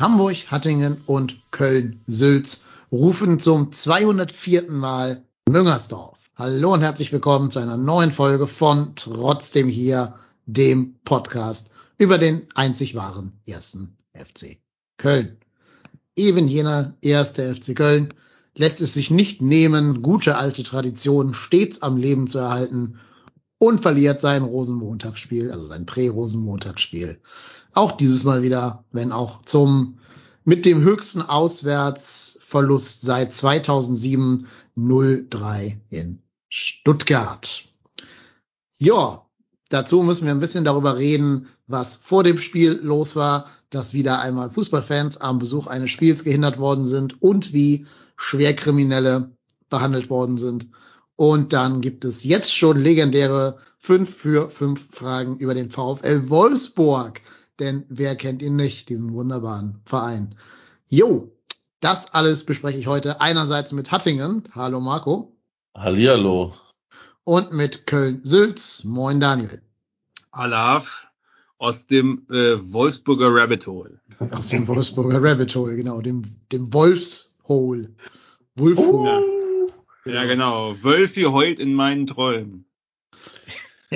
Hamburg, Hattingen und Köln-Sülz rufen zum 204. Mal Müngersdorf. Hallo und herzlich willkommen zu einer neuen Folge von Trotzdem hier, dem Podcast über den einzig wahren ersten FC Köln. Eben jener erste FC Köln lässt es sich nicht nehmen, gute alte Traditionen stets am Leben zu erhalten und verliert sein Rosenmontagsspiel, also sein Prä-Rosenmontagsspiel. Auch dieses Mal wieder, wenn auch zum mit dem höchsten Auswärtsverlust seit 2007 0-3 in Stuttgart. Ja, dazu müssen wir ein bisschen darüber reden, was vor dem Spiel los war, dass wieder einmal Fußballfans am Besuch eines Spiels gehindert worden sind und wie Schwerkriminelle behandelt worden sind. Und dann gibt es jetzt schon legendäre 5 für 5 Fragen über den VfL Wolfsburg. Denn wer kennt ihn nicht, diesen wunderbaren Verein? Jo, das alles bespreche ich heute einerseits mit Hattingen. Hallo Marco. Hallihallo. Und mit Köln-Sülz. Moin Daniel. Alaf aus dem äh, Wolfsburger Rabbit Hole. Aus dem Wolfsburger Rabbit Hole, genau, dem, dem Wolfshole. Wolfhole. Oh. Ja, genau. Wölfi heult in meinen Träumen.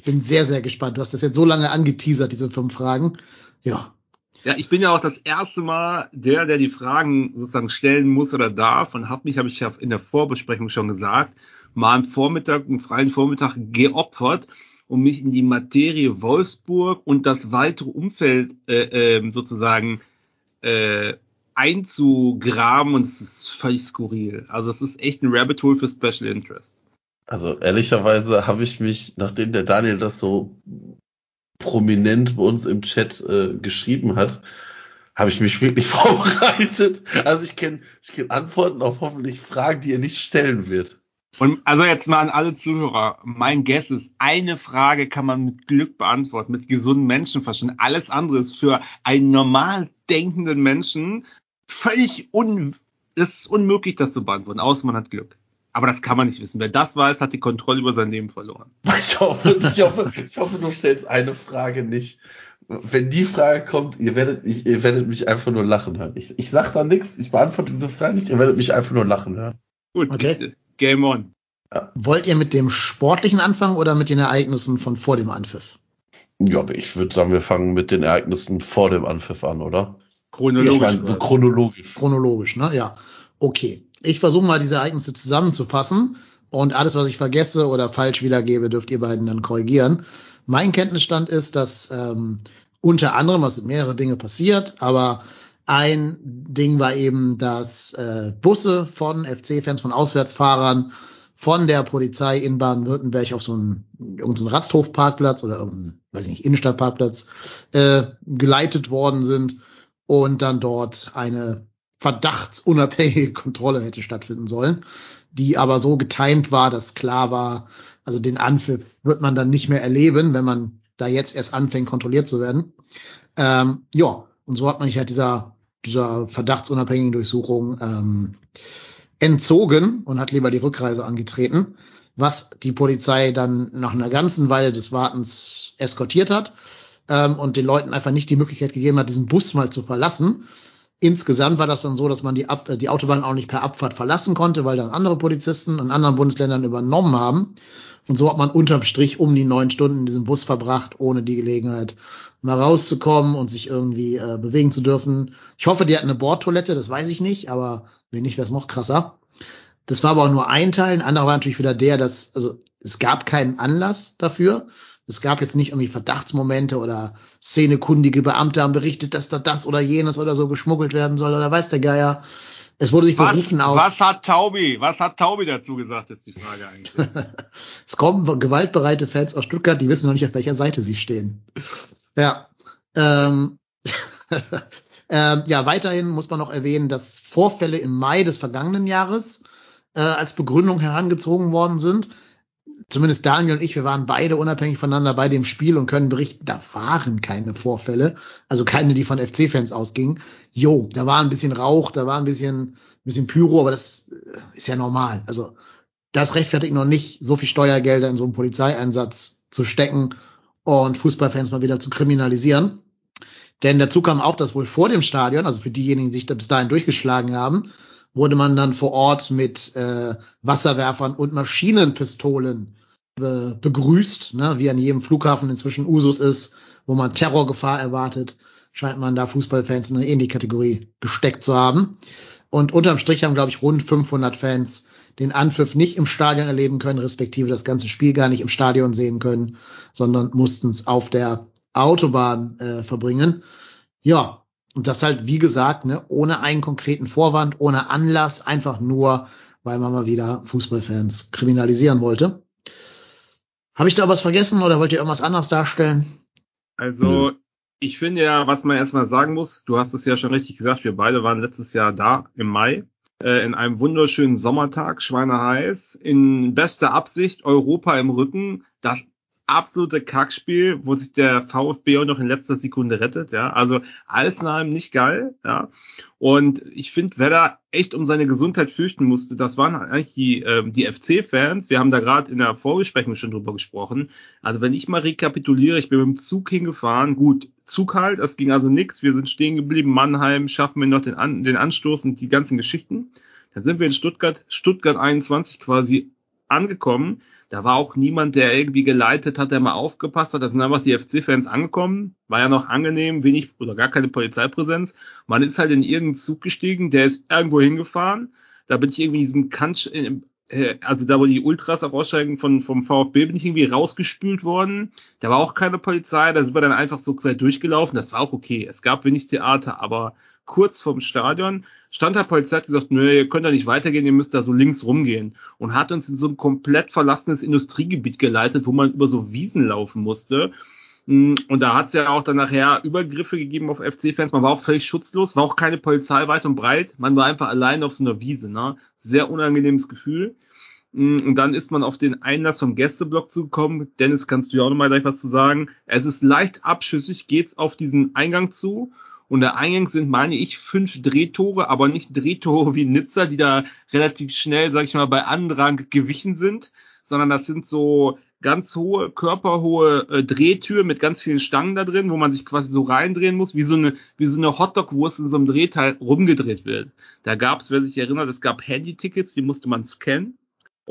ich bin sehr, sehr gespannt. Du hast das jetzt so lange angeteasert, diese fünf Fragen. Ja. Ja, ich bin ja auch das erste Mal der, der die Fragen sozusagen stellen muss oder darf und habe mich, habe ich ja in der Vorbesprechung schon gesagt, mal am Vormittag, einen freien Vormittag geopfert, um mich in die Materie Wolfsburg und das weitere Umfeld äh, äh, sozusagen äh, einzugraben und es ist völlig skurril. Also es ist echt ein Rabbit Hole für Special Interest. Also ehrlicherweise habe ich mich, nachdem der Daniel das so prominent bei uns im Chat äh, geschrieben hat, habe ich mich wirklich vorbereitet. Also ich kenne ich kenn Antworten auf hoffentlich Fragen, die er nicht stellen wird. Und also jetzt mal an alle Zuhörer, mein Guess ist, eine Frage kann man mit Glück beantworten, mit gesundem Menschenverstand. Alles andere ist für einen normal denkenden Menschen völlig un, ist unmöglich, das zu beantworten, außer man hat Glück. Aber das kann man nicht wissen. Wer das weiß, hat die Kontrolle über sein Leben verloren. Ich hoffe, ich hoffe, ich hoffe du stellst eine Frage nicht. Wenn die Frage kommt, ihr werdet, mich, ihr werdet mich einfach nur lachen hören. Ich, ich sag da nichts, ich beantworte diese Frage nicht, ihr werdet mich einfach nur lachen hören. Gut, Okay. Game on. Wollt ihr mit dem Sportlichen anfangen oder mit den Ereignissen von vor dem Anpfiff? Ja, ich würde sagen, wir fangen mit den Ereignissen vor dem Anpfiff an, oder? Chronologisch. Ich meine, so chronologisch. Chronologisch, ne? Ja. Okay. Ich versuche mal diese Ereignisse zusammenzufassen und alles, was ich vergesse oder falsch wiedergebe, dürft ihr beiden dann korrigieren. Mein Kenntnisstand ist, dass ähm, unter anderem, was sind mehrere Dinge passiert, aber ein Ding war eben, dass äh, Busse von FC-Fans, von Auswärtsfahrern von der Polizei in Baden-Württemberg auf so einen, irgendeinen Rasthofparkplatz oder irgendeinen, weiß ich nicht, Innenstadtparkplatz äh, geleitet worden sind und dann dort eine verdachtsunabhängige Kontrolle hätte stattfinden sollen, die aber so getimt war, dass klar war, also den Anpfiff wird man dann nicht mehr erleben, wenn man da jetzt erst anfängt, kontrolliert zu werden. Ähm, ja, und so hat man sich halt dieser, dieser verdachtsunabhängigen Durchsuchung ähm, entzogen und hat lieber die Rückreise angetreten, was die Polizei dann nach einer ganzen Weile des Wartens eskortiert hat ähm, und den Leuten einfach nicht die Möglichkeit gegeben hat, diesen Bus mal zu verlassen. Insgesamt war das dann so, dass man die, Ab äh, die Autobahn auch nicht per Abfahrt verlassen konnte, weil dann andere Polizisten in anderen Bundesländern übernommen haben. Und so hat man unterm Strich um die neun Stunden in diesem Bus verbracht, ohne die Gelegenheit mal rauszukommen und sich irgendwie äh, bewegen zu dürfen. Ich hoffe, die hatten eine Bordtoilette, das weiß ich nicht, aber wenn nicht, wäre es noch krasser. Das war aber auch nur ein Teil. Ein anderer war natürlich wieder der, dass, also es gab keinen Anlass dafür. Es gab jetzt nicht irgendwie Verdachtsmomente oder szenekundige Beamte haben berichtet, dass da das oder jenes oder so geschmuggelt werden soll oder weiß der Geier. Es wurde sich Was, berufen auf. was hat Taubi, was hat Taubi dazu gesagt, ist die Frage eigentlich. es kommen gewaltbereite Fans aus Stuttgart, die wissen noch nicht, auf welcher Seite sie stehen. Ja. Ähm, ähm, ja, weiterhin muss man noch erwähnen, dass Vorfälle im Mai des vergangenen Jahres äh, als Begründung herangezogen worden sind. Zumindest Daniel und ich, wir waren beide unabhängig voneinander bei dem Spiel und können berichten, da waren keine Vorfälle, also keine, die von FC-Fans ausgingen. Jo, da war ein bisschen Rauch, da war ein bisschen, ein bisschen Pyro, aber das äh, ist ja normal. Also das rechtfertigt noch nicht, so viel Steuergelder in so einen Polizeieinsatz zu stecken und Fußballfans mal wieder zu kriminalisieren. Denn dazu kam auch, dass wohl vor dem Stadion, also für diejenigen, die sich da bis dahin durchgeschlagen haben, wurde man dann vor Ort mit äh, Wasserwerfern und Maschinenpistolen be begrüßt, ne, wie an jedem Flughafen inzwischen Usus ist, wo man Terrorgefahr erwartet, scheint man da Fußballfans in eine ähnliche Kategorie gesteckt zu haben. Und unterm Strich haben, glaube ich, rund 500 Fans den Anpfiff nicht im Stadion erleben können, respektive das ganze Spiel gar nicht im Stadion sehen können, sondern mussten es auf der Autobahn äh, verbringen. Ja, und das halt, wie gesagt, ne, ohne einen konkreten Vorwand, ohne Anlass, einfach nur, weil man mal wieder Fußballfans kriminalisieren wollte. Habe ich da was vergessen oder wollt ihr irgendwas anderes darstellen? Also, ich finde ja, was man erstmal sagen muss, du hast es ja schon richtig gesagt, wir beide waren letztes Jahr da im Mai, äh, in einem wunderschönen Sommertag, schweineheiß, in bester Absicht, Europa im Rücken, das absolute Kackspiel, wo sich der VfB auch noch in letzter Sekunde rettet, ja. Also alles in allem nicht geil, ja. Und ich finde, wer da echt um seine Gesundheit fürchten musste, das waren eigentlich die, ähm, die FC-Fans. Wir haben da gerade in der Vorbesprechung schon drüber gesprochen. Also wenn ich mal rekapituliere, ich bin mit dem Zug hingefahren, gut, Zug halt, es ging also nix, wir sind stehen geblieben, Mannheim, schaffen wir noch den, An den Anstoß und die ganzen Geschichten. Dann sind wir in Stuttgart, Stuttgart 21 quasi angekommen. Da war auch niemand, der irgendwie geleitet hat, der mal aufgepasst hat. Da sind einfach die FC-Fans angekommen. War ja noch angenehm, wenig oder gar keine Polizeipräsenz. Man ist halt in irgendeinen Zug gestiegen, der ist irgendwo hingefahren. Da bin ich irgendwie in diesem Kantsch, äh, also da, wo die Ultras auch aussteigen von, vom VfB, bin ich irgendwie rausgespült worden. Da war auch keine Polizei, da sind wir dann einfach so quer durchgelaufen. Das war auch okay. Es gab wenig Theater, aber kurz vorm Stadion stand der Polizei hat gesagt, nö, ihr könnt da nicht weitergehen, ihr müsst da so links rumgehen. Und hat uns in so ein komplett verlassenes Industriegebiet geleitet, wo man über so Wiesen laufen musste. Mm, und da hat es ja auch dann nachher Übergriffe gegeben auf FC-Fans. Man war auch völlig schutzlos, war auch keine Polizei weit und breit. Man war einfach allein auf so einer Wiese. Ne? Sehr unangenehmes Gefühl. Mm, und dann ist man auf den Einlass vom Gästeblock zugekommen. Dennis, kannst du ja auch nochmal gleich was zu sagen. Es ist leicht abschüssig, geht's auf diesen Eingang zu. Und der Eingang sind, meine ich, fünf Drehtore, aber nicht Drehtore wie Nizza, die da relativ schnell, sag ich mal, bei Andrang gewichen sind, sondern das sind so ganz hohe, körperhohe äh, Drehtüren mit ganz vielen Stangen da drin, wo man sich quasi so reindrehen muss, wie so eine, wie so eine Hotdog-Wurst in so einem Drehteil rumgedreht wird. Da gab es, wer sich erinnert, es gab Handy-Tickets, die musste man scannen.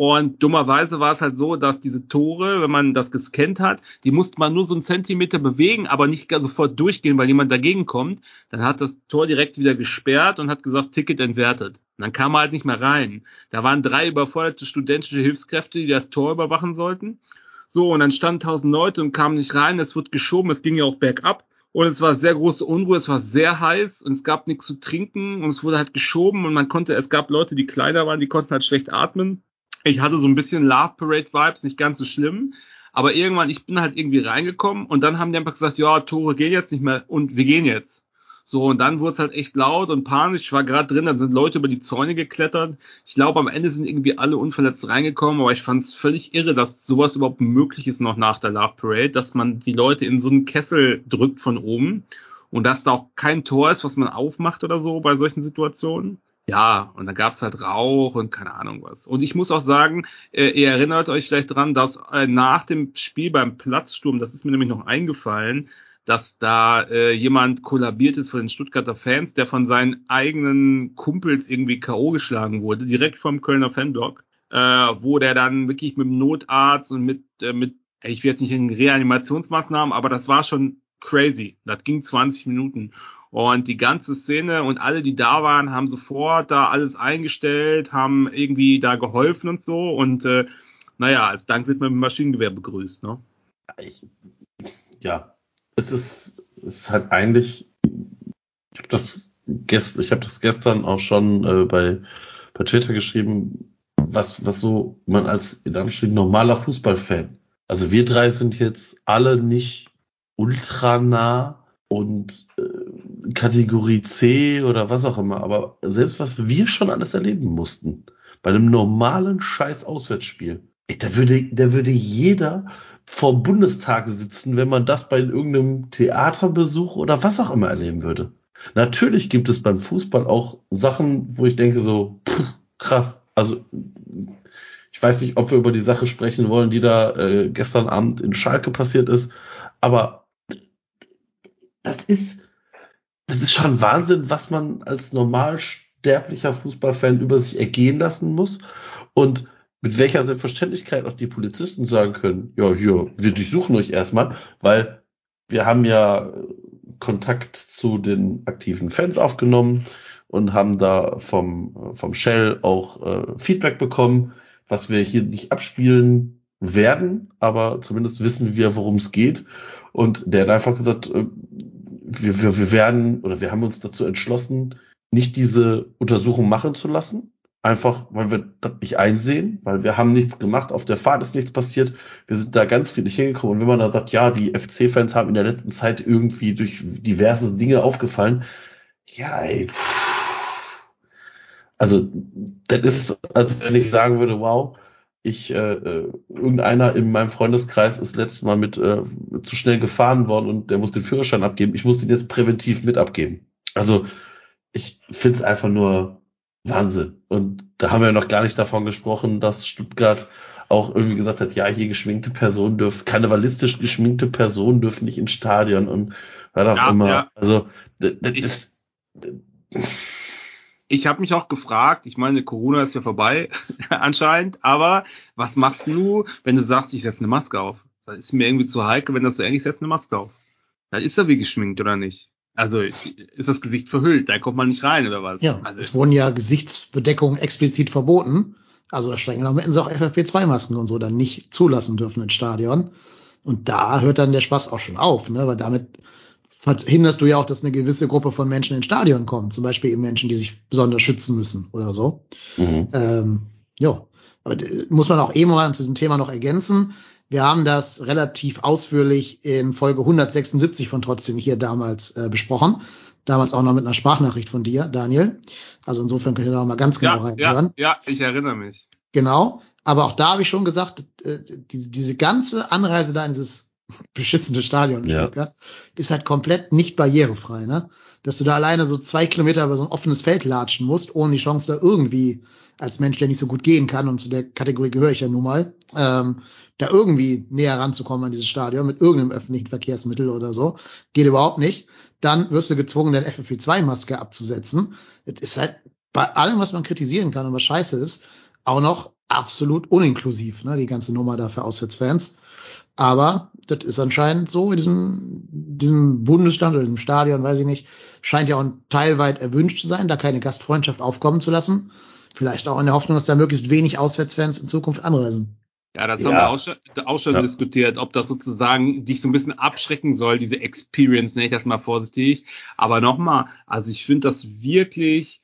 Und dummerweise war es halt so, dass diese Tore, wenn man das gescannt hat, die musste man nur so einen Zentimeter bewegen, aber nicht sofort durchgehen, weil jemand dagegen kommt. Dann hat das Tor direkt wieder gesperrt und hat gesagt, Ticket entwertet. Und dann kam man halt nicht mehr rein. Da waren drei überforderte studentische Hilfskräfte, die das Tor überwachen sollten. So, und dann standen tausend Leute und kamen nicht rein. Es wird geschoben, es ging ja auch bergab. Und es war sehr große Unruhe, es war sehr heiß und es gab nichts zu trinken und es wurde halt geschoben und man konnte, es gab Leute, die kleiner waren, die konnten halt schlecht atmen. Ich hatte so ein bisschen Love Parade Vibes, nicht ganz so schlimm. Aber irgendwann, ich bin halt irgendwie reingekommen und dann haben die einfach gesagt, ja, Tore gehen jetzt nicht mehr und wir gehen jetzt. So, und dann wurde es halt echt laut und panisch. Ich war gerade drin, dann sind Leute über die Zäune geklettert. Ich glaube, am Ende sind irgendwie alle unverletzt reingekommen, aber ich fand es völlig irre, dass sowas überhaupt möglich ist noch nach der Love Parade, dass man die Leute in so einen Kessel drückt von oben und dass da auch kein Tor ist, was man aufmacht oder so bei solchen Situationen. Ja, und da gab's halt Rauch und keine Ahnung was. Und ich muss auch sagen, äh, ihr erinnert euch vielleicht dran, dass äh, nach dem Spiel beim Platzsturm, das ist mir nämlich noch eingefallen, dass da äh, jemand kollabiert ist von den Stuttgarter Fans, der von seinen eigenen Kumpels irgendwie K.O. geschlagen wurde, direkt vom Kölner Fanblock, äh, wo der dann wirklich mit dem Notarzt und mit, äh, mit, ich will jetzt nicht in Reanimationsmaßnahmen, aber das war schon crazy. Das ging 20 Minuten. Und die ganze Szene und alle, die da waren, haben sofort da alles eingestellt, haben irgendwie da geholfen und so. Und äh, naja, als Dank wird man mit dem Maschinengewehr begrüßt, ne? ich, ja, es ist, es ist halt eigentlich, ich habe das, gest, hab das gestern auch schon äh, bei, bei Twitter geschrieben, was, was so man als in Anführungsstrichen normaler Fußballfan. Also wir drei sind jetzt alle nicht ultra nah und äh, Kategorie C oder was auch immer, aber selbst was wir schon alles erleben mussten, bei einem normalen scheiß Auswärtsspiel, ey, da würde, da würde jeder vor Bundestag sitzen, wenn man das bei irgendeinem Theaterbesuch oder was auch immer erleben würde. Natürlich gibt es beim Fußball auch Sachen, wo ich denke so, pff, krass. Also ich weiß nicht, ob wir über die Sache sprechen wollen, die da äh, gestern Abend in Schalke passiert ist, aber das ist, das ist schon Wahnsinn, was man als normal sterblicher Fußballfan über sich ergehen lassen muss und mit welcher Selbstverständlichkeit auch die Polizisten sagen können, ja, hier, wir durchsuchen euch erstmal, weil wir haben ja Kontakt zu den aktiven Fans aufgenommen und haben da vom, vom Shell auch äh, Feedback bekommen, was wir hier nicht abspielen werden, aber zumindest wissen wir, worum es geht. Und der hat einfach gesagt, äh, wir, wir, wir werden oder wir haben uns dazu entschlossen, nicht diese Untersuchung machen zu lassen. Einfach, weil wir das nicht einsehen, weil wir haben nichts gemacht, auf der Fahrt ist nichts passiert, wir sind da ganz friedlich hingekommen. Und wenn man da sagt, ja, die FC-Fans haben in der letzten Zeit irgendwie durch diverse Dinge aufgefallen, ja, ey, also das ist, als wenn ich sagen würde, wow, ich, äh, äh, irgendeiner in meinem Freundeskreis ist letztes Mal mit äh, zu schnell gefahren worden und der muss den Führerschein abgeben. Ich muss den jetzt präventiv mit abgeben. Also ich finde es einfach nur Wahnsinn. Und da haben wir noch gar nicht davon gesprochen, dass Stuttgart auch irgendwie gesagt hat, ja, hier geschminkte Personen dürfen, karnevalistisch geschminkte Personen dürfen nicht ins Stadion und was auch ja, immer. Ja. Also das, das ist. Ich habe mich auch gefragt, ich meine, Corona ist ja vorbei anscheinend, aber was machst du, wenn du sagst, ich setze eine Maske auf? Das ist mir irgendwie zu heikel, wenn das so ähnlich setzt eine Maske auf. Dann ist er wie geschminkt, oder nicht? Also ist das Gesicht verhüllt, da kommt man nicht rein oder was? Ja, also, es wurden ja Gesichtsbedeckungen explizit verboten. Also streng genommen hätten sie auch FFP2-Masken und so dann nicht zulassen dürfen ins Stadion. Und da hört dann der Spaß auch schon auf, ne? weil damit verhinderst du ja auch, dass eine gewisse Gruppe von Menschen ins Stadion kommt. Zum Beispiel eben Menschen, die sich besonders schützen müssen oder so. Mhm. Ähm, ja, aber muss man auch eben mal zu diesem Thema noch ergänzen. Wir haben das relativ ausführlich in Folge 176 von trotzdem hier damals äh, besprochen. Damals auch noch mit einer Sprachnachricht von dir, Daniel. Also insofern könnt ihr da noch mal ganz genau ja, reinhören. Ja, ja, ich erinnere mich. Genau. Aber auch da habe ich schon gesagt, äh, die, diese ganze Anreise da in dieses beschissene Stadion in ja. ist halt komplett nicht barrierefrei, ne? Dass du da alleine so zwei Kilometer über so ein offenes Feld latschen musst, ohne die Chance da irgendwie als Mensch, der nicht so gut gehen kann, und zu der Kategorie gehöre ich ja nun mal, ähm, da irgendwie näher ranzukommen an dieses Stadion mit irgendeinem öffentlichen Verkehrsmittel oder so. Geht überhaupt nicht. Dann wirst du gezwungen, deine FFP2-Maske abzusetzen. Das ist halt bei allem, was man kritisieren kann und was scheiße ist, auch noch absolut uninklusiv, ne, die ganze Nummer da für Auswärtsfans. Aber das ist anscheinend so in diesem, diesem Bundesstand oder diesem Stadion, weiß ich nicht, scheint ja auch ein Teil weit erwünscht zu sein, da keine Gastfreundschaft aufkommen zu lassen. Vielleicht auch in der Hoffnung, dass da möglichst wenig Auswärtsfans in Zukunft anreisen. Ja, das ja. haben wir auch schon, auch schon ja. diskutiert, ob das sozusagen dich so ein bisschen abschrecken soll, diese Experience, nenne ich das mal vorsichtig. Aber nochmal, also ich finde das wirklich,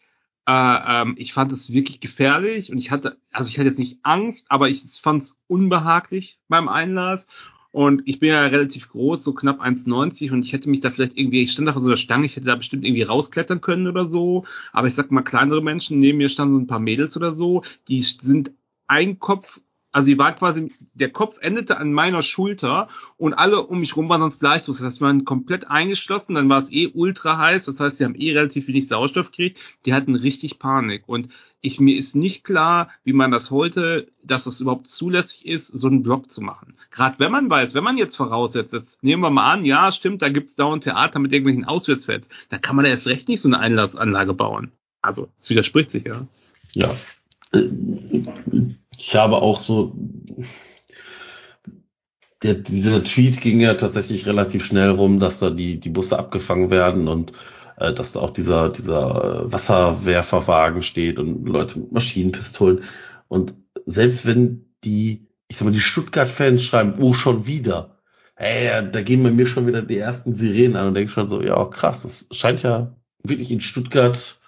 äh, ähm, ich fand es wirklich gefährlich und ich hatte, also ich hatte jetzt nicht Angst, aber ich fand es unbehaglich beim Einlass. Und ich bin ja relativ groß, so knapp 1,90 und ich hätte mich da vielleicht irgendwie, ich stand auf so einer Stange, ich hätte da bestimmt irgendwie rausklettern können oder so. Aber ich sag mal, kleinere Menschen, neben mir standen so ein paar Mädels oder so, die sind ein Kopf also die war quasi, der Kopf endete an meiner Schulter und alle um mich rum waren sonst gleichlos. Das heißt, wir waren komplett eingeschlossen, dann war es eh ultra heiß, das heißt, sie haben eh relativ wenig Sauerstoff gekriegt. Die hatten richtig Panik. Und ich, mir ist nicht klar, wie man das heute, dass das überhaupt zulässig ist, so einen Block zu machen. Gerade wenn man weiß, wenn man jetzt voraussetzt, jetzt nehmen wir mal an, ja, stimmt, da gibt's dauernd Theater mit irgendwelchen Auswärtsfans, da kann man erst recht nicht so eine Einlassanlage bauen. Also, es widerspricht sich ja. Ja. Ich habe auch so, der, dieser Tweet ging ja tatsächlich relativ schnell rum, dass da die, die Busse abgefangen werden und äh, dass da auch dieser, dieser Wasserwerferwagen steht und Leute mit Maschinenpistolen. Und selbst wenn die, ich sag mal, die Stuttgart-Fans schreiben, oh, schon wieder, ey, da gehen bei mir schon wieder die ersten Sirenen an und denke schon so, ja, krass, das scheint ja wirklich in Stuttgart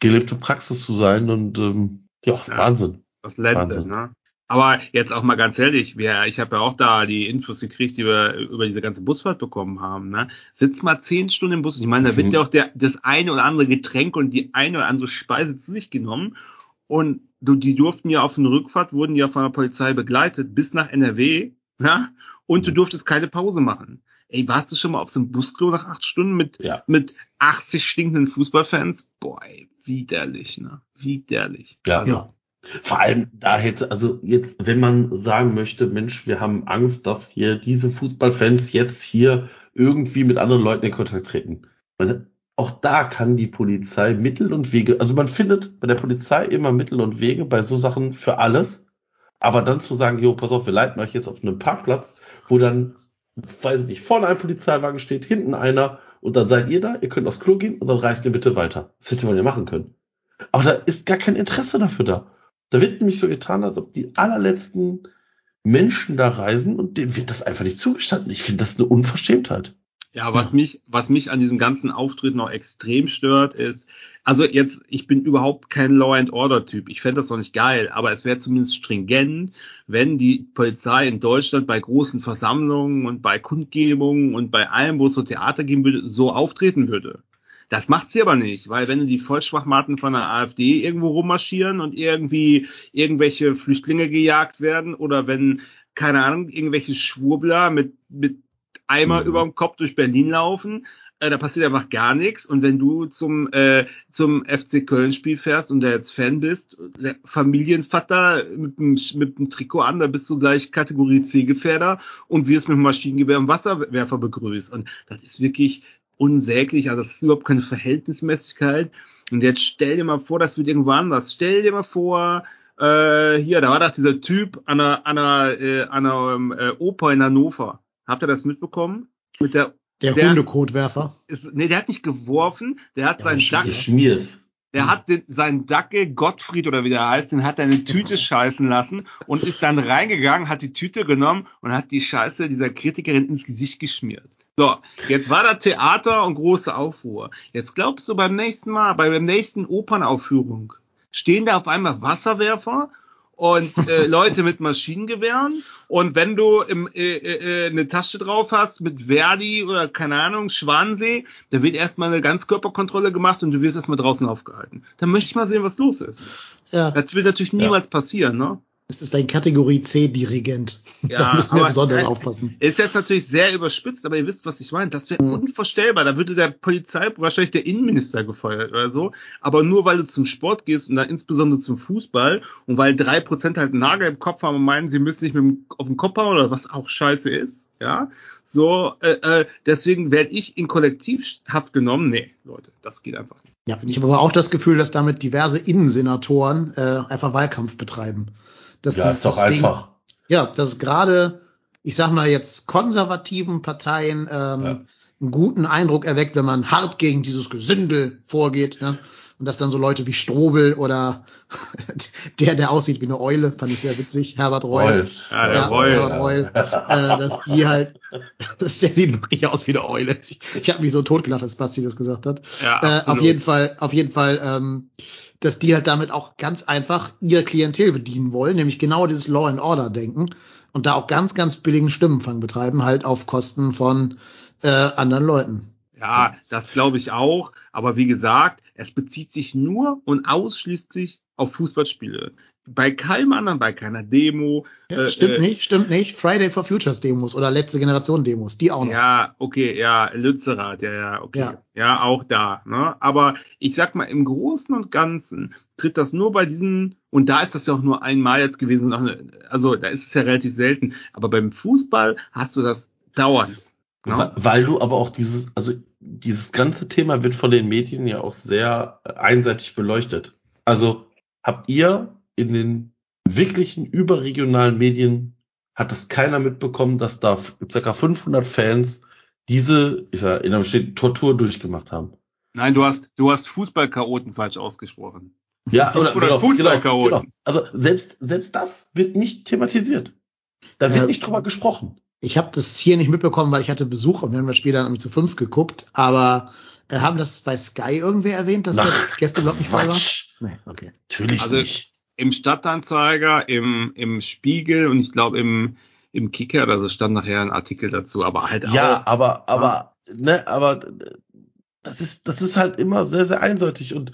gelebte Praxis zu sein und ähm, Ja. Wahnsinn. Das Ländle, Wahnsinn. ne? Aber jetzt auch mal ganz ehrlich, wir, ich habe ja auch da die Infos gekriegt, die wir über diese ganze Busfahrt bekommen haben. Ne? Sitzt mal zehn Stunden im Bus. Ich meine, da wird Mhm. ja auch der, das eine oder andere Getränk und die eine oder andere Speise zu sich genommen. Und du, die durften ja auf der Rückfahrt, wurden ja von der Polizei begleitet bis nach NRW. Ja? Und du durftest keine Pause machen. Ey, warst du schon mal auf so einem Busklo nach acht Stunden mit, Ja. mit 80 stinkenden Fußballfans? Boah, ey, widerlich, ne? Widerlich. Ja. Also, Ja. Vor allem da hätte, also jetzt, wenn man sagen möchte, Mensch, wir haben Angst, dass hier diese Fußballfans jetzt hier irgendwie mit anderen Leuten in Kontakt treten. Man, auch da kann die Polizei Mittel und Wege, also man findet bei der Polizei immer Mittel und Wege bei so Sachen für alles. Aber dann zu sagen, jo, pass auf, wir leiten euch jetzt auf einen Parkplatz, wo dann, weiß ich nicht, vorne ein Polizeiwagen steht, hinten einer und dann seid ihr da, ihr könnt aufs Klo gehen und dann reist ihr bitte weiter. Das hätte man ja machen können. Aber da ist gar kein Interesse dafür da. Da wird nämlich so getan, als ob die allerletzten Menschen da reisen und dem wird das einfach nicht zugestanden. Ich finde das eine Unverschämtheit. Ja, was mich, was mich an diesem ganzen Auftritt noch extrem stört, ist, also jetzt, ich bin überhaupt kein Law and Order Typ. Ich fände das noch nicht geil, aber es wäre zumindest stringent, wenn die Polizei in Deutschland bei großen Versammlungen und bei Kundgebungen und bei allem, wo es so Theater geben würde, so auftreten würde. Das macht sie aber nicht, weil wenn die Vollschwachmaten von der AfD irgendwo rummarschieren und irgendwie irgendwelche Flüchtlinge gejagt werden oder wenn, keine Ahnung, irgendwelche Schwurbler mit, mit Eimer Mhm. über dem Kopf durch Berlin laufen, äh, da passiert einfach gar nichts. Und wenn du zum, äh, zum FC Köln Spiel fährst und da jetzt Fan bist, der Familienvater mit dem, mit dem Trikot an, da bist du gleich Kategorie C-Gefährder und wirst mit dem Maschinengewehr und Wasserwerfer begrüßt. Und das ist wirklich unsäglich. Also das ist überhaupt keine Verhältnismäßigkeit. Und jetzt stell dir mal vor, das wird irgendwo anders. Stell dir mal vor, äh, hier, da war doch dieser Typ an einer, an einer, äh, an einer ähm, äh, Oper in Hannover. Habt ihr das mitbekommen? Mit der, Der, Der- Hundekotwerfer. ist, nee, der hat nicht geworfen, der hat Ja, seinen Dackel, Geschmiert. der hat den, seinen Dackel Gottfried oder wie der heißt, den hat er in eine Tüte scheißen lassen und ist dann reingegangen, hat die Tüte genommen und hat die Scheiße dieser Kritikerin ins Gesicht geschmiert. So, jetzt war da Theater und große Aufruhr. Jetzt glaubst du beim nächsten Mal, bei der nächsten Opernaufführung, stehen da auf einmal Wasserwerfer und äh, Leute mit Maschinengewehren und wenn du im, äh, äh, eine Tasche drauf hast mit Verdi oder keine Ahnung, Schwansee, da wird erstmal eine Ganzkörperkontrolle gemacht und du wirst erstmal draußen aufgehalten. Dann möchte ich mal sehen, was los ist. Ja, Das wird natürlich niemals passieren, ne? Es ist ein Kategorie C-Dirigent. Ja, da müssen wir besonders äh, aufpassen. Ist jetzt natürlich sehr überspitzt, aber ihr wisst, was ich meine. Das wäre Mhm. unvorstellbar. Da würde der Polizei wahrscheinlich der Innenminister gefeuert oder so. Aber nur weil du zum Sport gehst und dann insbesondere zum Fußball und weil drei Prozent halt einen Nagel im Kopf haben und meinen, sie müssen nicht mit dem, auf den Kopf hauen oder was auch scheiße ist. Ja, so, äh, äh, deswegen werde ich in Kollektivhaft genommen. Nee, Leute, das geht einfach nicht. Ja, ich habe aber auch das Gefühl, dass damit diverse Innensenatoren äh, einfach Wahlkampf betreiben. Das, Ja, das- ist doch das Ding- einfach. Ja, dass gerade, ich sag mal jetzt konservativen Parteien ähm, Ja. einen guten Eindruck erweckt, wenn man hart gegen dieses Gesindel vorgeht. Ja? Und dass dann so Leute wie Strobel oder der, der aussieht wie eine Eule, fand ich sehr witzig, Herbert Reul. Reul. Ja, der Ja, Reul. Herbert Reul, äh, dass die halt, das, der sieht wirklich aus wie eine Eule. Ich, ich habe mich so totgelacht, als Basti das gesagt hat. Ja, äh, auf jeden Fall, auf jeden Fall, ähm, dass die halt damit auch ganz einfach ihr Klientel bedienen wollen, nämlich genau dieses Law and Order denken und da auch ganz, ganz billigen Stimmenfang betreiben, halt auf Kosten von äh, anderen Leuten. Ja, das glaube ich auch. Aber wie gesagt, es bezieht sich nur und ausschließlich auf Fußballspiele. Bei keinem anderen, bei keiner Demo. Ja, äh, stimmt äh, nicht, stimmt nicht. Friday for Futures Demos oder letzte Generation Demos, die auch noch. Ja, okay, ja, Lützerath, ja, ja, okay. Ja. Ja. auch da. Ne? Aber ich sag mal, im Großen und Ganzen tritt das nur bei diesen, und da ist das ja auch nur einmal jetzt gewesen, also da ist es ja relativ selten, aber beim Fußball hast du das dauernd. Ne? Weil du aber auch dieses, also dieses ganze Thema wird von den Medien ja auch sehr äh, einseitig beleuchtet. Also habt ihr in den wirklichen überregionalen Medien, hat das keiner mitbekommen, dass da circa 500 Fans diese, ich sag, in einem steht, Tortur durchgemacht haben. Nein, du hast, du hast Fußballchaoten falsch ausgesprochen. Ja, oder, 500 genau, Fußballchaoten. genau, genau. Also selbst, selbst das wird nicht thematisiert. Da wird Ja. nicht drüber gesprochen. Ich habe das hier nicht mitbekommen, weil ich hatte Besuch und wir haben das Spiel dann irgendwie zu fünf geguckt, aber äh, haben das bei Sky irgendwer erwähnt, dass Ach, der Gästeblock nicht voll war? Nee, okay. Natürlich Also- nicht. Im Stadtanzeiger, im, im Spiegel und ich glaube im, im Kicker, also stand nachher ein Artikel dazu, aber halt Ja, auch. aber, aber, ne, aber äh, das ist, das ist halt immer sehr, sehr einseitig. Und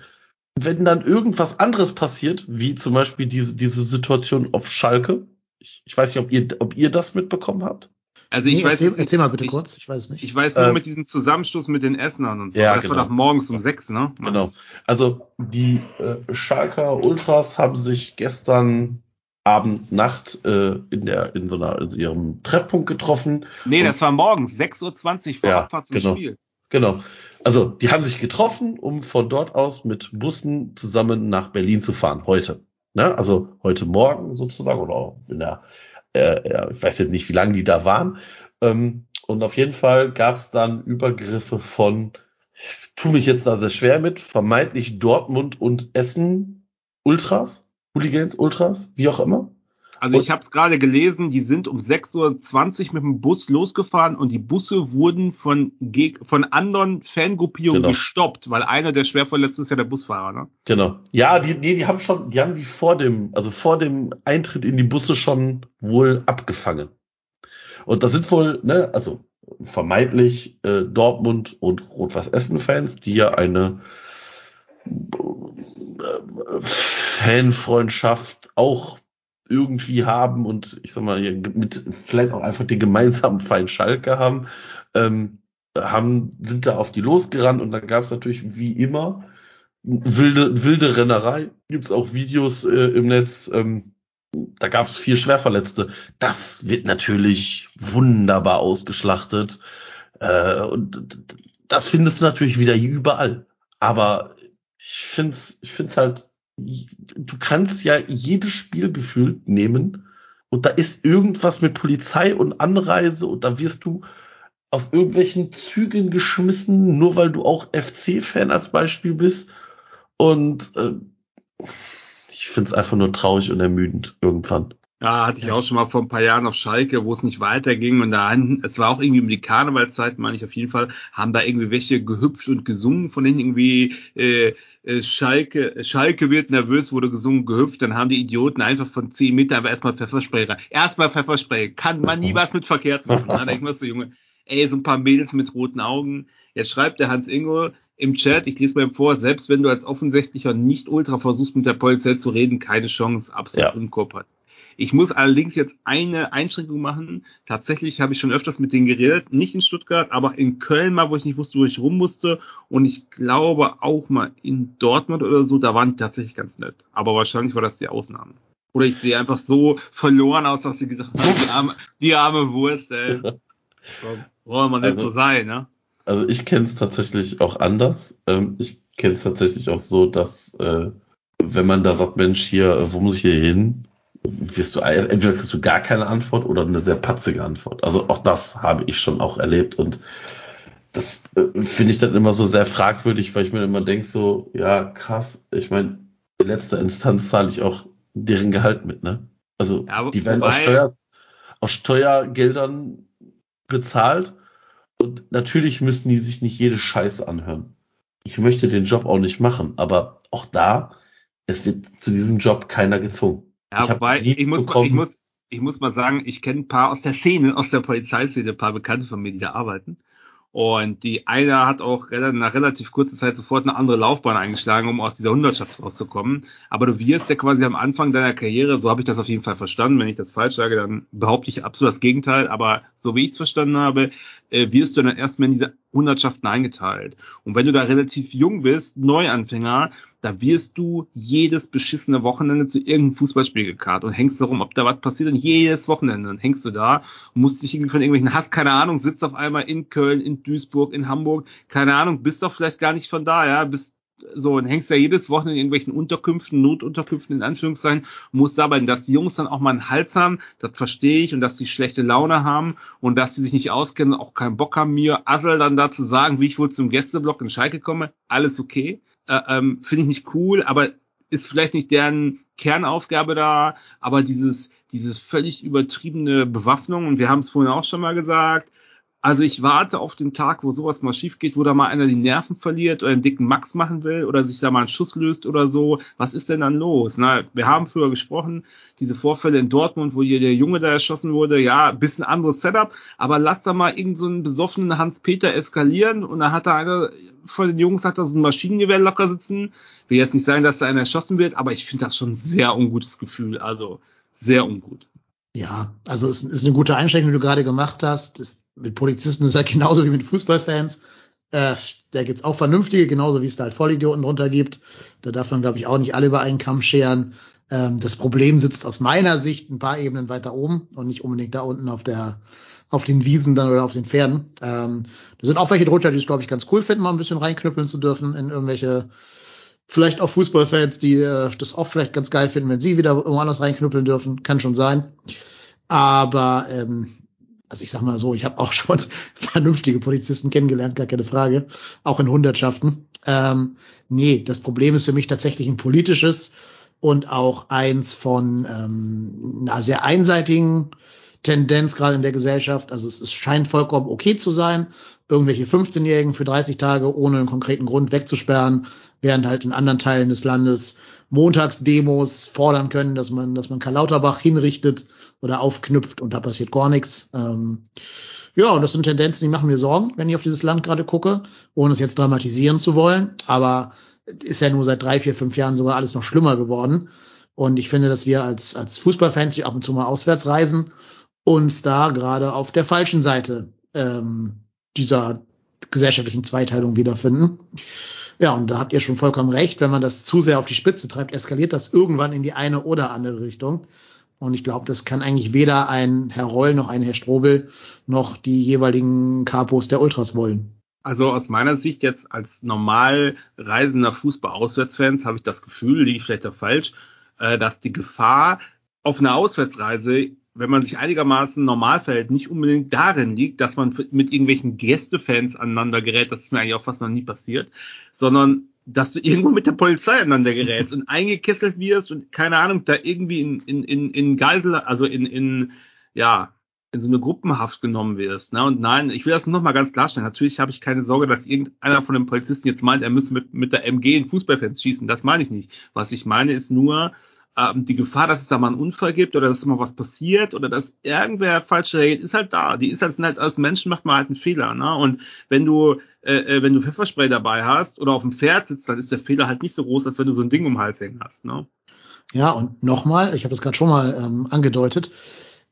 wenn dann irgendwas anderes passiert, wie zum Beispiel diese, diese Situation auf Schalke, ich, ich weiß nicht, ob ihr, ob ihr das mitbekommen habt. Also ich nee, weiß erzähl, erzähl mal bitte ich, kurz, ich weiß es nicht. Ich weiß nur Ähm, mit diesem Zusammenstoß mit den Essenern und so. Ja, das genau. war doch morgens um sechs, ne? Genau. Also die äh, Schalker Ultras haben sich gestern Abend, Nacht äh, in der in so einer in ihrem Treffpunkt getroffen. Nee, das war morgens, 6.20 Uhr vor Ja, Abfahrt zum genau. Spiel. Genau. Also die haben sich getroffen, um von dort aus mit Bussen zusammen nach Berlin zu fahren. Heute. Ne? Also heute Morgen sozusagen oder auch in der, äh, ich weiß jetzt nicht, wie lange die da waren. Ähm, und auf jeden Fall gab es dann Übergriffe von, tu mich jetzt da sehr schwer mit, vermeintlich Dortmund und Essen Ultras, Hooligans, Ultras, wie auch immer. Also Und- ich habe es gerade gelesen, die sind um 6.20 Uhr mit dem Bus losgefahren und die Busse wurden von, von anderen Fangruppierungen Genau. gestoppt, weil einer der schwer verletzt ist ja der Busfahrer, ne? Genau. Ja, die, die, die haben schon, die haben die vor dem, also vor dem Eintritt in die Busse schon wohl abgefangen. Und das sind wohl, ne, also vermeintlich äh, Dortmund und Rot-Weiß Essen-Fans, die ja eine äh, Fanfreundschaft auch irgendwie haben und ich sag mal, mit vielleicht auch einfach den gemeinsamen Feind Schalke haben, ähm, haben, sind da auf die losgerannt und dann gab es natürlich wie immer wilde, wilde Rennerei. Gibt's auch Videos äh, im Netz. Ähm, da gab es vier Schwerverletzte. Das wird natürlich wunderbar ausgeschlachtet. Äh, und das findest du natürlich wieder überall. Aber ich find's, ich find's halt, du kannst ja jedes Spiel gefühlt nehmen und da ist irgendwas mit Polizei und Anreise und da wirst du aus irgendwelchen Zügen geschmissen, nur weil du auch FC-Fan als Beispiel bist. Und äh, ich find's einfach nur traurig und ermüdend irgendwann. Ja, hatte ich auch schon mal vor ein paar Jahren auf Schalke, wo es nicht weiterging und da, es war auch irgendwie um die Karnevalszeit, meine ich auf jeden Fall, haben da irgendwie welche gehüpft und gesungen, von denen irgendwie äh, äh, Schalke, Schalke wird nervös, wurde gesungen, gehüpft, dann haben die Idioten einfach von 10 Metern einfach erstmal Pfefferspray rein. Erstmal Pfefferspray, kann man nie was mit verkehrt machen. Da denk ich so, Junge, ey, so ein paar Mädels mit roten Augen. Jetzt schreibt der Hans Ingo im Chat, ich lese mal vor, selbst wenn du als offensichtlicher Nicht-Ultra versuchst, mit der Polizei zu reden, keine Chance, absolut Ja. unkooperativ. Ich muss allerdings jetzt eine Einschränkung machen. Tatsächlich habe ich schon öfters mit denen geredet, nicht in Stuttgart, aber in Köln mal, wo ich nicht wusste, wo ich rum musste. Und ich glaube auch mal in Dortmund oder so, da waren die tatsächlich ganz nett. Aber wahrscheinlich war das die Ausnahme. Oder ich sehe einfach so verloren aus, dass sie gesagt haben, die arme, die arme Wurst, ey. Wollen wir nicht Also- so sein, ne? Also ich kenne es tatsächlich auch anders. Ähm, ich kenne es tatsächlich auch so, dass äh, wenn man da sagt, Mensch, hier, äh, wo muss ich hier hin, wirst du entweder kriegst du gar keine Antwort oder eine sehr patzige Antwort. Also auch das habe ich schon auch erlebt und das äh, finde ich dann immer so sehr fragwürdig, weil ich mir immer denke so, ja krass, ich meine, in letzter Instanz zahle ich auch deren Gehalt mit, ne? Also Ja, die werden aus, Steuer, aus Steuergeldern bezahlt und natürlich müssen die sich nicht jede Scheiße anhören. Ich möchte den Job auch nicht machen, aber auch da, es wird zu diesem Job keiner gezwungen. Ja, Ich wobei, ich muss, mal, ich muss, ich muss mal sagen, ich kenne ein paar aus der Szene, aus der Polizeiszene, ein paar Bekannte von mir, die da arbeiten. Und die eine hat auch nach relativ kurzer Zeit sofort eine andere Laufbahn eingeschlagen, um aus dieser Hundertschaft rauszukommen. Aber du wirst ja quasi am Anfang deiner Karriere, so habe ich das auf jeden Fall verstanden. Wenn ich das falsch sage, dann behaupte ich absolut das Gegenteil. Aber so wie ich es verstanden habe, äh, wirst du dann erstmal in diese Hundertschaften eingeteilt. Und wenn du da relativ jung bist, Neuanfänger, da wirst du jedes beschissene Wochenende zu irgendeinem Fußballspiel gekarrt und hängst darum, ob da was passiert und jedes Wochenende. Dann hängst du da und musst dich irgendwie von irgendwelchen, hast keine Ahnung, sitzt auf einmal in Köln, in Duisburg, in Hamburg, keine Ahnung, bist doch vielleicht gar nicht von da, ja, bist so und hängst ja jedes Wochenende in irgendwelchen Unterkünften, Notunterkünften in Anführungszeichen, musst dabei, dass die Jungs dann auch mal einen Hals haben, das verstehe ich und dass die schlechte Laune haben und dass die sich nicht auskennen, auch keinen Bock haben, mir Assel dann da zu sagen, wie ich wohl zum Gästeblock in Schalke komme, alles okay äh, ähm, finde ich nicht cool, aber ist vielleicht nicht deren Kernaufgabe da, aber dieses diese völlig übertriebene Bewaffnung. Und wir haben es vorhin auch schon mal gesagt, also ich warte auf den Tag, wo sowas mal schief geht, wo da mal einer die Nerven verliert oder einen dicken Max machen will oder sich da mal ein Schuss löst oder so. Was ist denn dann los? Na, wir haben früher gesprochen, diese Vorfälle in Dortmund, wo hier der Junge da erschossen wurde, ja, bisschen anderes Setup, aber lass da mal irgendeinen so einen besoffenen Hans-Peter eskalieren und da hat da einer von den Jungs hat da so ein Maschinengewehr locker sitzen. Will jetzt nicht sagen, dass da einer erschossen wird, aber ich finde das schon ein sehr ungutes Gefühl. Also sehr ungut. Ja, also es ist eine gute Einschränkung, die du gerade gemacht hast. Das mit Polizisten ist halt genauso wie mit Fußballfans. Äh, da gibt's auch vernünftige, genauso wie es da halt Vollidioten drunter gibt. Da darf man, glaube ich, auch nicht alle über einen Kamm scheren. Ähm, das Problem sitzt aus meiner Sicht ein paar Ebenen weiter oben und nicht unbedingt da unten auf der auf den Wiesen dann oder auf den Pferden. Ähm, da sind auch welche drunter, die es, glaube ich, ganz cool finden, mal ein bisschen reinknüppeln zu dürfen in irgendwelche, vielleicht auch Fußballfans, die äh, das auch vielleicht ganz geil finden, wenn sie wieder irgendwo anders reinknüppeln dürfen. Kann schon sein. Aber ähm, also ich sag mal so, ich habe auch schon vernünftige Polizisten kennengelernt, gar keine Frage, auch in Hundertschaften. Ähm, nee, das Problem ist für mich tatsächlich ein politisches und auch eins von ähm, einer sehr einseitigen Tendenz gerade in der Gesellschaft. Also es, es scheint vollkommen okay zu sein, irgendwelche 15-Jährigen für 30 Tage ohne einen konkreten Grund wegzusperren, während halt in anderen Teilen des Landes Montagsdemos fordern können, dass man, dass man Karl Lauterbach hinrichtet oder aufknüpft und da passiert gar nichts. Ähm, ja, und das sind Tendenzen, die machen mir Sorgen, wenn ich auf dieses Land gerade gucke, ohne es jetzt dramatisieren zu wollen. Aber ist ja nur seit drei, vier, fünf Jahren sogar alles noch schlimmer geworden. Und ich finde, dass wir als, als Fußballfans, die ab und zu mal auswärts reisen, uns da gerade auf der falschen Seite ähm, dieser gesellschaftlichen Zweiteilung wiederfinden. Ja, und da habt ihr schon vollkommen recht, wenn man das zu sehr auf die Spitze treibt, eskaliert das irgendwann in die eine oder andere Richtung. Und ich glaube, das kann eigentlich weder ein Herr Roll noch ein Herr Strobel noch die jeweiligen Kapos der Ultras wollen. Also aus meiner Sicht jetzt als normal reisender Fußball-Auswärtsfans habe ich das Gefühl, liege ich vielleicht auch falsch, äh, dass die Gefahr auf einer Auswärtsreise, wenn man sich einigermaßen normal verhält, nicht unbedingt darin liegt, dass man mit irgendwelchen Gästefans aneinander gerät, das ist mir eigentlich auch fast noch nie passiert, sondern dass du irgendwo mit der Polizei aneinander gerätst und eingekesselt wirst und keine Ahnung, da irgendwie in, in, in, in Geisel, also in, in, ja, in so eine Gruppenhaft genommen wirst. Ne? Und nein, ich will das noch mal ganz klarstellen. Natürlich habe ich keine Sorge, dass irgendeiner von den Polizisten jetzt meint, er müsse mit, mit der MG in Fußballfans schießen. Das meine ich nicht. Was ich meine ist nur, ähm, die Gefahr, dass es da mal einen Unfall gibt oder dass mal was passiert oder dass irgendwer falsch reagiert, ist halt da. Die ist halt, sind halt als Menschen macht man halt einen Fehler. Ne? Und wenn du äh, äh, wenn du Pfefferspray dabei hast oder auf dem Pferd sitzt, dann ist der Fehler halt nicht so groß, als wenn du so ein Ding um den Hals hängen hast. Ne? Ja, und nochmal, ich habe das gerade schon mal ähm, angedeutet,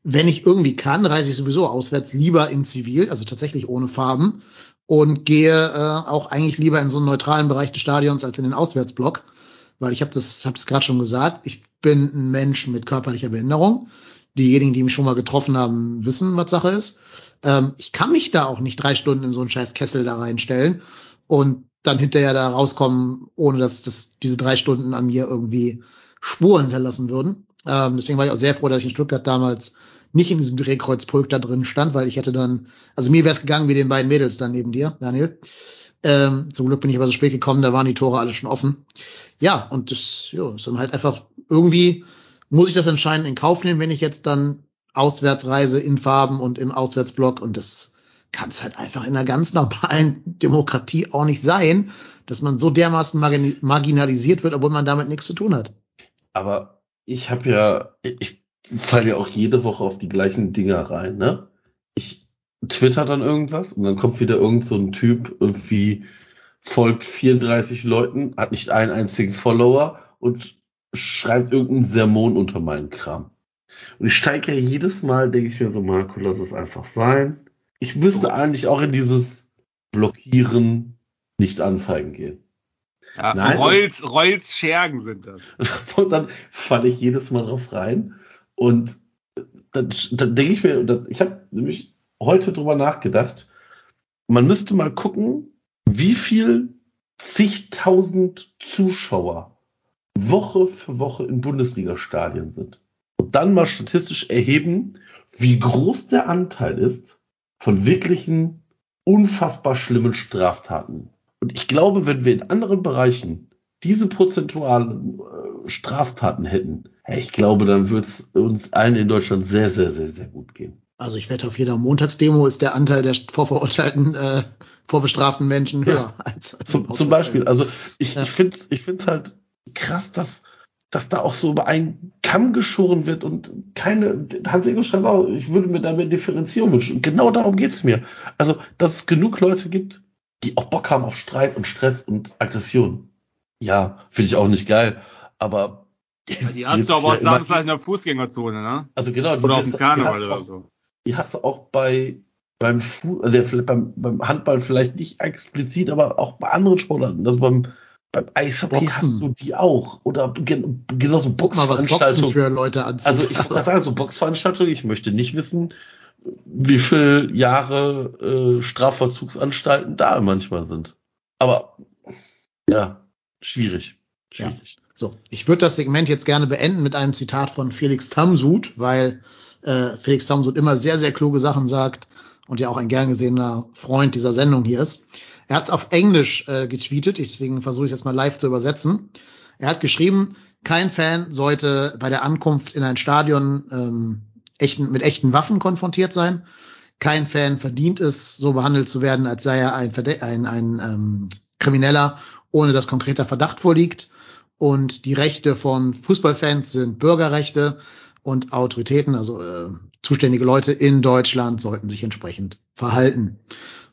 wenn ich irgendwie kann, reise ich sowieso auswärts lieber in Zivil, also tatsächlich ohne Farben und gehe äh, auch eigentlich lieber in so einen neutralen Bereich des Stadions als in den Auswärtsblock, weil ich habe das, hab das gerade schon gesagt, ich bin ein Mensch mit körperlicher Behinderung. Diejenigen, die mich schon mal getroffen haben, wissen, was Sache ist. Ähm, ich kann mich da auch nicht drei Stunden in so einen scheiß Kessel da reinstellen und dann hinterher da rauskommen, ohne dass das, diese drei Stunden an mir irgendwie Spuren hinterlassen würden. Ähm, deswegen war ich auch sehr froh, dass ich in Stuttgart damals nicht in diesem Drehkreuzpulk da drin stand, weil ich hätte dann, also mir wäre es gegangen wie den beiden Mädels dann neben dir, Daniel. Ähm, zum Glück bin ich aber so spät gekommen, da waren die Tore alle schon offen. Ja, und das ja, ist dann halt einfach irgendwie, muss ich das anscheinend in Kauf nehmen, wenn ich jetzt dann Auswärtsreise in Farben und im Auswärtsblock und das kann es halt einfach in einer ganz normalen Demokratie auch nicht sein, dass man so dermaßen marginalisiert wird, obwohl man damit nichts zu tun hat. Aber ich habe ja, ich falle ja auch jede Woche auf die gleichen Dinger rein, ne? Ich twitter dann irgendwas und dann kommt wieder irgend so ein Typ irgendwie folgt 34 Leuten, hat nicht einen einzigen Follower und schreibt irgendeinen Sermon unter meinen Kram. Und ich steige ja jedes Mal, denke ich mir so, Marco, lass es einfach sein. Ich müsste eigentlich auch in dieses Blockieren nicht anzeigen gehen. Ja, Nein, Reus, Reus Schergen sind das. Und dann falle ich jedes Mal drauf rein. Und dann, dann denke ich mir, ich habe nämlich heute drüber nachgedacht, man müsste mal gucken, wie viel zigtausend Zuschauer Woche für Woche in Bundesliga-Stadien sind und dann mal statistisch erheben, wie groß der Anteil ist von wirklichen unfassbar schlimmen Straftaten. Und ich glaube, wenn wir in anderen Bereichen diese prozentualen äh, Straftaten hätten, ich glaube, dann würde es uns allen in Deutschland sehr, sehr, sehr, sehr gut gehen. Also ich wette, auf jeder Montagsdemo ist der Anteil der vorverurteilten, äh, vorbestraften Menschen höher Ja. als, als Zum, zum Beispiel, also ich, Ja. ich finde es ich find's halt krass, dass, dass da auch so über einen Kamm geschoren wird und keine, Hans Ego schreibt auch, ich würde mir da mehr Differenzierung wünschen. Und genau darum geht's mir. Also, dass es genug Leute gibt, die auch Bock haben auf Streit und Stress und Aggression. Ja, finde ich auch nicht geil, aber Ja, die hast du aber auch ja immer- Samstag in der Fußgängerzone, ne? Also genau, die, Oder auf dem Karneval oder so. Die hast du auch bei beim, Fu vielleicht beim, beim Handball vielleicht nicht explizit, aber auch bei anderen Sportarten. Also beim, beim Eishockey Boxen. hast du die auch. Oder gen genauso Boxveranstaltungen. für Leute anzieht. Also ich gerade sagen, so Boxveranstaltungen, ich möchte nicht wissen, wie viel Jahre äh, Strafvollzugsanstalten da manchmal sind. Aber ja, schwierig. Schwierig. So, ich würde das Segment jetzt gerne beenden mit einem Zitat von Felix Tamsud, weil äh, Felix Tamsud immer sehr, sehr kluge Sachen sagt und ja auch ein gern gesehener Freund dieser Sendung hier ist. Er hat es auf Englisch äh, getweetet, deswegen versuche ich es jetzt mal live zu übersetzen. Er hat geschrieben, kein Fan sollte bei der Ankunft in ein Stadion ähm, echten, mit echten Waffen konfrontiert sein. Kein Fan verdient es, so behandelt zu werden, als sei er ein, Verde ein, ein ähm, Krimineller, ohne dass konkreter Verdacht vorliegt. Und die Rechte von Fußballfans sind Bürgerrechte und Autoritäten, also äh, zuständige Leute in Deutschland sollten sich entsprechend verhalten.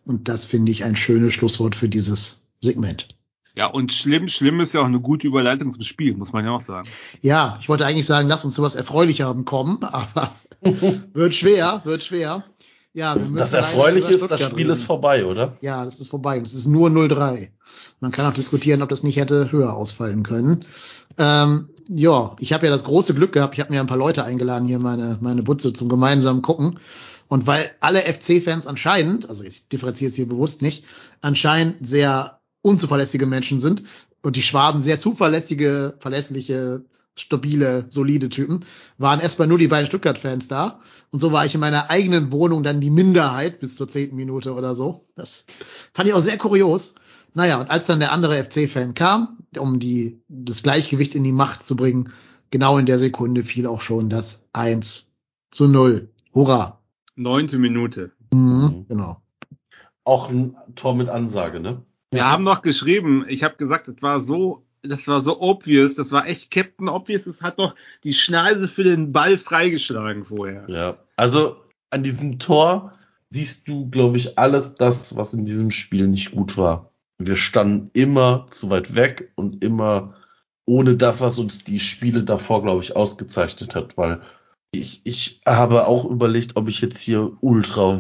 Und das finde ich ein schönes Schlusswort für dieses Segment. Ja, und schlimm, schlimm ist ja auch eine gute Überleitung zum Spiel, muss man ja auch sagen. Ja, ich wollte eigentlich sagen, lass uns zu was Erfreulicherem kommen, aber wird schwer, wird schwer. Ja, wir müssen Das Erfreuliche ist, das Spiel reden. ist vorbei, oder? Ja, das ist vorbei. Es ist nur 0-3. Man kann auch diskutieren, ob das nicht hätte höher ausfallen können. Ähm, ja, ich habe ja das große Glück gehabt, ich habe mir ein paar Leute eingeladen hier meine meine Butze zum gemeinsamen gucken. Und weil alle FC-Fans anscheinend, also ich differenziere es hier bewusst nicht, anscheinend sehr unzuverlässige Menschen sind und die Schwaben sehr zuverlässige, verlässliche, stabile, solide Typen, waren erstmal nur die beiden Stuttgart-Fans da. Und so war ich in meiner eigenen Wohnung dann die Minderheit bis zur zehnten Minute oder so. Das fand ich auch sehr kurios. Naja, und als dann der andere FC-Fan kam, um die, das Gleichgewicht in die Macht zu bringen, genau in der Sekunde fiel auch schon das 1 zu 0. Hurra. Neunte Minute. Mhm, genau. Auch ein Tor mit Ansage, ne? Wir haben noch geschrieben, ich habe gesagt, das war so, das war so obvious, das war echt Captain Obvious, es hat doch die Schneise für den Ball freigeschlagen vorher. Ja. Also an diesem Tor siehst du, glaube ich, alles das, was in diesem Spiel nicht gut war. Wir standen immer zu weit weg und immer ohne das, was uns die Spiele davor, glaube ich, ausgezeichnet hat, weil ich, ich habe auch überlegt, ob ich jetzt hier ultra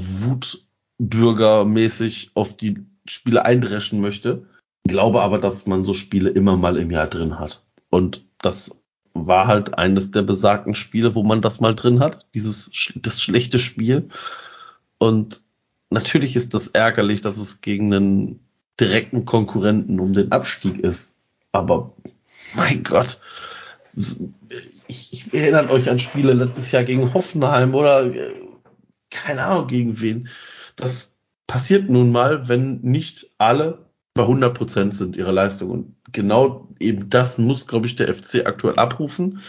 wutbürgermäßig auf die Spiele eindreschen möchte. Glaube aber, dass man so Spiele immer mal im Jahr drin hat. Und das war halt eines der besagten Spiele, wo man das mal drin hat, dieses das schlechte Spiel. Und natürlich ist das ärgerlich, dass es gegen einen direkten Konkurrenten um den Abstieg ist. Aber mein Gott, ich, ich erinnere euch an Spiele letztes Jahr gegen Hoffenheim oder äh, keine Ahnung gegen wen. Das passiert nun mal, wenn nicht alle bei 100 Prozent sind ihrer Leistung. Und genau eben das muss, glaube ich, der FC aktuell abrufen.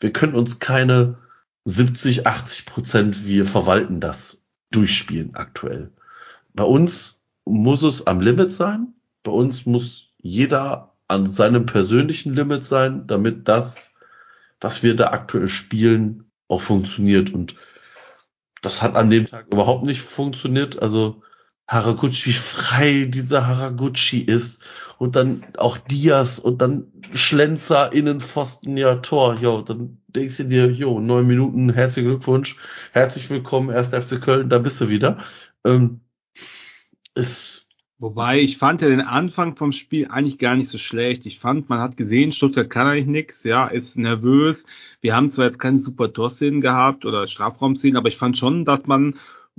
Wir können uns keine 70, 80 Prozent, wir verwalten das, durchspielen aktuell. Bei uns muss es am Limit sein. Bei uns muss jeder an seinem persönlichen Limit sein, damit das, was wir da aktuell spielen, auch funktioniert. Und das hat an dem Tag überhaupt nicht funktioniert. Also Haraguchi, wie frei dieser Haraguchi ist. Und dann auch Diaz und dann Schlenzer, Innenpfosten, ja, Tor. Jo, dann denkst du dir, jo, neun Minuten, herzlichen Glückwunsch, herzlich willkommen, erst FC Köln, da bist du wieder. Ähm, ist, Wobei, ich fand ja den Anfang vom Spiel eigentlich gar nicht so schlecht. Ich fand, man hat gesehen, Stuttgart kann eigentlich nix, ja, ist nervös. Wir haben zwar jetzt keine super Torszenen gehabt oder Strafraumszenen, aber ich fand schon, dass man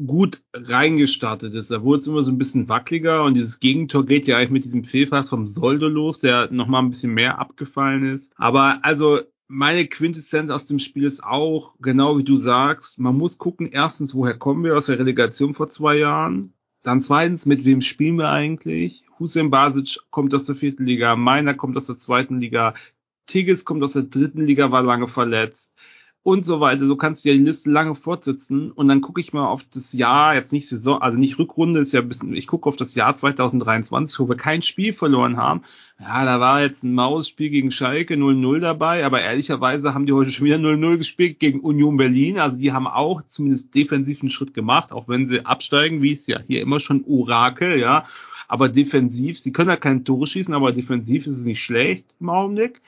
gut reingestartet ist. Da wurde es immer so ein bisschen wackeliger und dieses Gegentor geht ja eigentlich mit diesem Fehlpass vom Soldo los, der nochmal ein bisschen mehr abgefallen ist. Aber also meine Quintessenz aus dem Spiel ist auch, genau wie du sagst, man muss gucken, erstens, woher kommen wir aus der Relegation vor zwei Jahren? Dann zweitens, mit wem spielen wir eigentlich? Hussein Basic kommt aus der vierten Liga, Meiner kommt aus der zweiten Liga, Tigges kommt aus der dritten Liga, war lange verletzt und so weiter. So kannst du ja die Liste lange fortsetzen und dann gucke ich mal auf das Jahr, jetzt nicht Saison, also nicht Rückrunde, ist ja ein bisschen, ich gucke auf das Jahr 2023, wo wir kein Spiel verloren haben. Ja, da war jetzt ein Mausspiel gegen Schalke 0-0 dabei, aber ehrlicherweise haben die heute schon wieder 0-0 gespielt gegen Union Berlin. Also die haben auch zumindest defensiv einen Schritt gemacht, auch wenn sie absteigen, wie es ja hier immer schon Orakel, ja. Aber defensiv, sie können ja keine Tore schießen, aber defensiv ist es nicht schlecht im Augenblick.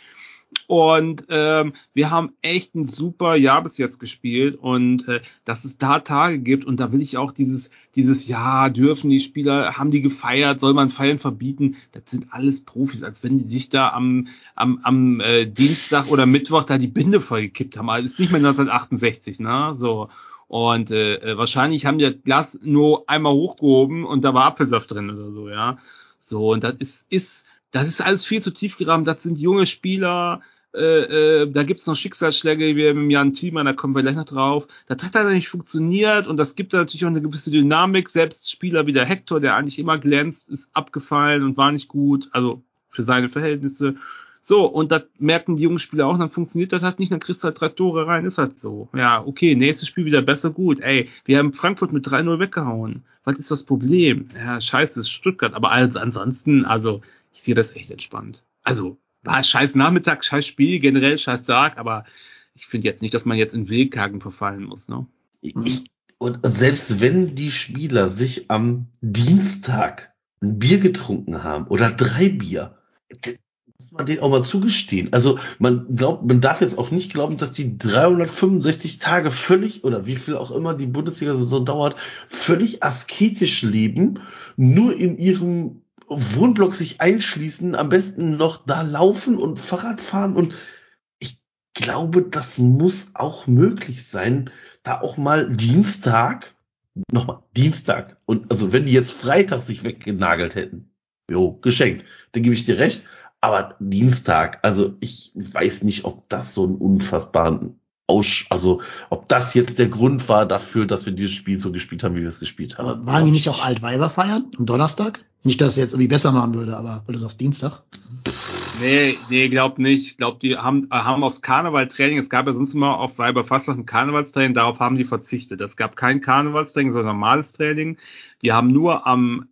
Und ähm, wir haben echt ein super Jahr bis jetzt gespielt und äh, dass es da Tage gibt und da will ich auch dieses dieses ja dürfen die Spieler haben die gefeiert soll man feiern verbieten? Das sind alles Profis als wenn die sich da am am, am äh, Dienstag oder Mittwoch da die Binde vollgekippt haben. Also ist nicht mehr 1968 ne? So. Und äh, äh, wahrscheinlich haben die das Glas nur einmal hochgehoben und da war Apfelsaft drin oder so ja? So und das ist ist das ist alles viel zu tief gerammt. Das sind junge Spieler. Äh, äh, da gibt's noch Schicksalsschläge wie im Jan Thiemann, da kommen wir gleich noch drauf. Das hat dann nicht funktioniert und das gibt da natürlich auch eine gewisse Dynamik. Selbst Spieler wie der Hector, der eigentlich immer glänzt, ist abgefallen und war nicht gut, also für seine Verhältnisse. So, und das merken die jungen Spieler auch, dann funktioniert das halt nicht, dann kriegst du halt drei Tore rein, ist halt so. Ja, okay, nächstes Spiel wieder besser, gut. Ey, wir haben Frankfurt mit 3-0 weggehauen. Was ist das Problem? Ja, scheiße, ist Stuttgart, aber ansonsten, also, ich sehe das echt entspannt. Also, war scheiß Nachmittag, scheiß Spiel, generell scheiß Tag, aber ich finde jetzt nicht, dass man jetzt in Wildkagen verfallen muss, ne? und selbst wenn die Spieler sich am Dienstag ein Bier getrunken haben oder drei Bier, muss man denen auch mal zugestehen. Also man glaubt, man darf jetzt auch nicht glauben, dass die 365 Tage völlig oder wie viel auch immer die Bundesliga-Saison dauert, völlig asketisch leben, nur in ihrem Wohnblock sich einschließen, am besten noch da laufen und Fahrrad fahren und ich glaube, das muss auch möglich sein, da auch mal Dienstag, nochmal Dienstag und also wenn die jetzt Freitag sich weggenagelt hätten, jo, geschenkt, dann gebe ich dir recht, aber Dienstag, also ich weiß nicht, ob das so einen unfassbaren aus, also ob das jetzt der Grund war dafür, dass wir dieses Spiel so gespielt haben, wie wir es gespielt haben. Aber waren die nicht auch Altweiber feiern am Donnerstag? Nicht, dass es jetzt irgendwie besser machen würde, aber weil du sagst Dienstag. Nee, nee, glaub nicht. Glaub, die haben, haben aufs Karnevaltraining, es gab ja sonst immer auf Weiberfastnacht ein Karnevalstraining, darauf haben die verzichtet. Es gab kein Karnevalstraining, sondern normales Training. Die haben nur am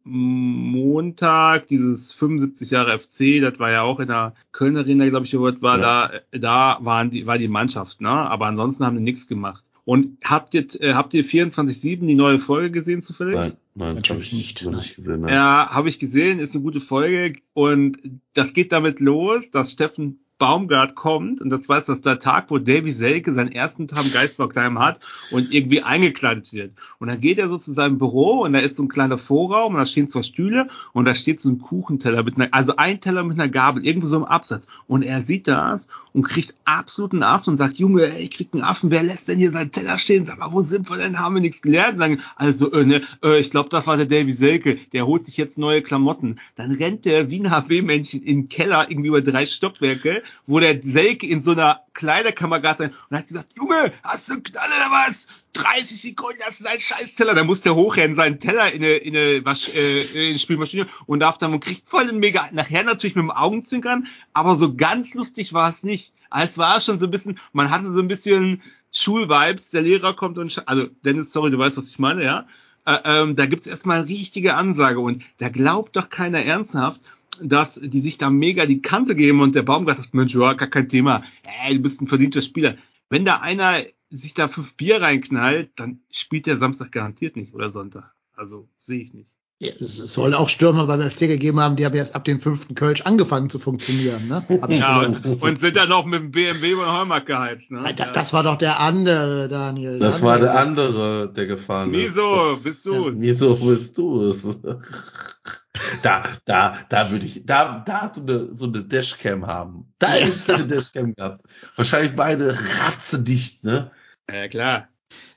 Montag dieses 75 Jahre FC, das war ja auch in der Kölner Arena, glaube ich, war ja. da, da waren die, war die Mannschaft, ne? Aber ansonsten haben die nichts gemacht. Und habt ihr, äh, habt ihr 24-7 die neue Folge gesehen zufällig? Nein, nein, natürlich nicht. Nein. nicht gesehen, nein. Ja, habe ich gesehen, ist eine gute Folge. Und das geht damit los, dass Steffen Baumgart kommt und das war jetzt der Tag, wo Davy Selke seinen ersten Tag im Geistbockheim hat und irgendwie eingekleidet wird. Und dann geht er so zu seinem Büro und da ist so ein kleiner Vorraum und da stehen zwei Stühle und da steht so ein Kuchenteller mit einer, also ein Teller mit einer Gabel, irgendwo so im Absatz. Und er sieht das und kriegt absoluten Affen und sagt, Junge, ey, ich krieg einen Affen, wer lässt denn hier seinen Teller stehen? Sag mal, wo sind wir denn? Haben wir nichts gelernt? Und dann, also, äh, ne, äh, ich glaube, das war der Davy Selke, der holt sich jetzt neue Klamotten. Dann rennt der wie ein HB-Männchen in den Keller, irgendwie über drei Stockwerke, wo der Selke in so einer Kleiderkammer sein und hat gesagt, Junge, hast du einen Knalle oder was? 30 Sekunden hast du deinen Scheißteller. Dann muss der hochrennen, seinen Teller in eine, in eine, Wasch, äh, in eine Spielmaschine und darf dann und kriegt voll den Mega, nachher natürlich mit dem Augenzwinkern, aber so ganz lustig war es nicht. Es war schon so ein bisschen, man hatte so ein bisschen Schulvibes, der Lehrer kommt und, also Dennis, sorry, du weißt, was ich meine, ja? Äh, ähm, da gibt's erstmal richtige Ansage und da glaubt doch keiner ernsthaft, dass die sich da mega die Kante geben und der Baumgart sagt, Mensch, ja, gar kein Thema, ey, du bist ein verdienter Spieler. Wenn da einer sich da fünf Bier reinknallt, dann spielt der Samstag garantiert nicht oder Sonntag. Also sehe ich nicht. Ja, es soll auch Stürmer beim FC gegeben haben, die haben erst ab dem fünften Kölsch angefangen zu funktionieren. Ne? ja, und, und, sind dann noch mit dem BMW von Heumark geheizt. Ne? Ja, das war doch der andere, Daniel. Das war der andere, der gefahren ist. Wieso bist du es? Wieso bist du es? Da, da, da würde ich, da, da so eine, so eine Dashcam haben. Da hätte ich eine Dashcam gehabt. Wahrscheinlich beide ratzendicht, ne? Ja, klar.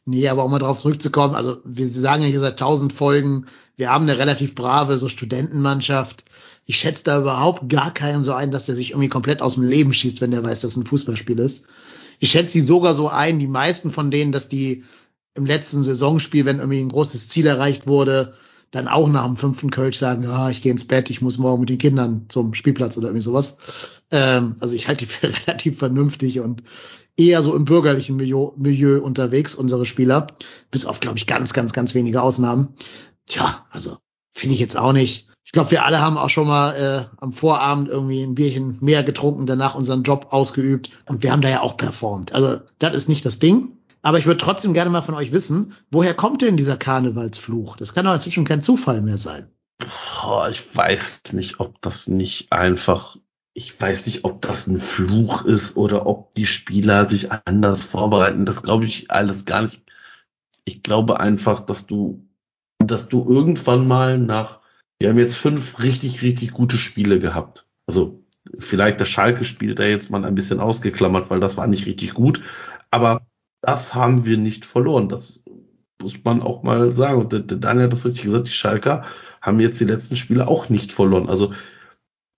Nee, aber um mal drauf zurückzukommen, also wir sagen ja hier seit tausend Folgen, wir haben eine relativ brave so Studentenmannschaft. Ich schätze da überhaupt gar keinen so ein, dass der sich irgendwie komplett aus dem Leben schießt, wenn der weiß, dass es ein Fußballspiel ist. Ich schätze die sogar so ein, die meisten von denen, dass die im letzten Saisonspiel, wenn irgendwie ein großes Ziel erreicht wurde, dann auch nach dem fünften Kölsch sagen, ja, ich gehe ins Bett, ich muss morgen mit den Kindern zum Spielplatz oder irgendwie sowas. Ähm, also ich halte die für relativ vernünftig und eher so im bürgerlichen Milieu, Milieu unterwegs, unsere Spieler, bis auf, glaube ich, ganz, ganz, ganz wenige Ausnahmen. Tja, also finde ich jetzt auch nicht. Ich glaube, wir alle haben auch schon mal äh, am Vorabend irgendwie ein Bierchen mehr getrunken, danach unseren Job ausgeübt und wir haben da ja auch performt. Also das ist nicht das Ding. Aber ich würde trotzdem gerne mal von euch wissen, woher kommt denn dieser Karnevalsfluch? Das kann doch inzwischen kein Zufall mehr sein. Boah, ich weiß nicht, ob das nicht einfach, ich weiß nicht, ob das ein Fluch ist oder ob die Spieler sich anders vorbereiten. Das glaube ich alles gar nicht. Ich glaube einfach, dass du, dass du irgendwann mal nach, wir haben jetzt fünf richtig, richtig gute Spiele gehabt. Also vielleicht das Schalke-Spiel da jetzt mal ein bisschen ausgeklammert, weil das war nicht richtig gut. Aber das haben wir nicht verloren. Das muss man auch mal sagen. Und der, Daniel hat das richtig gesagt, die Schalker haben jetzt die letzten Spiele auch nicht verloren. Also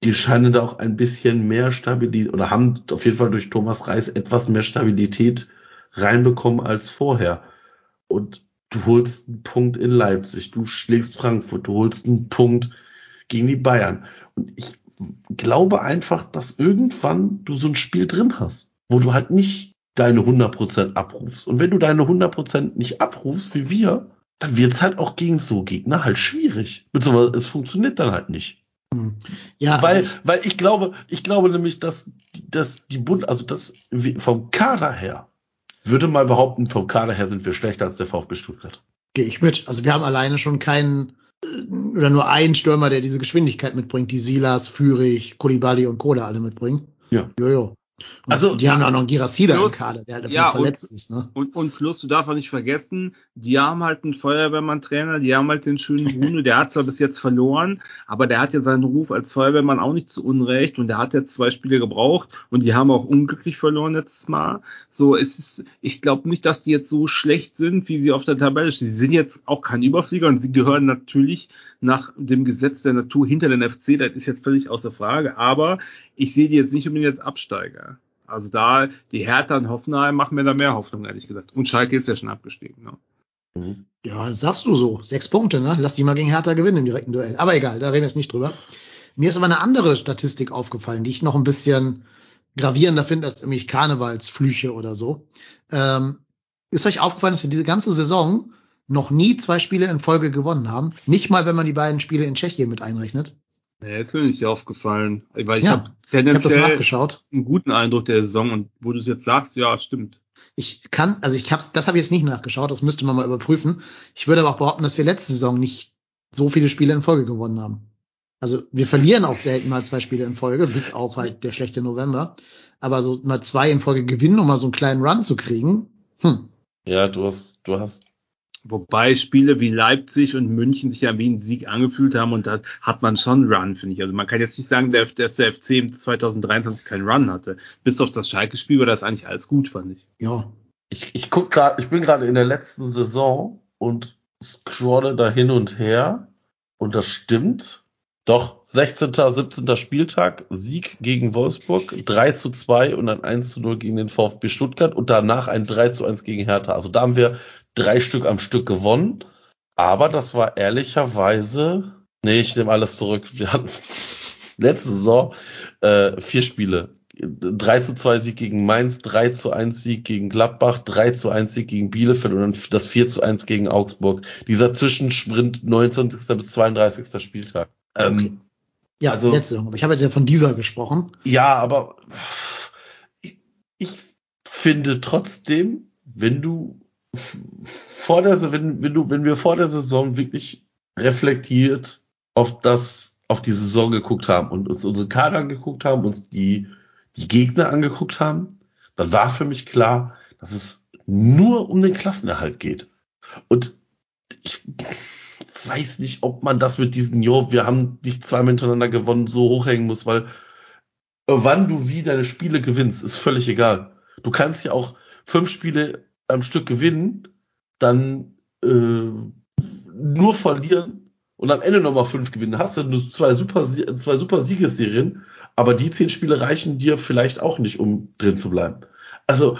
die scheinen da auch ein bisschen mehr Stabilität oder haben auf jeden Fall durch Thomas Reis etwas mehr Stabilität reinbekommen als vorher. Und du holst einen Punkt in Leipzig, du schlägst Frankfurt, du holst einen Punkt gegen die Bayern. Und ich glaube einfach, dass irgendwann du so ein Spiel drin hast, wo du halt nicht deine 100% abrufst. Und wenn du deine 100% nicht abrufst, wie wir, dann wird's halt auch gegen so Gegner halt schwierig. Beziehungsweise es funktioniert dann halt nicht. Hm. Ja, weil, also, weil ich glaube, ich glaube nämlich, dass, dass die Bund, also das vom Kader her, würde mal behaupten, vom Kader her sind wir schlechter als der VfB Stuttgart. gehe ich mit. Also wir haben alleine schon keinen äh, oder nur einen Stürmer, der diese Geschwindigkeit mitbringt, die Silas, Führig, Kulibali und Koda alle mitbringen. Ja. Jojo. Und Also, die haben auch noch einen Girasida plus- im Kader, der halt ja, verletzt ist, ne? Und, und plus, du darfst auch nicht vergessen, die haben halt einen Feuerwehrmann-Trainer, die haben halt den schönen Bruno, der hat zwar bis jetzt verloren, aber der hat ja seinen Ruf als Feuerwehrmann auch nicht zu Unrecht und der hat jetzt zwei Spiele gebraucht und die haben auch unglücklich verloren letztes Mal. So, es ist, ich glaube nicht, dass die jetzt so schlecht sind, wie sie auf der Tabelle stehen. Sie sind jetzt auch kein Überflieger und sie gehören natürlich nach dem Gesetz der Natur hinter den FC, das ist jetzt völlig außer Frage, aber ich sehe die jetzt nicht unbedingt als Absteiger. Also da, die Hertha und Hoffenheim machen mir da mehr Hoffnung, ehrlich gesagt. Und Schalke ist ja schon abgestiegen. Ne? Mhm. Ja, sagst du so. Sechs Punkte, ne? Lass die mal gegen Hertha gewinnen im direkten Duell. Aber egal, da reden wir jetzt nicht drüber. Mir ist aber eine andere Statistik aufgefallen, die ich noch ein bisschen gravierender finde als irgendwie Karnevalsflüche oder so. Ähm, ist euch aufgefallen, dass wir diese ganze Saison noch nie zwei Spiele in Folge gewonnen haben? Nicht mal, wenn man die beiden Spiele in Tschechien mit einrechnet. Nee, jetzt bin ich dir aufgefallen. Weil ich Ja, habe Ich habe das tendenziell nachgeschaut. einen guten Eindruck der Saison und wo du es jetzt sagst, ja, stimmt. Ich kann, also ich hab's, das habe ich jetzt nicht nachgeschaut, das müsste man mal überprüfen. Ich würde aber auch behaupten, dass wir letzte Saison nicht so viele Spiele in Folge gewonnen haben. Also wir verlieren auch selten mal zwei Spiele in Folge, bis auf halt der schlechte November. Aber so mal zwei in Folge gewinnen, um mal so einen kleinen Run zu kriegen. Hm. Ja, du hast, du hast, Wobei Spiele wie Leipzig und München sich ja wie ein Sieg angefühlt haben und das hat man schon Run, finde ich. Also man kann jetzt nicht sagen, der- dass der FC im 2023 keinen Run hatte. Bis auf das Schalke-Spiel war das eigentlich alles gut, fand ich. Ja. ich, ich guck gerade, ich bin gerade in der letzten Saison und scrolle da hin und her und das stimmt. Doch, 16., 17. Spieltag, Sieg gegen Wolfsburg, 3 zu 2 und ein 1 zu 0 gegen den VfB Stuttgart und danach ein 3 zu 1 gegen Hertha. Also da haben wir drei Stück am Stück gewonnen. Aber das war ehrlicherweise, nee, ich nehme alles zurück. Wir hatten letzte Saison äh, vier Spiele. 3 zu 2 Sieg gegen Mainz, 3 zu 1 Sieg gegen Gladbach, 3 zu 1 Sieg gegen Bielefeld und dann das 4 zu 1 gegen Augsburg. Dieser Zwischensprint 29. bis 32. Spieltag. Ähm, Okay. Ja, Also- letzte Saison. Aber ich habe jetzt ja von dieser gesprochen. Ja, aber ich, ich finde trotzdem, wenn du vor der, wenn, wenn du, wenn wir vor der Saison wirklich reflektiert auf das, auf die Saison geguckt haben und uns unsere Kader angeguckt haben, uns die, die Gegner angeguckt haben, dann war für mich klar, dass es nur um den Klassenerhalt geht. Und ich weiß nicht, ob man das mit diesen, jo, wir haben dich zweimal hintereinander gewonnen, so hochhängen muss, weil wann du wie deine Spiele gewinnst, ist völlig egal. Du kannst ja auch fünf Spiele am Stück gewinnen, dann äh, nur verlieren und am Ende nochmal fünf gewinnen. Hast du nur zwei super, zwei super Siegesserien, aber die zehn Spiele reichen dir vielleicht auch nicht, um drin zu bleiben. Also,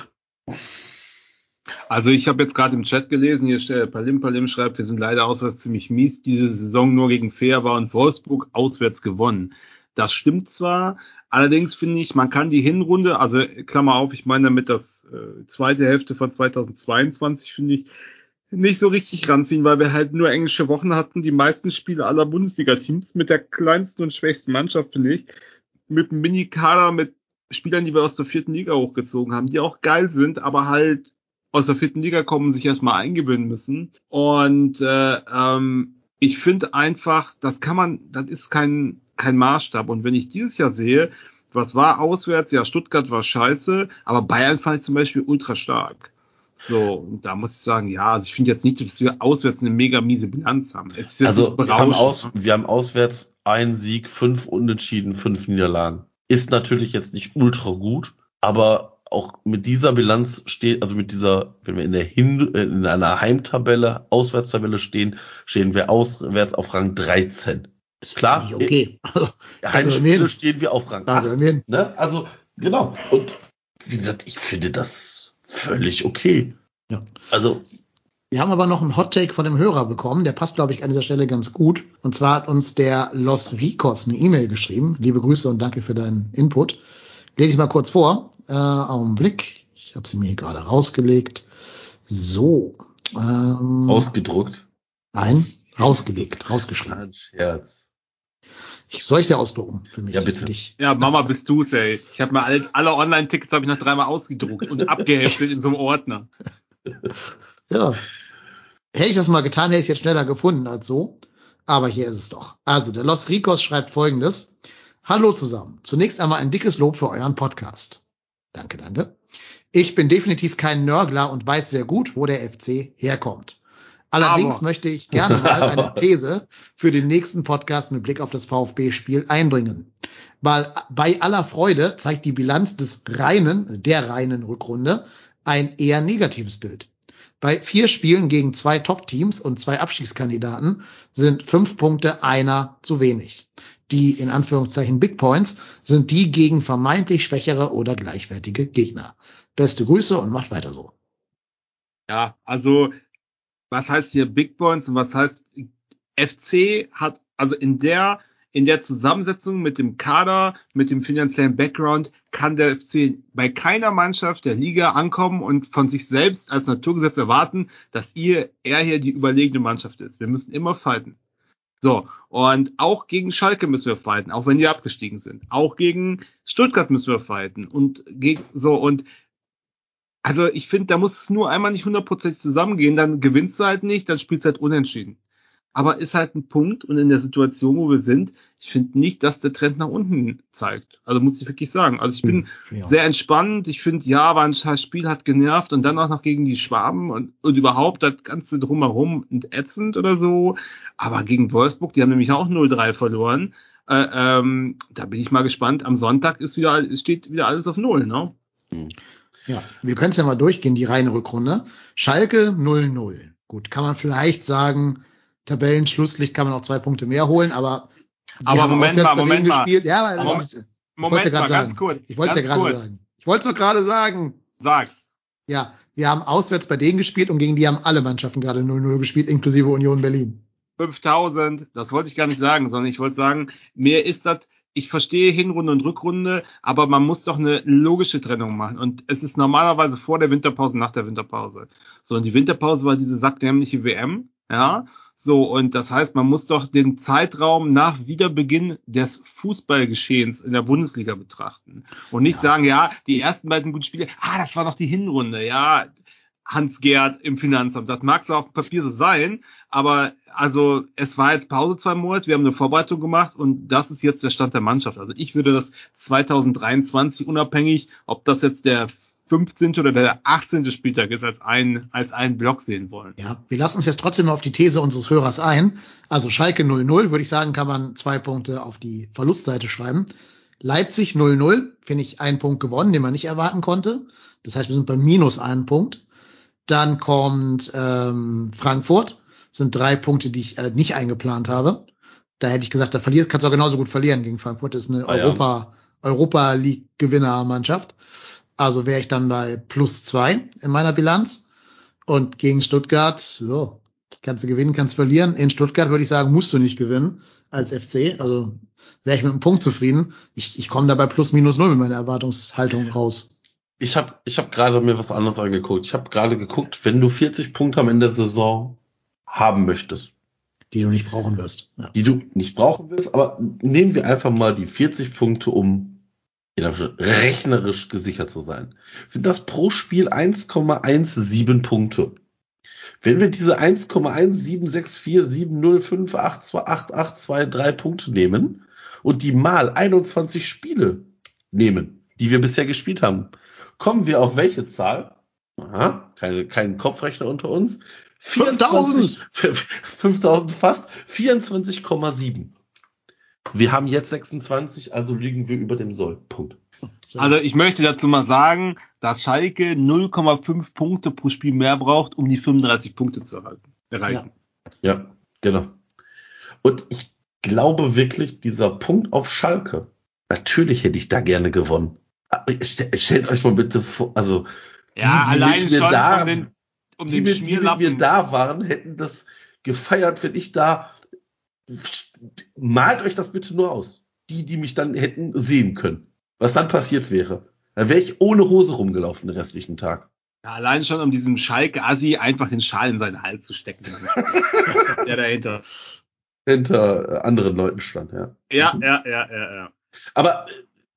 Also ich habe jetzt gerade im Chat gelesen, hier steht Palim Palim schreibt, wir sind leider auswärts ziemlich mies, diese Saison nur gegen Feerbar und Wolfsburg auswärts gewonnen. Das stimmt zwar, allerdings finde ich, man kann die Hinrunde, also Klammer auf, ich meine damit das äh, zweite Hälfte von 2022, finde ich, nicht so richtig ranziehen, weil wir halt nur englische Wochen hatten, die meisten Spiele aller Bundesliga-Teams mit der kleinsten und schwächsten Mannschaft, finde ich, mit einem Mini-Kader, mit Spielern, die wir aus der vierten Liga hochgezogen haben, die auch geil sind, aber halt aus der vierten Liga kommen, sich erstmal eingewöhnen müssen. Und äh, ähm, ich finde einfach, das kann man, das ist kein, kein Maßstab. Und wenn ich dieses Jahr sehe, was war auswärts, ja, Stuttgart war scheiße, aber Bayern fand ich zum Beispiel ultra stark. So, und da muss ich sagen, ja, also ich finde jetzt nicht, dass wir auswärts eine mega miese Bilanz haben. Also wir haben, aus, wir haben auswärts einen Sieg, fünf Unentschieden, fünf Niederlagen. Ist natürlich jetzt nicht ultra gut, aber auch mit dieser Bilanz steht, also mit dieser, wenn wir in der Hin äh, in einer Heimtabelle, Auswärtstabelle stehen, stehen wir auswärts auf Rang 13. Ist klar. Okay. Also, Heimspiele stehen wir auf Rang 8. Ne? Also, genau. Und wie gesagt, ich finde das völlig okay. Ja. Also. Wir haben aber noch einen Hot Take von dem Hörer bekommen, der passt, glaube ich, an dieser Stelle ganz gut. Und zwar hat uns der Los Ricos eine E-Mail geschrieben. Liebe Grüße und danke für deinen Input. Lese ich mal kurz vor. Äh, Augenblick. Ich habe sie mir hier gerade rausgelegt. So. Ähm, Ausgedruckt? Nein, rausgelegt, rausgeschrieben. Ein Scherz. Ich, soll ich sie ausdrucken für mich? Ja, bitte. Ja, Mama, bist du's, ey. Ich habe mir alle, alle Online-Tickets habe ich noch dreimal ausgedruckt und abgeheftet in so einem Ordner. Ja. Hätte ich das mal getan, hätte ich es jetzt schneller gefunden als so. Aber hier ist es doch. Also, der Los Ricos schreibt folgendes. Hallo zusammen. Zunächst einmal ein dickes Lob für euren Podcast. Danke, danke. Ich bin definitiv kein Nörgler und weiß sehr gut, wo der FC herkommt. Allerdings Aber. möchte ich gerne mal eine These für den nächsten Podcast mit Blick auf das VfB-Spiel einbringen. Weil bei aller Freude zeigt die Bilanz des reinen, der reinen Rückrunde ein eher negatives Bild. Bei vier Spielen gegen zwei Top-Teams und zwei Abstiegskandidaten sind fünf Punkte einer zu wenig die in Anführungszeichen Big Points sind die gegen vermeintlich schwächere oder gleichwertige Gegner. Beste Grüße und macht weiter so. Ja, also was heißt hier Big Points und was heißt FC hat also in der in der Zusammensetzung mit dem Kader, mit dem finanziellen Background kann der FC bei keiner Mannschaft der Liga ankommen und von sich selbst als Naturgesetz erwarten, dass ihr er hier die überlegene Mannschaft ist. Wir müssen immer fighten. So, und auch gegen Schalke müssen wir fighten, auch wenn die abgestiegen sind. Auch gegen Stuttgart müssen wir fighten. Und gegen, so, und also ich finde, da muss es nur einmal nicht hundertprozentig zusammengehen, dann gewinnst du halt nicht, dann spielst du halt unentschieden aber ist halt ein Punkt und in der Situation, wo wir sind, ich finde nicht, dass der Trend nach unten zeigt. Also muss ich wirklich sagen. Also ich bin hm, ja. sehr entspannt. Ich finde, ja, war ein scheiß Spiel, hat genervt und dann auch noch gegen die Schwaben und, und überhaupt das Ganze drumherum entätzend oder so. Aber gegen Wolfsburg, die haben nämlich auch 0-3 verloren. Äh, ähm, da bin ich mal gespannt. Am Sonntag ist wieder, steht wieder alles auf Null, ne? Hm. Ja, wir können es ja mal durchgehen, die reine Rückrunde. Schalke 0-0. Gut, kann man vielleicht sagen, Tabellenschlusslicht kann man auch zwei Punkte mehr holen, aber aber Moment mal, Moment mal. Gespielt. Ja, aber Moment, Moment mal, ganz sagen. kurz. Ich wollte es ja gerade sagen. Ich wollte es doch gerade sagen. Sag's. Ja, wir haben auswärts bei denen gespielt und gegen die haben alle Mannschaften gerade 0-0 gespielt, inklusive Union Berlin. 5000, das wollte ich gar nicht sagen, sondern ich wollte sagen, mir ist das, ich verstehe Hinrunde und Rückrunde, aber man muss doch eine logische Trennung machen. Und es ist normalerweise vor der Winterpause, nach der Winterpause. So, und die Winterpause war diese sackdämliche WM, ja. So, und das heißt, man muss doch den Zeitraum nach Wiederbeginn des Fußballgeschehens in der Bundesliga betrachten. Und nicht ja. sagen, ja, die ersten beiden guten Spiele, ah, das war noch die Hinrunde, ja, Hans-Gerd im Finanzamt. Das mag zwar auf dem Papier so sein, aber also es war jetzt Pause zwei Monate, wir haben eine Vorbereitung gemacht und das ist jetzt der Stand der Mannschaft. Also ich würde das 2023 unabhängig, ob das jetzt der 15. oder der 18. Spieltag ist, als ein, als einen Block sehen wollen. Ja, wir lassen uns jetzt trotzdem auf die These unseres Hörers ein. Also Schalke 0-0, würde ich sagen, kann man zwei Punkte auf die Verlustseite schreiben. Leipzig 0-0, finde ich einen Punkt gewonnen, den man nicht erwarten konnte. Das heißt, wir sind bei minus einen Punkt. Dann kommt ähm, Frankfurt, sind drei Punkte, die ich äh, nicht eingeplant habe. Da hätte ich gesagt, da verliert, kannst du auch genauso gut verlieren gegen Frankfurt. Das ist eine ah, Europa, ja. Europa League Gewinnermannschaft. Also wäre ich dann bei plus zwei in meiner Bilanz. Und gegen Stuttgart, so, kannst du gewinnen, kannst verlieren. In Stuttgart würde ich sagen, musst du nicht gewinnen als FC. Also wäre ich mit einem Punkt zufrieden. Ich, ich komme dabei plus minus null mit meiner Erwartungshaltung raus. Ich habe ich hab gerade mir was anderes angeguckt. Ich habe gerade geguckt, wenn du 40 Punkte am Ende der Saison haben möchtest, Die du nicht brauchen wirst. Ja. die du nicht brauchen willst, aber nehmen wir einfach mal die 40 Punkte, um rechnerisch gesichert zu sein. Sind das pro Spiel 1,17 Punkte. Wenn wir diese 1,1764705882883 Punkte nehmen und die mal 21 Spiele nehmen, die wir bisher gespielt haben, kommen wir auf welche Zahl? Aha, keine, kein Kopfrechner unter uns. 24 5000 fast, 24,7. Wir haben jetzt 26, also liegen wir über dem Soll. Punkt. Also ich möchte dazu mal sagen, dass Schalke 0,5 Punkte pro Spiel mehr braucht, um die 35 Punkte zu erhalten, erreichen. Ja, genau. Und ich glaube wirklich, dieser Punkt auf Schalke, natürlich hätte ich da gerne gewonnen. Stellt, euch mal bitte vor, also Ja, die allein schon da, um den, um die, den die mit mir da waren, hätten das gefeiert, wenn ich da. Malt euch das bitte nur aus. Die, die mich dann hätten sehen können. Was dann passiert wäre. Dann wäre ich ohne Hose rumgelaufen den restlichen Tag. Ja, allein schon um diesem Schalke-Assi einfach den Schal in seinen Hals zu stecken. Der dahinter. Hinter äh, anderen Leuten stand, ja. Ja, Mhm. ja, ja, ja, ja. Aber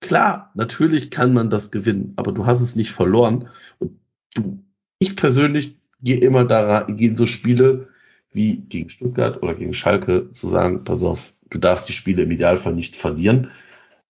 klar, natürlich kann man das gewinnen, aber du hast es nicht verloren. Und du, ich persönlich gehe immer da gehen so Spiele wie gegen Stuttgart oder gegen Schalke zu sagen, pass auf, du darfst die Spiele im Idealfall nicht verlieren,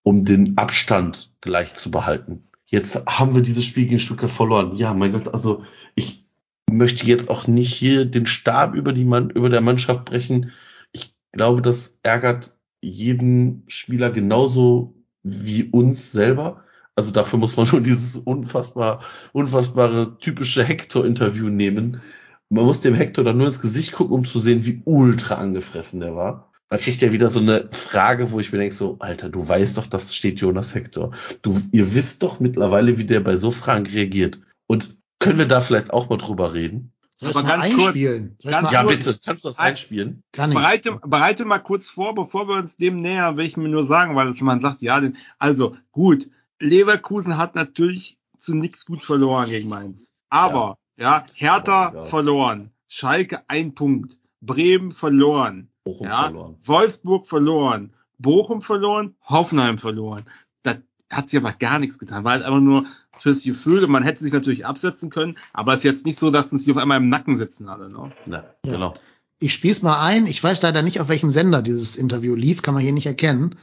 um den Abstand gleich zu behalten. Jetzt haben wir dieses Spiel gegen Stuttgart verloren. Ja, mein Gott, also ich möchte jetzt auch nicht hier den Stab über die Mann, über der Mannschaft brechen. Ich glaube, das ärgert jeden Spieler genauso wie uns selber. Also dafür muss man nur dieses unfassbar, unfassbare typische Hector-Interview nehmen. Man muss dem Hector dann nur ins Gesicht gucken, um zu sehen, wie ultra angefressen der war. Man kriegt ja wieder so eine Frage, wo ich mir denke, so, Alter, du weißt doch, das steht Jonas Hector. Du, ihr wisst doch mittlerweile, wie der bei so Fragen reagiert. Und können wir da vielleicht auch mal drüber reden? Soll ich Aber mal ganz kurz- einspielen? Ich's ganz Ja, kurz- bitte. Kannst du das Ein- einspielen? Kann ich. Bereite, bereite mal kurz vor, bevor wir uns dem nähern, will ich mir nur sagen, weil es jemand sagt, ja, den, also gut, Leverkusen hat natürlich zu nichts gut verloren gegen Mainz. Aber, ja, Hertha Aber egal. verloren, Schalke ein Punkt, Bremen verloren, Bochum ja, verloren. Wolfsburg verloren, Bochum verloren, Hoffenheim verloren. Da hat sich aber gar nichts getan, halt einfach nur fürs Gefühl und man hätte sich natürlich absetzen können, aber es ist jetzt nicht so, dass uns die auf einmal im Nacken sitzen alle, ne? Ja. genau. Ich spiel's mal ein. Ich weiß leider nicht, auf welchem Sender dieses Interview lief, kann man hier nicht erkennen.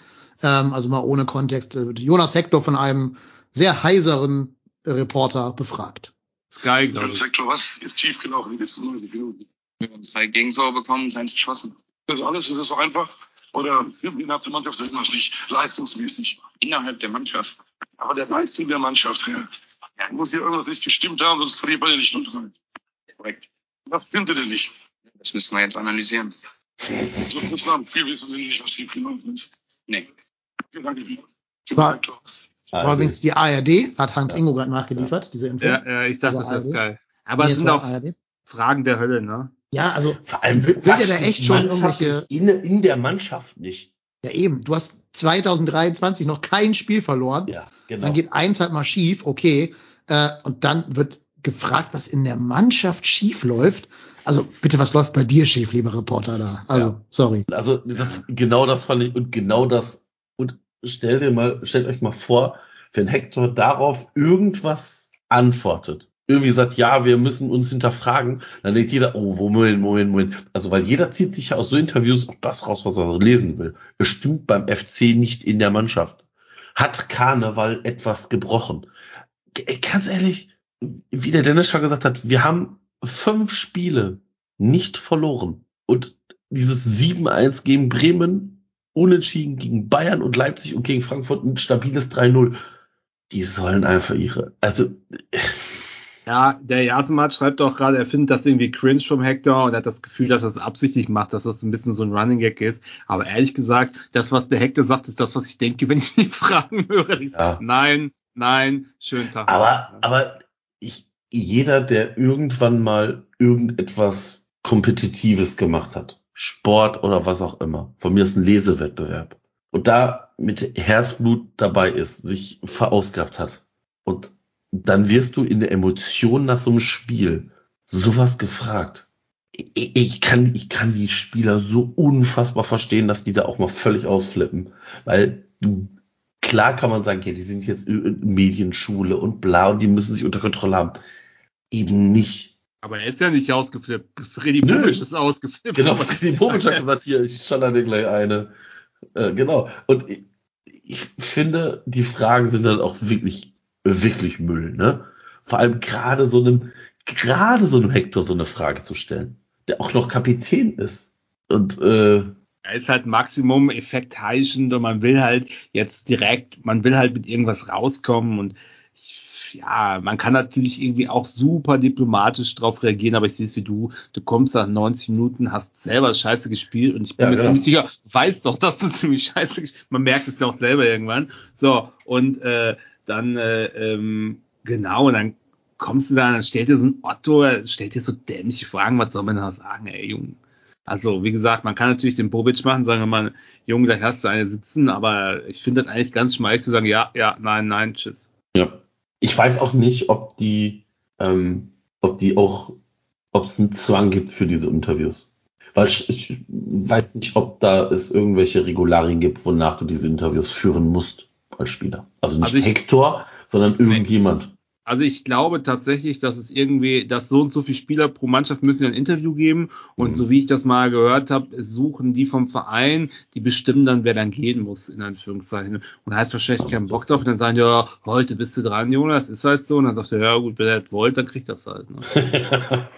Ähm, also mal ohne Kontext. Äh, Jonas Hector von einem sehr heiseren Reporter befragt. Sky, glaube ich. Sektor, was ist schiefgelaufen in den letzten 90 Minuten? Wir haben zwei Gegentore bekommen, eins geschossen. Das alles, ist das so einfach? Oder innerhalb der Mannschaft irgendwas nicht leistungsmäßig? Innerhalb der Mannschaft. Aber der Leistung der Mannschaft, ja. ja muss hier irgendwas nicht gestimmt haben, sonst verliert man ja nicht nur drei. Korrekt. Was stimmte denn nicht? Das müssen wir jetzt analysieren. So dem Spiel wissen Sie nicht, was schiefgelaufen ist. Nee. Vielen Dank. War, übrigens die ARD, hat Hans Ingo gerade nachgeliefert, diese Info. Ja, ja, ich dachte, Also das ist geil. Aber Nee, es sind auch ARD. Fragen der Hölle, ne? Ja, also Vor allem will der da echt schon irgendwelche, in, in der Mannschaft nicht. ja eben, du hast 2023 noch kein Spiel verloren. Ja, genau. Dann geht eins halt mal schief, okay. Äh, und dann wird gefragt, was in der Mannschaft schief läuft. Also bitte, was läuft bei dir schief, lieber Reporter da? Also, sorry. Also das, genau das fand ich und genau das und stell dir mal, stellt euch mal vor, wenn Hector darauf irgendwas antwortet, irgendwie sagt, ja, wir müssen uns hinterfragen, dann denkt jeder, oh, Moment, Moment, Moment. Also weil jeder zieht sich ja aus so Interviews auch das raus, was er lesen will. Es stimmt beim FC nicht in der Mannschaft. Hat Karneval etwas gebrochen? Ganz ehrlich, wie der Dennis schon gesagt hat, wir haben fünf Spiele nicht verloren. Und dieses 7-1 gegen Bremen, unentschieden gegen Bayern und Leipzig und gegen Frankfurt ein stabiles 3-0. Die sollen einfach ihre, also, Ja, der Jasemat schreibt auch gerade, er findet das irgendwie cringe vom Hector und hat das Gefühl, dass er es absichtlich macht, dass das ein bisschen so ein Running Gag ist. Aber ehrlich gesagt, das, was der Hector sagt, ist das, was ich denke, wenn ich die Fragen höre. Ich Ja. sag, Nein, nein, schönen Tag. aber, aber ich jeder, der irgendwann mal irgendetwas Kompetitives gemacht hat, Sport oder was auch immer, von mir ist ein Lesewettbewerb, und da mit Herzblut dabei ist, sich verausgabt hat, und dann wirst du in der Emotion nach so einem Spiel sowas gefragt. Ich, ich, kann, ich kann die Spieler so unfassbar verstehen, dass die da auch mal völlig ausflippen. Weil du, klar kann man sagen, ja, die sind jetzt Medienschule und bla und die müssen sich unter Kontrolle haben. Eben nicht. Aber er ist ja nicht ausgeflippt. Freddy. Bobic ist ausgeflippt. Genau, Freddy Bobic hat gesagt, hier, ich schaller dir gleich eine. Äh, genau. Und ich, ich finde, die Fragen sind dann auch wirklich, wirklich Müll, ne? Vor allem gerade so einem, gerade so einem Hector so eine Frage zu stellen, der auch noch Kapitän ist. Und äh, Er ist halt Maximum Effekt heischend und man will halt jetzt direkt, man will halt mit irgendwas rauskommen und ich, ja, man kann natürlich irgendwie auch super diplomatisch drauf reagieren, aber ich sehe es wie du. Du kommst nach 90 Minuten, hast selber Scheiße gespielt und ich bin Ja, mir genau. ziemlich sicher, weiß doch, dass du ziemlich Scheiße gespielt Man merkt es ja auch selber irgendwann. So, und äh, dann, äh, ähm, genau, und dann kommst du da, dann stellt dir so ein Otto, er stellt dir so dämliche Fragen, was soll man da sagen, ey, Junge? Also, wie gesagt, man kann natürlich den Bobic machen, sagen wir mal, Junge, da hast du eine sitzen, aber ich finde das eigentlich ganz schmeichelig zu sagen, ja, ja, nein, nein, tschüss. Ja. Ich weiß auch nicht, ob die, ähm, ob die auch, ob es einen Zwang gibt für diese Interviews. Weil ich, ich weiß nicht, ob da es irgendwelche Regularien gibt, wonach du diese Interviews führen musst als Spieler. Also nicht Also ich- Hector, sondern irgendjemand. Also ich glaube tatsächlich, dass es irgendwie, dass so und so viele Spieler pro Mannschaft müssen ein Interview geben und Mhm. so wie ich das mal gehört habe, suchen die vom Verein, die bestimmen dann, wer dann gehen muss, in Anführungszeichen. Und hat wahrscheinlich keinen Bock drauf und dann sagen, ja, heute bist du dran, Jonas, ist halt so. Und dann sagt er, ja gut, wenn er das wollt, dann kriegt das halt. Ne?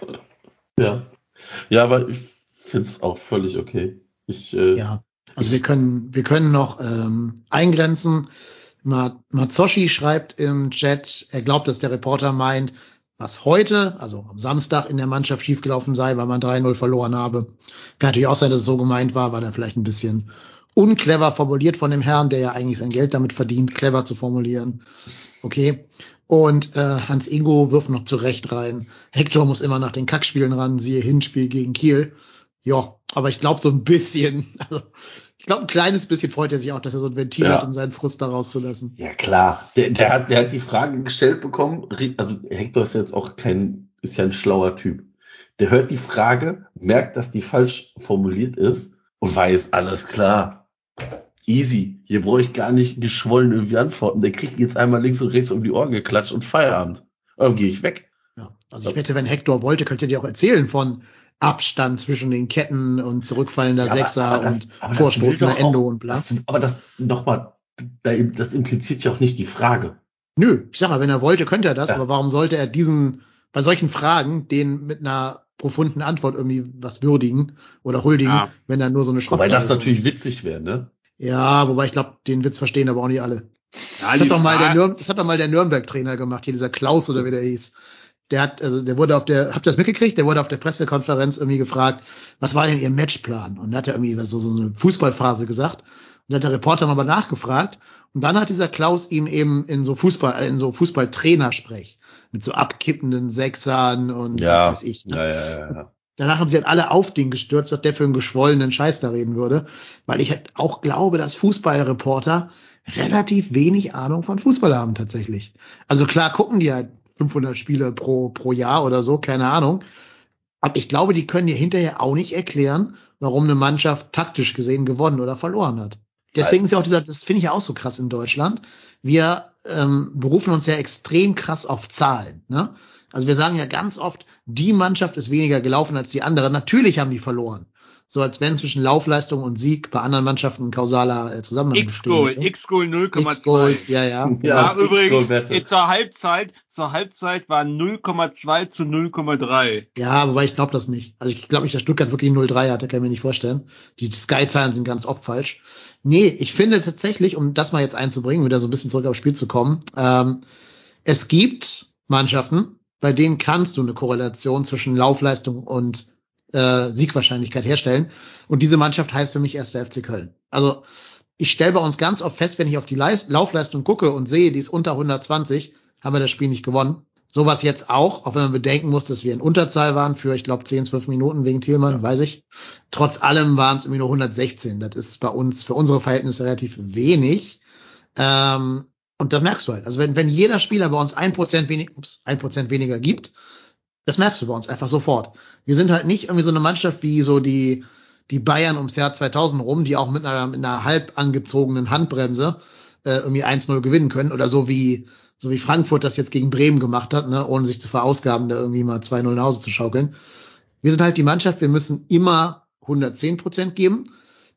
ja. Ja, aber ich finde es auch völlig okay. Ich, äh, Ja, also wir können, wir können noch ähm, eingrenzen. Ma Mazoshi schreibt im Chat, er glaubt, dass der Reporter meint, was heute, also am Samstag in der Mannschaft schiefgelaufen sei, weil man 3-0 verloren habe. Kann natürlich auch sein, dass es so gemeint war, war dann vielleicht ein bisschen unclever formuliert von dem Herrn, der ja eigentlich sein Geld damit verdient, clever zu formulieren. Okay. Und äh, Hans Ingo wirft noch zurecht rein. Hector muss immer nach den Kackspielen ran, siehe Hinspiel gegen Kiel. Ja, aber ich glaube so ein bisschen, also ich glaube ein kleines bisschen freut er sich auch, dass er so ein Ventil Ja. hat, um seinen Frust da rauszulassen. Ja, klar. Der, der, hat, der hat die Frage gestellt bekommen. Also Hector ist jetzt auch kein, ist ja ein schlauer Typ. Der hört die Frage, merkt, dass die falsch formuliert ist und weiß, alles klar. Easy. Hier brauche ich gar nicht geschwollen irgendwie antworten. Der kriegt jetzt einmal links und rechts um die Ohren geklatscht und Feierabend. Dann gehe ich weg. Ja, also ich wette, wenn Hector wollte, könnte er dir auch erzählen von Abstand zwischen den Ketten und zurückfallender Ja, Sechser aber das- und vorstoßender doch auch- Endo und bla. Das, aber das nochmal, da- das impliziert ja auch nicht die Frage. Nö, ich sag mal, wenn er wollte, könnte er das, Ja. aber warum sollte er diesen, bei solchen Fragen, den mit einer profunden Antwort irgendwie was würdigen oder huldigen, Ja. wenn er nur so eine Schrott Wobei das natürlich witzig wäre, ne? Ja, wobei ich glaube, den Witz verstehen aber auch nicht alle. Ja, Das hat, doch mal der Nürn, das hat doch mal der Nürnberg-Trainer gemacht, hier dieser Klaus oder wie der hieß. Der hat, also der wurde auf der, habt ihr das mitgekriegt? Der wurde auf der Pressekonferenz irgendwie gefragt, was war denn ihr Matchplan? Und da hat er irgendwie so, so eine Fußballphase gesagt. Und da hat der Reporter nochmal nachgefragt. Und dann hat dieser Klaus ihm eben in so Fußball, in so Fußballtrainersprech mit so abkippenden Sechsern und Ja. was weiß ich. Ne? Ja, ja, ja, ja. Danach haben sie halt alle auf den gestürzt, was der für einen geschwollenen Scheiß da reden würde. Weil ich halt auch glaube, dass Fußballreporter relativ wenig Ahnung von Fußball haben tatsächlich. Also klar gucken die halt 500 Spiele pro, pro Jahr oder so, keine Ahnung. Aber ich glaube, die können dir hinterher auch nicht erklären, warum eine Mannschaft taktisch gesehen gewonnen oder verloren hat. Deswegen ist ja auch dieser, das finde ich ja auch so krass in Deutschland. Wir ähm, berufen uns ja extrem krass auf Zahlen. Ne? Also wir sagen ja ganz oft, die Mannschaft ist weniger gelaufen als die andere. Natürlich haben die verloren. So als wenn zwischen Laufleistung und Sieg bei anderen Mannschaften ein kausaler äh, Zusammenhang X-Goal, ne? X-Goal X-Goals, 0,2. ja, ja. Ja, übrigens, X-Goal-Wette. eh, zur Halbzeit, zur Halbzeit war 0,2 zu 0,3. Ja, wobei ich glaube das nicht. Also ich glaube nicht, dass Stuttgart wirklich 0-3 hatte, kann ich mir nicht vorstellen. Die Sky-Zahlen sind ganz oft falsch. Nee, ich finde tatsächlich, um das mal jetzt einzubringen, wieder so ein bisschen zurück aufs Spiel zu kommen, ähm, es gibt Mannschaften, bei denen kannst du eine Korrelation zwischen Laufleistung und äh, Siegwahrscheinlichkeit herstellen. Und diese Mannschaft heißt für mich erst der FC Köln. Also ich stelle bei uns ganz oft fest, wenn ich auf die Leis Laufleistung gucke und sehe, die ist unter 120, haben wir das Spiel nicht gewonnen. Sowas jetzt auch, auch wenn man bedenken muss, dass wir in Unterzahl waren für, ich glaube, 10, 12 Minuten wegen Thielmann, ja. weiß ich. Trotz allem waren es irgendwie nur 116. Das ist bei uns, für unsere Verhältnisse relativ wenig. Ähm, und das merkst du halt. Also wenn, wenn jeder Spieler bei uns ein Prozent weniger, ups, ein Prozent weniger gibt, das merkst du bei uns einfach sofort. Wir sind halt nicht irgendwie so eine Mannschaft wie so die, die Bayern ums Jahr 2000 rum, die auch mit einer, mit einer halb angezogenen Handbremse äh, irgendwie 1-0 gewinnen können oder so wie so wie Frankfurt das jetzt gegen Bremen gemacht hat, ne, ohne sich zu verausgaben, da irgendwie mal 2-0 nach Hause zu schaukeln. Wir sind halt die Mannschaft, wir müssen immer 110 Prozent geben.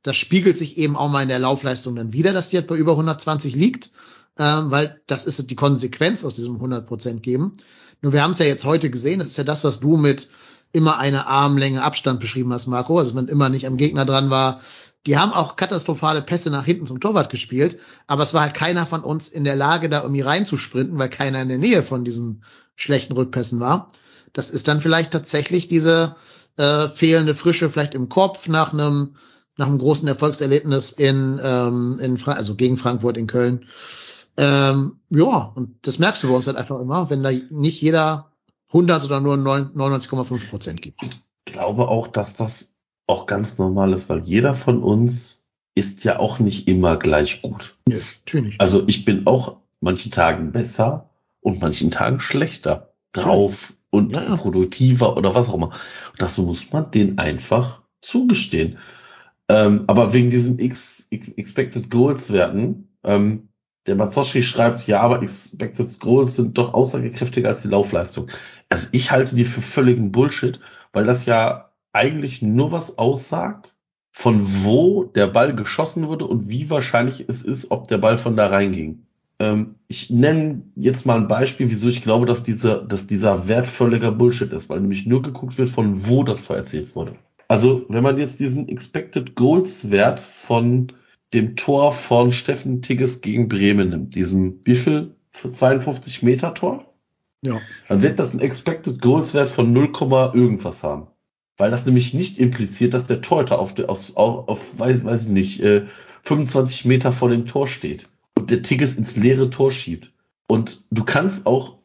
Das spiegelt sich eben auch mal in der Laufleistung dann wieder, dass die halt bei über 120 liegt, ähm, weil das ist die Konsequenz aus diesem 100 Prozent geben. Nur wir haben es ja jetzt heute gesehen, das ist ja das, was du mit immer eine Armlänge Abstand beschrieben hast, Marco, also wenn immer nicht am Gegner dran war, die haben auch katastrophale Pässe nach hinten zum Torwart gespielt, aber es war halt keiner von uns in der Lage, da irgendwie reinzusprinten, weil keiner in der Nähe von diesen schlechten Rückpässen war. Das ist dann vielleicht tatsächlich diese äh, fehlende Frische vielleicht im Kopf nach einem nach einem großen Erfolgserlebnis in, ähm, in Fra also gegen Frankfurt in Köln. Ähm, ja, und das merkst du bei uns halt einfach immer, wenn da nicht jeder 100 oder nur 99,5 Prozent gibt. Ich glaube auch, dass das auch ganz normal ist, weil jeder von uns ist ja auch nicht immer gleich gut. Ja, natürlich. Also ich bin auch manchen Tagen besser und manchen Tagen schlechter drauf und ja, ja. produktiver oder was auch immer. Und das muss man den einfach zugestehen. Ähm, aber wegen diesen X, X Expected Goals Werten, ähm, der Mazoski schreibt, ja, aber Expected Goals sind doch aussagekräftiger als die Laufleistung. Also ich halte die für völligen Bullshit, weil das ja eigentlich nur was aussagt, von wo der Ball geschossen wurde und wie wahrscheinlich es ist, ob der Ball von da reinging. Ähm, ich nenne jetzt mal ein Beispiel, wieso ich glaube, dass dieser, dass dieser Wert völliger Bullshit ist, weil nämlich nur geguckt wird, von wo das Tor erzielt wurde. Also, wenn man jetzt diesen Expected Goals Wert von dem Tor von Steffen Tigges gegen Bremen nimmt, diesem, wie viel? Für 52 Meter Tor? Ja. Dann wird das ein Expected Goals Wert von 0, irgendwas haben weil das nämlich nicht impliziert, dass der Torhüter auf, auf, auf, auf weiß, weiß ich nicht, äh, 25 Meter vor dem Tor steht und der Tigges ins leere Tor schiebt. Und du kannst auch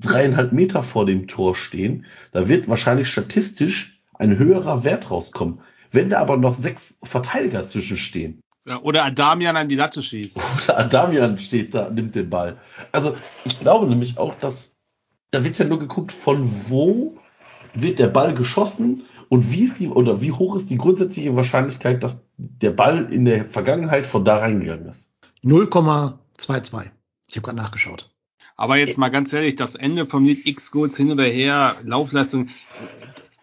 dreieinhalb Meter vor dem Tor stehen, da wird wahrscheinlich statistisch ein höherer Wert rauskommen. Wenn da aber noch sechs Verteidiger zwischenstehen. Ja, oder Adamian an die Latte schießt. Oder Adamian steht da, nimmt den Ball. Also ich glaube nämlich auch, dass da wird ja nur geguckt, von wo wird der Ball geschossen und wie ist die oder wie hoch ist die grundsätzliche Wahrscheinlichkeit, dass der Ball in der Vergangenheit von da reingegangen ist? 0,22. Ich habe gerade nachgeschaut. Aber jetzt mal ganz ehrlich, das Ende vom Lied X Goals hin oder her, Laufleistung,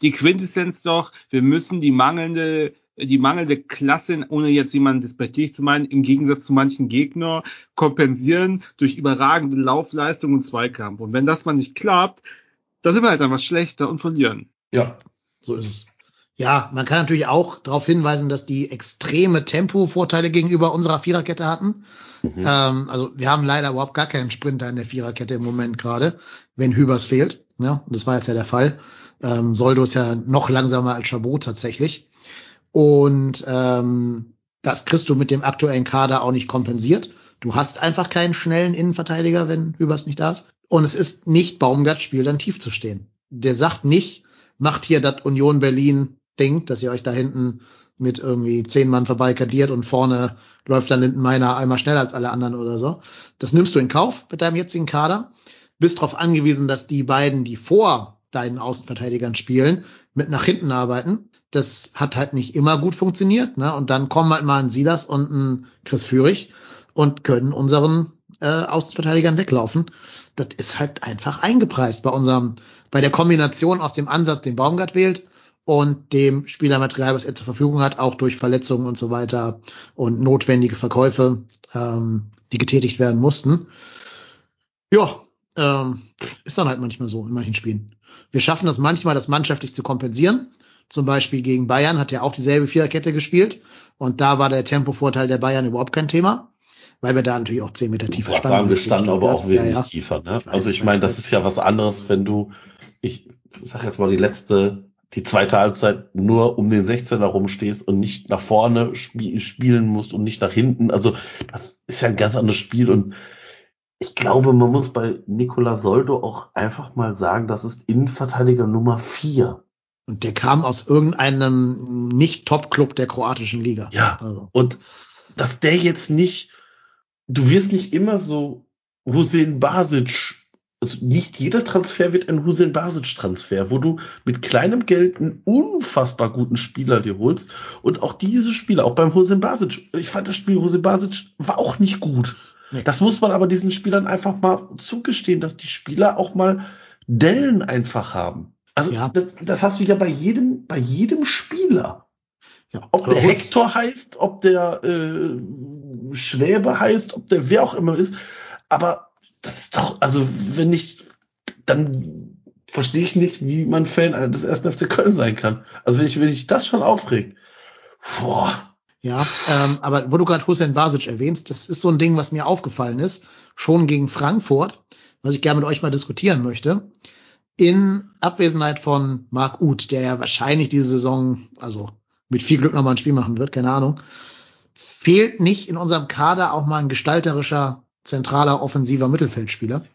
die Quintessenz doch, wir müssen die mangelnde die mangelnde Klasse, ohne jetzt jemanden despektierlich zu meinen, im Gegensatz zu manchen Gegner kompensieren durch überragende Laufleistung und Zweikampf. Und wenn das mal nicht klappt, dann sind wir halt einfach schlechter und verlieren. Ja, so ist es. Ja, man kann natürlich auch darauf hinweisen, dass die extreme Tempo-Vorteile gegenüber unserer Viererkette hatten. Mhm. Ähm, also wir haben leider überhaupt gar keinen Sprinter in der Viererkette im Moment gerade, wenn Hübers fehlt. Ja, das war jetzt ja der Fall. Ähm, Soldo ist ja noch langsamer als Chabot tatsächlich. Und ähm, das kriegst du mit dem aktuellen Kader auch nicht kompensiert. Du hast einfach keinen schnellen Innenverteidiger, wenn Hübers nicht da ist. Und es ist nicht Baumgarts Spiel, dann tief zu stehen. Der sagt nicht, macht hier das Union Berlin Ding, dass ihr euch da hinten mit irgendwie zehn Mann vorbeikadiert und vorne läuft dann Lindenmeiner einmal schneller als alle anderen oder so. Das nimmst du in Kauf mit deinem jetzigen Kader. Bist darauf angewiesen, dass die beiden, die vor deinen Außenverteidigern spielen, mit nach hinten arbeiten. Das hat halt nicht immer gut funktioniert. Ne? Und dann kommen halt mal ein Silas und ein Chris Führig und können unseren äh, Außenverteidigern weglaufen. Das ist halt einfach eingepreist bei unserem bei der Kombination aus dem Ansatz, den Baumgart wählt, und dem Spielermaterial, was er zur Verfügung hat, auch durch Verletzungen und so weiter und notwendige Verkäufe, ähm, die getätigt werden mussten. Ja, ähm, ist dann halt manchmal so in manchen Spielen. Wir schaffen das manchmal, das mannschaftlich zu kompensieren. Zum Beispiel gegen Bayern hat er auch dieselbe Viererkette gespielt und da war der Tempovorteil der Bayern überhaupt kein Thema, weil wir da natürlich auch zehn Meter tiefer standen. Sagen, wir standen aber auch wesentlich ja, ja. tiefer. Ne? Ich weiß, also ich meine, das ist ja was anderes, wenn du ich sag jetzt mal die letzte, die zweite Halbzeit nur um den 16er rumstehst und nicht nach vorne spiel, spielen musst und nicht nach hinten. Also das ist ja ein ganz anderes Spiel und ich glaube, man muss bei Nicola Soldo auch einfach mal sagen, das ist Innenverteidiger Nummer vier. Und der kam aus irgendeinem nicht-Top-Club der kroatischen Liga. Ja. Also. Und dass der jetzt nicht, du wirst nicht immer so Hussein Basic, also nicht jeder Transfer wird ein Hussein Basic Transfer, wo du mit kleinem Geld einen unfassbar guten Spieler dir holst und auch diese Spieler, auch beim Hussein Basic, ich fand das Spiel Hussein Basic war auch nicht gut. Nee. Das muss man aber diesen Spielern einfach mal zugestehen, dass die Spieler auch mal Dellen einfach haben. Also Ja. das, das hast du ja bei jedem, bei jedem Spieler. Ja. Ob der Hector heißt, ob der äh, Schwäbe heißt, ob der wer auch immer ist. Aber das ist doch, also wenn ich, dann verstehe ich nicht, wie man Fan des 1. FC Köln sein kann. Also wenn ich, wenn ich das schon aufregt. Boah. Ja, ähm, aber wo du gerade Hussein Basic erwähnst, das ist so ein Ding, was mir aufgefallen ist, schon gegen Frankfurt, was ich gerne mit euch mal diskutieren möchte. In Abwesenheit von Marc Uth, der ja wahrscheinlich diese Saison, also mit viel Glück nochmal ein Spiel machen wird, keine Ahnung, fehlt nicht in unserem Kader auch mal ein gestalterischer, zentraler, offensiver Mittelfeldspieler.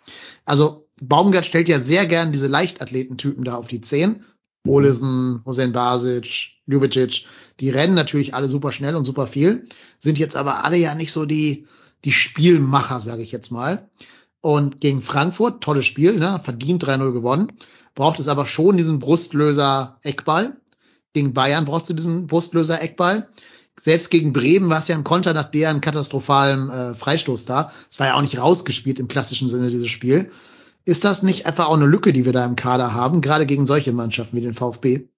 Also Baumgart stellt ja sehr gern diese Leichtathletentypen da auf die Zehn. Olesen, Hussein Basic, Ljubicic, die rennen natürlich alle super schnell und super viel, sind jetzt aber alle ja nicht so die, die Spielmacher, sage ich jetzt mal. Und gegen Frankfurt, tolles Spiel, ne? verdient 3-0 gewonnen, braucht es aber schon diesen Brustlöser Eckball. Gegen Bayern brauchst du diesen Brustlöser Eckball. Selbst gegen Bremen war es ja ein Konter nach deren katastrophalen äh, Freistoß da. Es war ja auch nicht rausgespielt im klassischen Sinne, dieses Spiel. Ist das nicht einfach auch eine Lücke, die wir da im Kader haben, gerade gegen solche Mannschaften wie den VfB?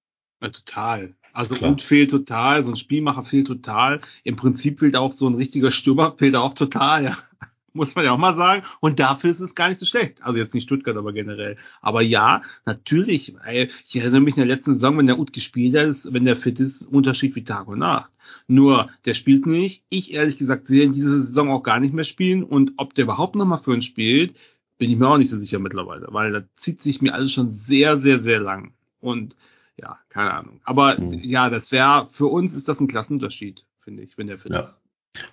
Ja, total. Also Klar. Uth fehlt total, so ein Spielmacher fehlt total. Im Prinzip fehlt auch so ein richtiger Stürmer, fehlt auch total, ja. Muss man ja auch mal sagen. Und dafür ist es gar nicht so schlecht. Also jetzt nicht Stuttgart, aber generell. Aber ja, natürlich. ey, Ich erinnere mich in der letzten Saison, wenn der Uth gespielt hat, ist, wenn der fit ist, Unterschied wie Tag und Nacht. Nur, der spielt nicht. Ich ehrlich gesagt sehe ihn diese Saison auch gar nicht mehr spielen. Und ob der überhaupt noch mal für uns spielt, bin ich mir auch nicht so sicher mittlerweile. Weil da zieht sich mir alles schon sehr, sehr, sehr lang. Und ja, keine Ahnung. Aber Hm. ja, das wäre, für uns ist das ein Klassenunterschied, finde ich, wenn der fit Ja. ist.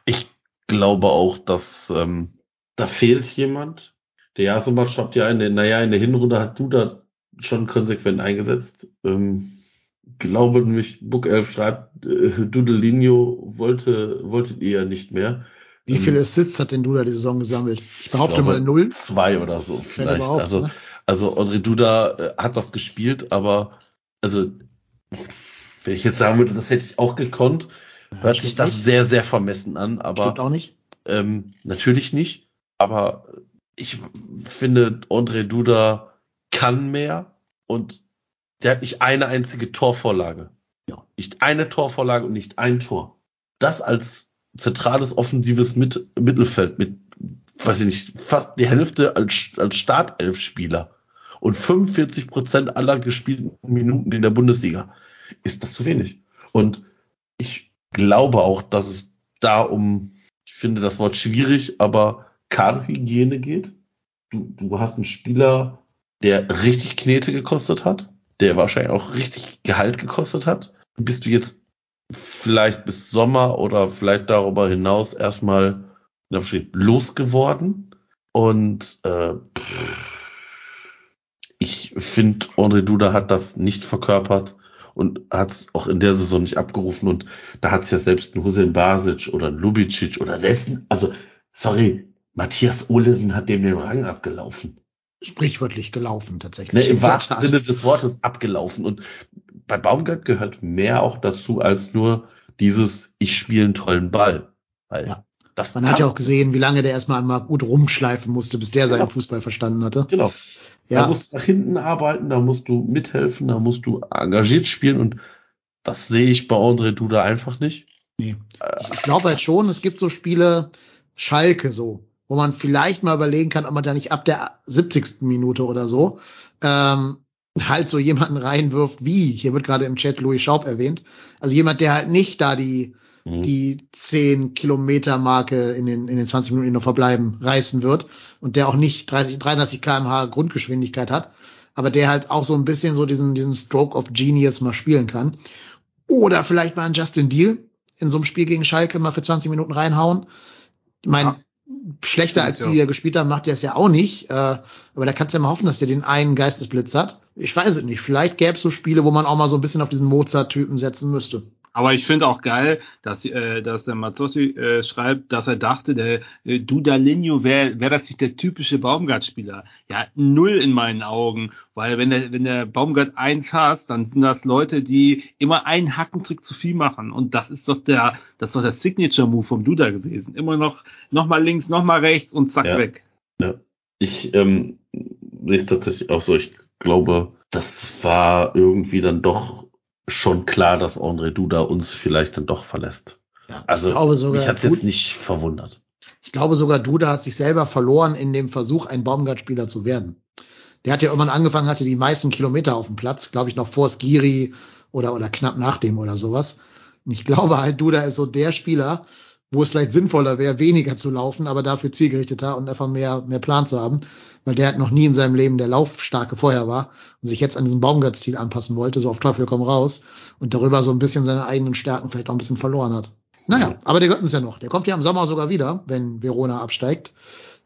Ich glaube auch, dass ähm, da fehlt jemand. Der Jasomatsch habt ja in der, naja, in der Hinrunde hat du da schon konsequent eingesetzt. Ähm, glaube nämlich, Book 11 schreibt, äh, Dudelinho wollte, wolltet ihr ja nicht mehr. Wie Ähm, viele Assists hat denn Duda die Saison gesammelt? Ich behaupte glaube, mal null. Zwei oder so vielleicht. also, ne? also André Duda äh, hat das gespielt, aber also wenn ich jetzt sagen würde, das hätte ich auch gekonnt, hört sich das nicht. sehr, sehr vermessen an, aber Stimmt auch nicht. ähm, natürlich nicht, aber ich finde, André Duda kann mehr und der hat nicht eine einzige Torvorlage. Ja. Nicht eine Torvorlage und nicht ein Tor. Das als zentrales offensives Mit Mittelfeld mit, weiß ich nicht, fast die Hälfte als, als Startelfspieler und 45 Prozent aller gespielten Minuten in der Bundesliga. Ist das zu wenig? Und ich glaube auch, dass es da um, ich finde das Wort schwierig, aber Kaderhygiene geht. Du, du hast einen Spieler, der richtig Knete gekostet hat, der wahrscheinlich auch richtig Gehalt gekostet hat. Bist du jetzt vielleicht bis Sommer oder vielleicht darüber hinaus erstmal losgeworden? Und äh, ich finde, André Duda hat das nicht verkörpert und hat es auch in der Saison nicht abgerufen. Und da hat es ja selbst ein Hussein Basic oder ein Lubicic oder selbst, ein, also sorry, Matthias Olesen hat dem den Rang abgelaufen. Sprichwörtlich gelaufen, tatsächlich. Ne, Im wahrsten. Sinne des Wortes abgelaufen. Und bei Baumgart gehört mehr auch dazu als nur dieses, ich spiele einen tollen Ball. Weil Ja. das Man hat ja auch gesehen, wie lange der erstmal an Marc Uth rumschleifen musste, bis der seinen Genau. Fußball verstanden hatte. Genau. Da Ja, musst du nach hinten arbeiten, da musst du mithelfen, da musst du engagiert spielen und das sehe ich bei André Duda einfach nicht. nee. Ich glaube halt schon, es gibt so Spiele, Schalke so, wo man vielleicht mal überlegen kann, ob man da nicht ab der 70. Minute oder so ähm, halt so jemanden reinwirft, wie, hier wird gerade im Chat Louis Schaub erwähnt, also jemand, der halt nicht da die Mhm. die 10 Kilometer Marke in den, in den 20 Minuten, die noch verbleiben, reißen wird und der auch nicht 30, 33 kmh Grundgeschwindigkeit hat, aber der halt auch so ein bisschen so diesen, diesen Stroke of Genius mal spielen kann. Oder vielleicht mal einen Justin Deal in so einem Spiel gegen Schalke mal für 20 Minuten reinhauen. Ich meine, Ja. schlechter als die, die er gespielt haben, macht er es ja auch nicht. Äh, aber da kannst du ja mal hoffen, dass der den einen Geistesblitz hat. Ich weiß es nicht. Vielleicht gäbe es so Spiele, wo man auch mal so ein bisschen auf diesen Mozart-Typen setzen müsste. Aber ich finde auch geil, dass, äh, dass der Mazzotti äh, schreibt, dass er dachte, der äh, Dudalinho wäre wär das nicht der typische Baumgart-Spieler. Ja, null in meinen Augen. Weil wenn der, wenn der Baumgart eins hasst, dann sind das Leute, die immer einen Hackentrick zu viel machen. Und das ist doch der, das ist doch der Signature-Move vom Duda gewesen. Immer noch, noch mal links, noch mal rechts und zack Ja. weg. Ja. Ich ähm, sehe es tatsächlich auch so. Ich glaube, das war irgendwie dann doch schon klar, dass André Duda uns vielleicht dann doch verlässt. Ja, Also ich glaube sogar, mich hat jetzt nicht verwundert. Ich glaube sogar, Duda hat sich selber verloren in dem Versuch, ein Baumgart-Spieler zu werden. Der hat ja irgendwann angefangen, hatte die meisten Kilometer auf dem Platz, glaube ich, noch vor Skiri oder, oder knapp nach dem oder sowas. Und ich glaube halt, Duda ist so der Spieler, wo es vielleicht sinnvoller wäre, weniger zu laufen, aber dafür zielgerichteter und einfach mehr, mehr Plan zu haben, weil der halt noch nie in seinem Leben der Laufstarke vorher war und sich jetzt an diesen Baumgart-Stil anpassen wollte, so auf Teufel komm raus und darüber so ein bisschen seine eigenen Stärken vielleicht auch ein bisschen verloren hat. Naja, aber der gehört uns ja noch. Der kommt ja im Sommer sogar wieder, wenn Verona absteigt.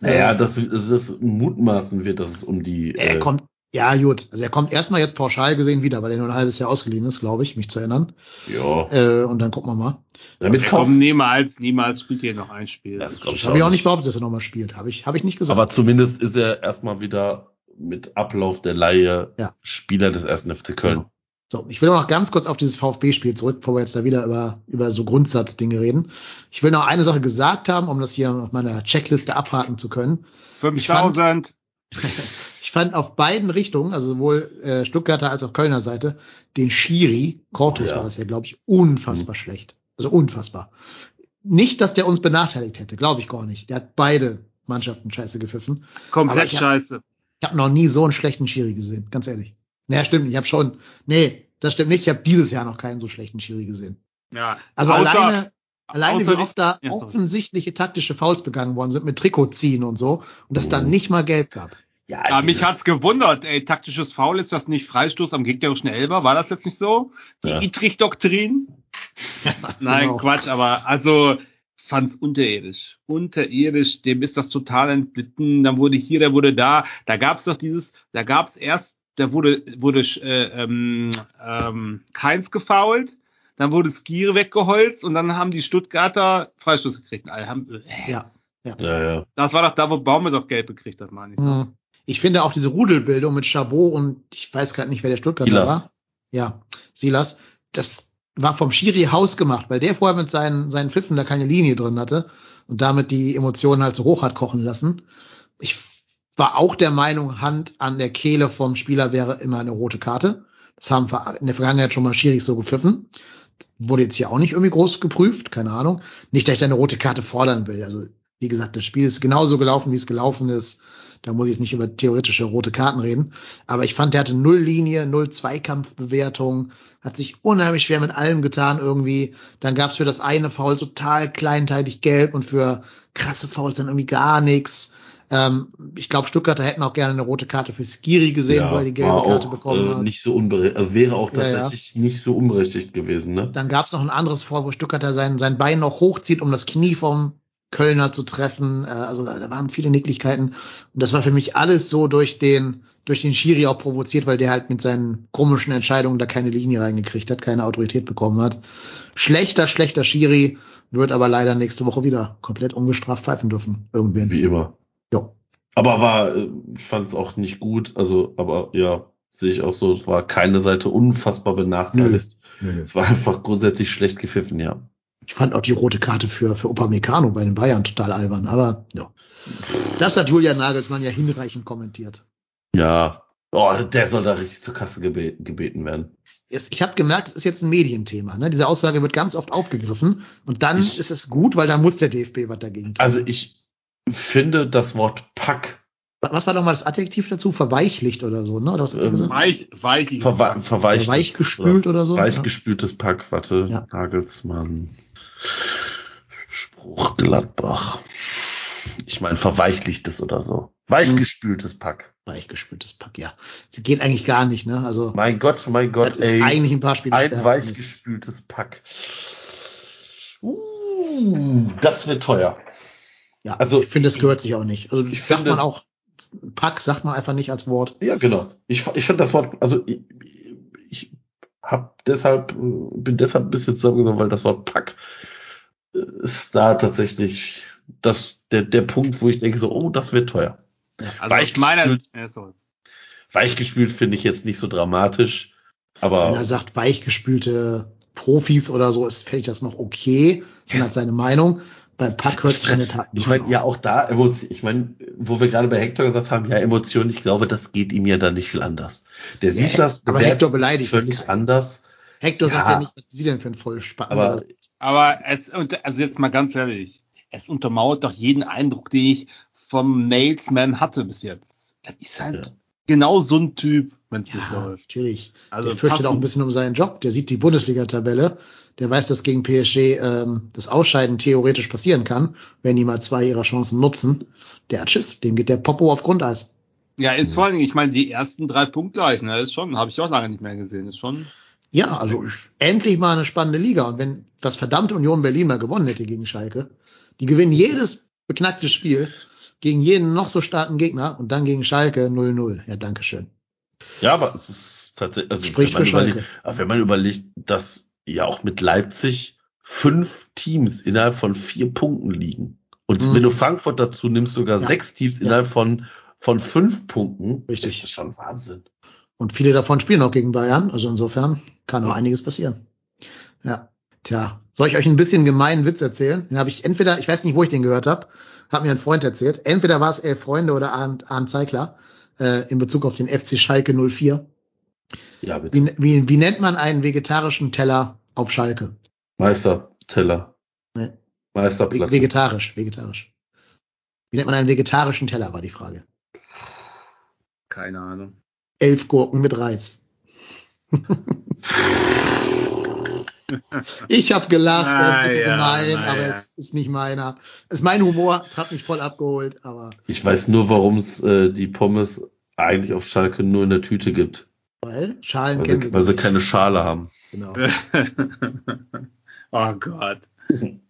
Naja, Äh, das, das mutmaßen wird, dass es um die. er äh, kommt, ja gut, also er kommt erstmal jetzt pauschal gesehen wieder, weil er nur ein halbes Jahr ausgeliehen ist, glaube ich, mich zu erinnern. ja, Äh, und dann gucken wir mal. damit Er kommt niemals, niemals spielt hier noch ein Spiel. Das Das habe ich auch nicht behauptet, dass er nochmal spielt. Habe ich, habe ich nicht gesagt. Aber zumindest ist er erstmal wieder mit Ablauf der Leihe Ja. Spieler des ersten FC Köln. Genau. So, ich will noch ganz kurz auf dieses VfB-Spiel zurück, bevor wir jetzt da wieder über, über so Grundsatzdinge reden. Ich will noch eine Sache gesagt haben, um das hier auf meiner Checkliste abhaken zu können. 5000. Ich fand auf beiden Richtungen, also sowohl äh, Stuttgarter als auch Kölner Seite, den Schiri, Cortus Ja. war das ja, glaube ich, unfassbar schlecht. Also unfassbar. Nicht, dass der uns benachteiligt hätte, glaube ich gar nicht. Der hat beide Mannschaften scheiße gepfiffen. Komplett ich hab- scheiße. Ich habe noch nie so einen schlechten Schiri gesehen, ganz ehrlich. Naja, stimmt, ich habe schon. Nee, das stimmt nicht. Ich habe dieses Jahr noch keinen so schlechten Schiri gesehen. Ja. Also Außer- alleine, alleine wie oft da Ja, offensichtliche taktische Fouls begangen worden sind mit Trikotziehen und so und das Oh. dann nicht mal gelb gab. Ja, mich hat's gewundert, ey, taktisches Foul, ist das nicht Freistoß am gegnerischen Elber? War das jetzt nicht so? Die Ja. Itrich-Doktrin? Nein, Genau. Quatsch, aber also fand's unterirdisch. Unterirdisch, dem ist das total entglitten, dann wurde hier, da wurde da, da gab's doch dieses, da gab's erst, da wurde, wurde äh, ähm, ähm, Keins gefoult, dann wurde Skire weggeholzt und dann haben die Stuttgarter Freistoß gekriegt. Alle haben, äh, Ja. Ja, ja. Das war doch da, wo Baume doch gelb gekriegt hat, meine ich. ne? Ich finde auch diese Rudelbildung mit Chabot und ich weiß gerade nicht, wer der Stuttgarter Silas. war. Ja, Silas. Das war vom Schiri Haus gemacht, weil der vorher mit seinen, seinen Pfiffen da keine Linie drin hatte und damit die Emotionen halt so hoch hat kochen lassen. Ich war auch der Meinung, Hand an der Kehle vom Spieler wäre immer eine rote Karte. Das haben wir in der Vergangenheit schon mal Schiris so gepfiffen. Wurde jetzt hier auch nicht irgendwie groß geprüft, keine Ahnung. Nicht, dass ich da eine rote Karte fordern will. Also, wie gesagt, das Spiel ist genauso gelaufen, wie es gelaufen ist. Da muss ich jetzt nicht über theoretische rote Karten reden. Aber ich fand, der hatte null Linie, null Zweikampfbewertung, hat sich unheimlich schwer mit allem getan irgendwie. Dann gab's für das eine Foul total kleinteilig gelb und für krasse Fouls dann irgendwie gar nichts. Ähm, ich glaube, Stuttgarter hätten auch gerne eine rote Karte für Skiri gesehen, weil er die gelbe Karte auch, bekommen äh, hat. nicht so also wäre auch Ja, ja. tatsächlich nicht so unberechtigt gewesen, ne? Dann gab's noch ein anderes Foul, wo Stuttgarter sein, sein Bein noch hochzieht, um das Knie vom Kölner zu treffen. Äh, also da, da waren viele Nicklichkeiten. Und das war für mich alles so durch den, durch den Schiri auch provoziert, weil der halt mit seinen komischen Entscheidungen da keine Linie reingekriegt hat, keine Autorität bekommen hat. Schlechter, schlechter Schiri wird aber leider nächste Woche wieder komplett ungestraft pfeifen dürfen. Irgendwen. Wie immer. Jo. Aber war, äh, ich fand es auch nicht gut, also, aber ja, sehe ich auch so, es war keine Seite unfassbar benachteiligt. Es war einfach grundsätzlich schlecht gepfiffen, ja. Ich fand auch die rote Karte für, für Upamecano bei den Bayern total albern, aber ja. Das hat Julian Nagelsmann ja hinreichend kommentiert. Ja. Oh, der soll da richtig zur Kasse gebe gebeten werden. Es- Ich habe gemerkt, es ist jetzt ein Medienthema. Ne? Diese Aussage wird ganz oft aufgegriffen und dann Ich- ist es gut, weil dann muss der DFB was dagegen tun. Also ich finde das Wort Pack was war nochmal das Adjektiv dazu? Verweichlicht oder so, ne? Oder was hat Ähm, gesagt? Weich, weich. verwe verweicht. Weichgespült oder so? Weichgespültes Pack, warte, Ja. Nagelsmann. Spruch Gladbach. Ich meine verweichlichtes oder so. Weichgespültes Pack. Weichgespültes Pack, ja. Das geht eigentlich gar nicht, ne? Also, Mein Gott, mein Gott, das ist ey. eigentlich ein paar Spiele Ein weichgespültes Pack. Uh, das wird teuer. Ja, Also- ich finde, das gehört sich auch nicht. Also Ich sagt finde- man auch, Pack sagt man einfach nicht als Wort. Ja, genau. Ich, ich finde das Wort, also ich, ich hab deshalb, bin deshalb ein bisschen zusammengenommen, weil das Wort Pack ist da tatsächlich das, der, der Punkt, wo ich denke so, oh, das wird teuer. Also Weichgespült. ja, sorry. Weichgespült finde ich jetzt nicht so dramatisch, aber Wenn er sagt, weichgespülte Profis oder so, ist, fände ich das noch okay. Das hat seine Meinung. Bei Pack hört seine Taten Ich meine, ja, auch da, ich meine, wo wir gerade bei Hector gesagt haben, ja, Emotionen, ich glaube, das geht ihm ja dann nicht viel anders. Der Ja, sieht das aber Hector beleidigt völlig ihn. anders. Hector sagt Ja. ja nicht, was sie denn für ein Vollspacken. Aber Aber es, also jetzt mal ganz ehrlich, es untermauert doch jeden Eindruck, den ich vom Nailsman hatte bis jetzt. Das ist halt Ja. genau so ein Typ, wenn es nicht ja, läuft. natürlich. Also der fürchtet passend. auch ein bisschen um seinen Job. Der sieht die Bundesliga-Tabelle. Der weiß, dass gegen PSG ähm, das Ausscheiden theoretisch passieren kann, wenn die mal zwei ihrer Chancen nutzen. Der hat Schiss. Dem geht der Popo auf Grundeis. Ja, ist vor allen Dingen, ich meine, die ersten drei Punkte gleich, ne, ist schon, habe ich auch lange nicht mehr gesehen, ist schon. Ja, also endlich mal eine spannende Liga. Und wenn das verdammte Union Berlin mal gewonnen hätte gegen Schalke, die gewinnen jedes beknackte Spiel gegen jeden noch so starken Gegner und dann gegen Schalke 0-0. Ja, danke schön. Ja, aber es ist tatsächlich, also Spricht wenn, für man Schalke. überlegt, aber wenn man überlegt, dass ja auch mit Leipzig fünf Teams innerhalb von vier Punkten liegen. Und Mhm. wenn du Frankfurt dazu nimmst, sogar Ja. sechs Teams Ja. innerhalb von, von fünf Punkten. Richtig. Das ist schon Wahnsinn. Und viele davon spielen auch gegen Bayern. Also insofern kann noch einiges passieren. Ja. Tja, soll ich euch ein bisschen gemeinen Witz erzählen? Den habe ich entweder, ich weiß nicht, wo ich den gehört habe, hat mir ein Freund erzählt. Entweder war es Elf Freunde oder Arndt, Arndt Zeigler äh, in Bezug auf den FC Schalke 04. Ja, bitte. Wie, wie, wie nennt man einen vegetarischen Teller auf Schalke? Meister, Teller. Nee. Meisterplatte. Vegetarisch, vegetarisch. Wie nennt man einen vegetarischen Teller, war die Frage. Keine Ahnung. Elf Gurken mit Reis. ich habe gelacht, er ist ein bisschen Na ja, gemein, aber ja. es ist nicht meiner. Es ist mein Humor, hat mich voll abgeholt, aber Ich weiß nur, warum es äh, die Pommes eigentlich auf Schalke nur in der Tüte gibt. Weil Schalen Weil kennen sie, weil sie keine Schale haben. Genau. oh Gott.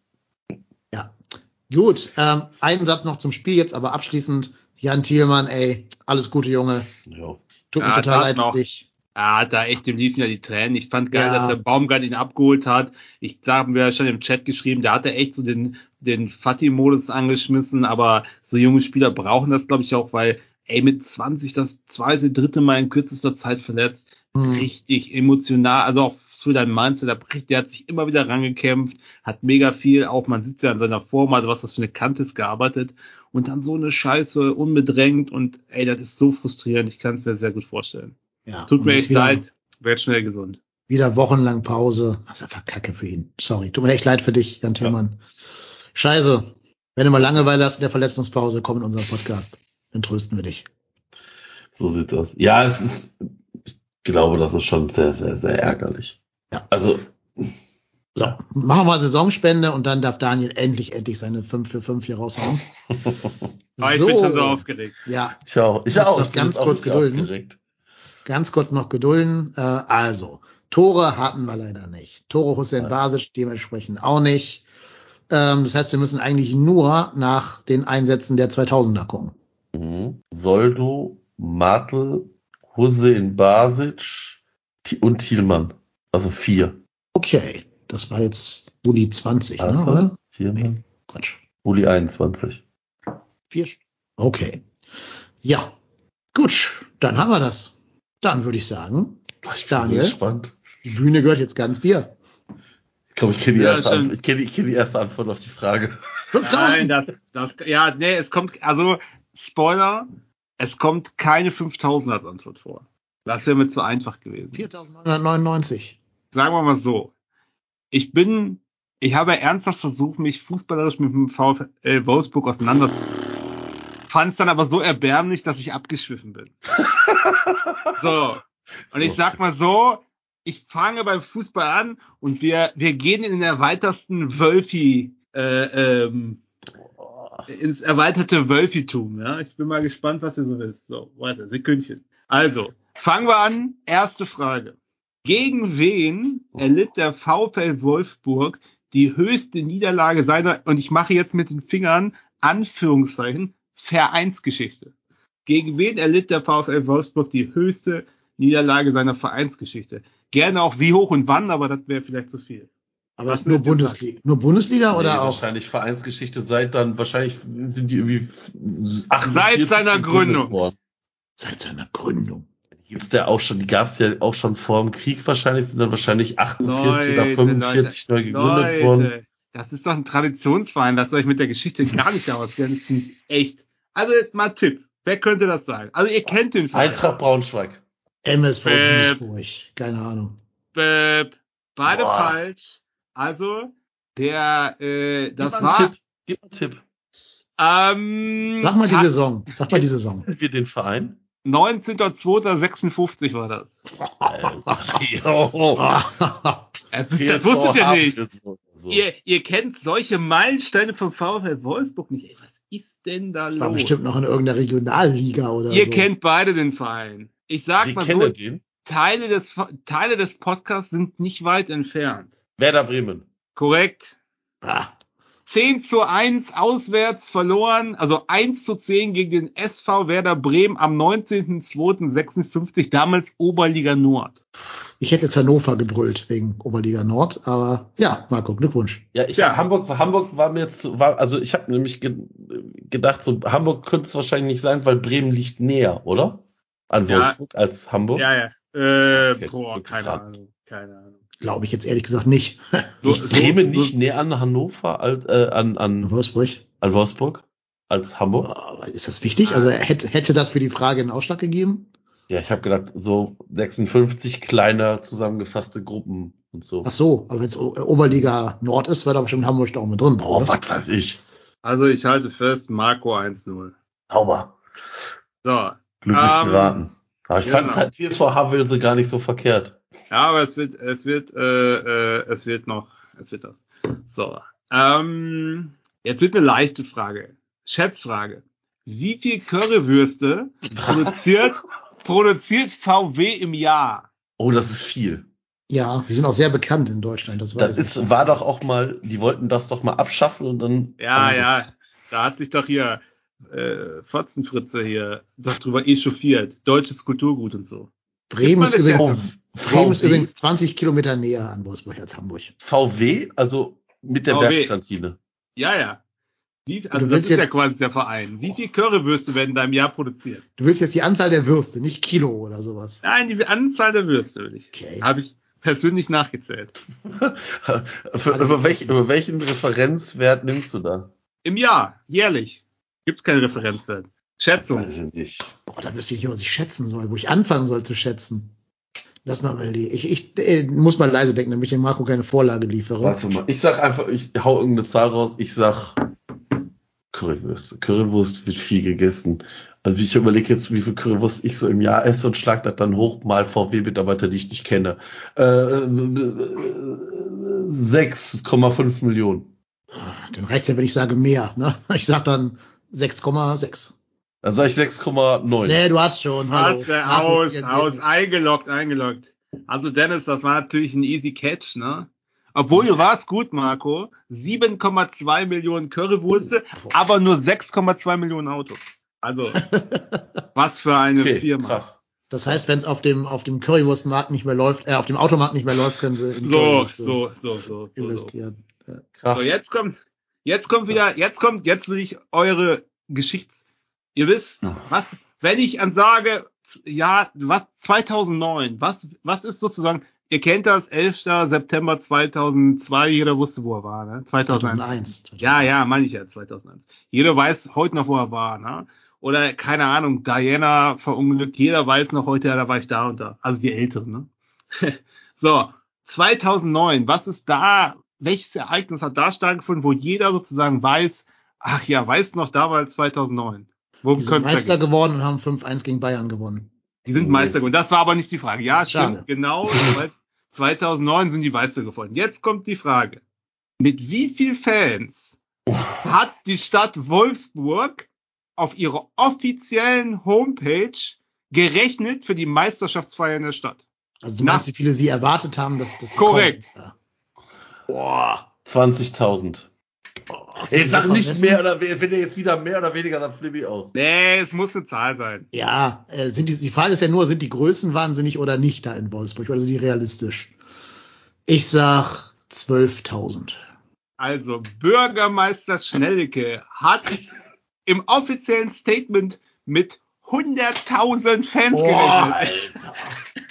Gut, ähm, einen Satz noch zum Spiel jetzt, aber abschließend Jan Thielmann, ey, alles Gute Junge. Ja. Tut mir Ja, total leid noch. für dich. Er hat da echt, dem liefen ja die Tränen. Ich fand geil, Ja. dass der Baumgart ihn abgeholt hat. Ich haben wir ja schon im Chat geschrieben, da hat er echt so den, den Fatih-Modus angeschmissen, aber so junge Spieler brauchen das, glaube ich, auch, weil, ey, mit 20 das zweite, dritte Mal in kürzester Zeit verletzt, Hm. richtig emotional, also auch für dein Mindset, der, der hat sich immer wieder rangekämpft, hat mega viel, auch man sieht ja an seiner Form, also was das für eine Kante ist, gearbeitet und dann so eine Scheiße, unbedrängt und ey, das ist so frustrierend, ich kann es mir sehr gut vorstellen. Ja, Tut mir echt leid, werd schnell gesund. Wieder wochenlang Pause. Das ist einfach Kacke für ihn. Sorry, tut mir echt leid für dich, Jan Thielmann. Scheiße. Wenn du mal Langeweile hast in der Verletzungspause, komm in unseren Podcast. Dann trösten wir dich. So sieht das. Ja, es ist, ich glaube, das ist schon sehr, sehr, sehr ärgerlich. Ja. Also, So, Ja. machen wir mal Saisonspende und dann darf Daniel endlich, endlich seine 5 für 5 hier raushauen. Aber ich bin schon so aufgeregt. Ja, ich auch. Ich auch. noch Ich bin ganz kurz gedulden. aufgeregt. ganz kurz noch gedulden. Äh, also, Tore hatten wir leider nicht. Tore Hussein Nein. Basic dementsprechend auch nicht. Ähm, das heißt, wir müssen eigentlich nur nach den Einsätzen der 2000er gucken. Mhm. Soldo, Martel, Hussein Basic und Thielmann. Also vier. Okay, das war jetzt Uli 20, ne, Also, oder? Thielmann, Quatsch. Uli 21. Vier. Okay. Ja. Gut, dann haben wir das. Dann würde ich sagen, Ich bin Daniel? so gespannt. die Bühne gehört jetzt ganz dir. Ich glaube, ich kenne die, Ja, kenn die, kenn die erste Antwort auf die Frage. 5000. Nein, das, das, ja, nee, es kommt, also, Spoiler, es kommt keine 5000 als Antwort vor. Das wäre mir zu einfach gewesen. 4999. Sagen wir mal so. Ich bin, ich habe ernsthaft versucht, mich fußballerisch mit dem VfL Wolfsburg auseinanderzusetzen. Fand es dann aber so erbärmlich, dass ich abgeschwiffen bin. so. Und ich sag mal so, ich fange beim Fußball an und wir, wir gehen in den erweitersten Wölfi, äh, ähm, ins erweiterte Wölfitum, ja. Ich bin mal gespannt, was ihr so wisst. So, warte, Sekündchen. Also, fangen wir an. Erste Frage. Gegen wen erlitt der VfL Wolfsburg die höchste Niederlage seiner, und ich mache jetzt mit den Fingern Anführungszeichen Vereinsgeschichte. Gegen wen erlitt der VfL Wolfsburg die höchste Niederlage seiner Vereinsgeschichte? Gerne auch wie hoch und wann, aber das wäre vielleicht zu viel. Aber Was ist nur Bundesliga. Nur Bundesliga oder nee, auch? wahrscheinlich Vereinsgeschichte seit dann, wahrscheinlich sind die irgendwie 48 Seit seiner Gründung. Worden. Seit seiner Gründung. Die gibt's ja auch schon, die gab's ja auch schon vor dem Krieg wahrscheinlich, sind dann wahrscheinlich 48 oder Leute, 45 neu gegründet worden. Leute, das ist doch ein Traditionsverein, lasst euch mit der Geschichte gar nicht auskennen. Das finde ich echt. Also mal Tipp. Wer könnte das sein? Also ihr kennt den Verein. Eintracht Braunschweig. MSV Äh, Duisburg. Keine Ahnung. Bäb. Beide Boah. falsch. Also, der, äh, das Gib war, Tipp. Gib mal einen Tipp. ähm, Sag mal die Saison. Sag mal die Saison. Kennen wir den Verein? 19.02.56 war das. Das, das, das wusstet ihr nicht. Ihr, ihr kennt solche Meilensteine vom VfL Wolfsburg nicht. Ey, was ist denn da Das war los? bestimmt noch in irgendeiner Regionalliga oder Ihr so. kennt beide den Verein. Ich sag Wir mal so, den. Teile des, Teile des Podcasts sind nicht weit entfernt. Werder Bremen. Korrekt. Ah, 10 zu 1 auswärts verloren, also 1 zu 10 gegen den SV Werder Bremen am 19.02.56, damals Oberliga Nord. ich hätte jetzt Hannover gebrüllt wegen Oberliga Nord, aber ja, Marco, Glückwunsch. Ja, ich Ja. Hamburg, Hamburg war mir jetzt, war, also ich habe nämlich ge gedacht, so Hamburg könnte es wahrscheinlich nicht sein, weil Bremen liegt näher, oder? An Ja. Wolfsburg als Hamburg. Ja, ja. Äh, Okay, boah, keine. Ahnung, keine Ahnung. Glaube ich jetzt ehrlich gesagt nicht. So, Liegt Bremen so, nicht näher an Hannover als äh, an, an, Wolfsburg. an Wolfsburg als Hamburg? Aber Ist das wichtig? Also hätte, hätte das für die Frage einen Ausschlag gegeben? Ja, ich habe gedacht, so 56 kleiner zusammengefasste Gruppen und so. Ach so, aber wenn es Oberliga Nord ist, wäre da bestimmt Hamburg da auch mit drin. Oh, oder? was weiß ich. Also ich halte fest, Marco 1-0. Sauber. So. Glücklich Ähm, geraten. Aber ich ja, fand genau. halt TSV Havelse gar nicht so verkehrt. Ja, aber es wird, es wird, äh, äh, es wird noch, es wird das. So. Ähm, jetzt wird eine leichte Frage. Schätzfrage. Wie viel Currywürste produziert, produziert VW im Jahr? Oh, das ist viel. Ja, die sind auch sehr bekannt in Deutschland. Das, Das weiß ich. ist, war doch auch mal, die wollten das doch mal abschaffen und dann. Ja, ja. Da hat sich doch hier, äh, Fotzenfritze hier, doch drüber echauffiert. Deutsches Kulturgut und so. Bremen ist, übrigens. Bremen ist übrigens 20 Kilometer näher an Wolfsburg als Hamburg. VW, also mit der VW. Werkskantine. Ja, ja. Wie, also Du das willst ist ja jetzt- quasi der Verein. Wie viel Currywürste werden da im Jahr produziert? Du willst jetzt die Anzahl der Würste, nicht Kilo oder sowas. Nein, die Anzahl der Würste will ich. Okay. Habe ich persönlich nachgezählt. Für, über, welch, über welchen Referenzwert nimmst du da? Im Jahr, jährlich. Gibt's keinen Referenzwert. Schätzung. Weiß ich nicht. Boah, da wüsste ich nicht, was ich schätzen soll, wo ich anfangen soll zu schätzen. Lass mal die. Ich, ich äh, muss mal leise denken, damit ich dem Marco keine Vorlage liefere. Warte mal. Ich sag einfach, ich hau irgendeine Zahl raus. Ich sag Currywurst. Currywurst wird viel gegessen. Also ich überlege jetzt, wie viel Currywurst ich so im Jahr esse und schlag das dann hoch mal VW-Mitarbeiter, die ich nicht kenne. Äh, 6,5 Millionen. Dann reicht's ja, wenn ich sage mehr. Ne? Ich sag dann 6,6. Dann sage ich 6,9. Nee, du hast schon. Hallo. Was, äh, aus, aus, eingeloggt, eingeloggt. Also Dennis, das war natürlich ein easy Catch, ne? Obwohl, du warst gut, Marco. 7,2 Millionen Currywurste, aber nur 6,2 Millionen Autos. Also, was für eine okay, Firma. krass. Das heißt, wenn es auf dem, auf dem Currywurstmarkt nicht mehr läuft, äh, auf dem Automarkt nicht mehr läuft, können sie in So, Currywürste so, so, so, so, so. investieren. Ja. krass. So, jetzt kommt, jetzt kommt wieder, jetzt kommt, jetzt will ich eure Geschichts, ihr wisst, was, wenn ich an sage, ja, was, 2009, was, was ist sozusagen, ihr kennt das, 11. September 2002, jeder wusste, wo er war, ne? 2001. 2001. Ja, ja, meine ich ja, 2001. Jeder weiß heute noch, wo er war, ne? Oder, keine Ahnung, Diana verunglückt, jeder weiß noch heute, ja, da war ich da und da. Also die Älteren, ne? so, 2009, was ist da, welches Ereignis hat da stattgefunden, wo jeder sozusagen weiß, ach ja, weißt noch, da war 2009. Die sind Meister gehen? geworden und haben 5-1 gegen Bayern gewonnen. Die sind Meister geworden. Das war aber nicht die Frage. Ja, Schade. stimmt, genau. 2009 sind die Meister geworden. Jetzt kommt die Frage. Mit wie viel Fans hat die Stadt Wolfsburg auf ihrer offiziellen Homepage gerechnet für die Meisterschaftsfeier in der Stadt? Also du Na. meinst, wie viele sie erwartet haben, dass das Korrekt. Ja. Boah, 20.000. boah, Ey, sag nicht mehr oder we- wenn er jetzt wieder mehr oder weniger, dann flippe ich aus. Nee, es muss eine Zahl sein. Ja, äh, sind die, die Frage ist ja nur, sind die Größen wahnsinnig oder nicht da in Wolfsburg? Oder sind die realistisch? Ich sag 12.000. Also, Bürgermeister Schnellke hat im offiziellen Statement mit 100.000 Fans gerechnet.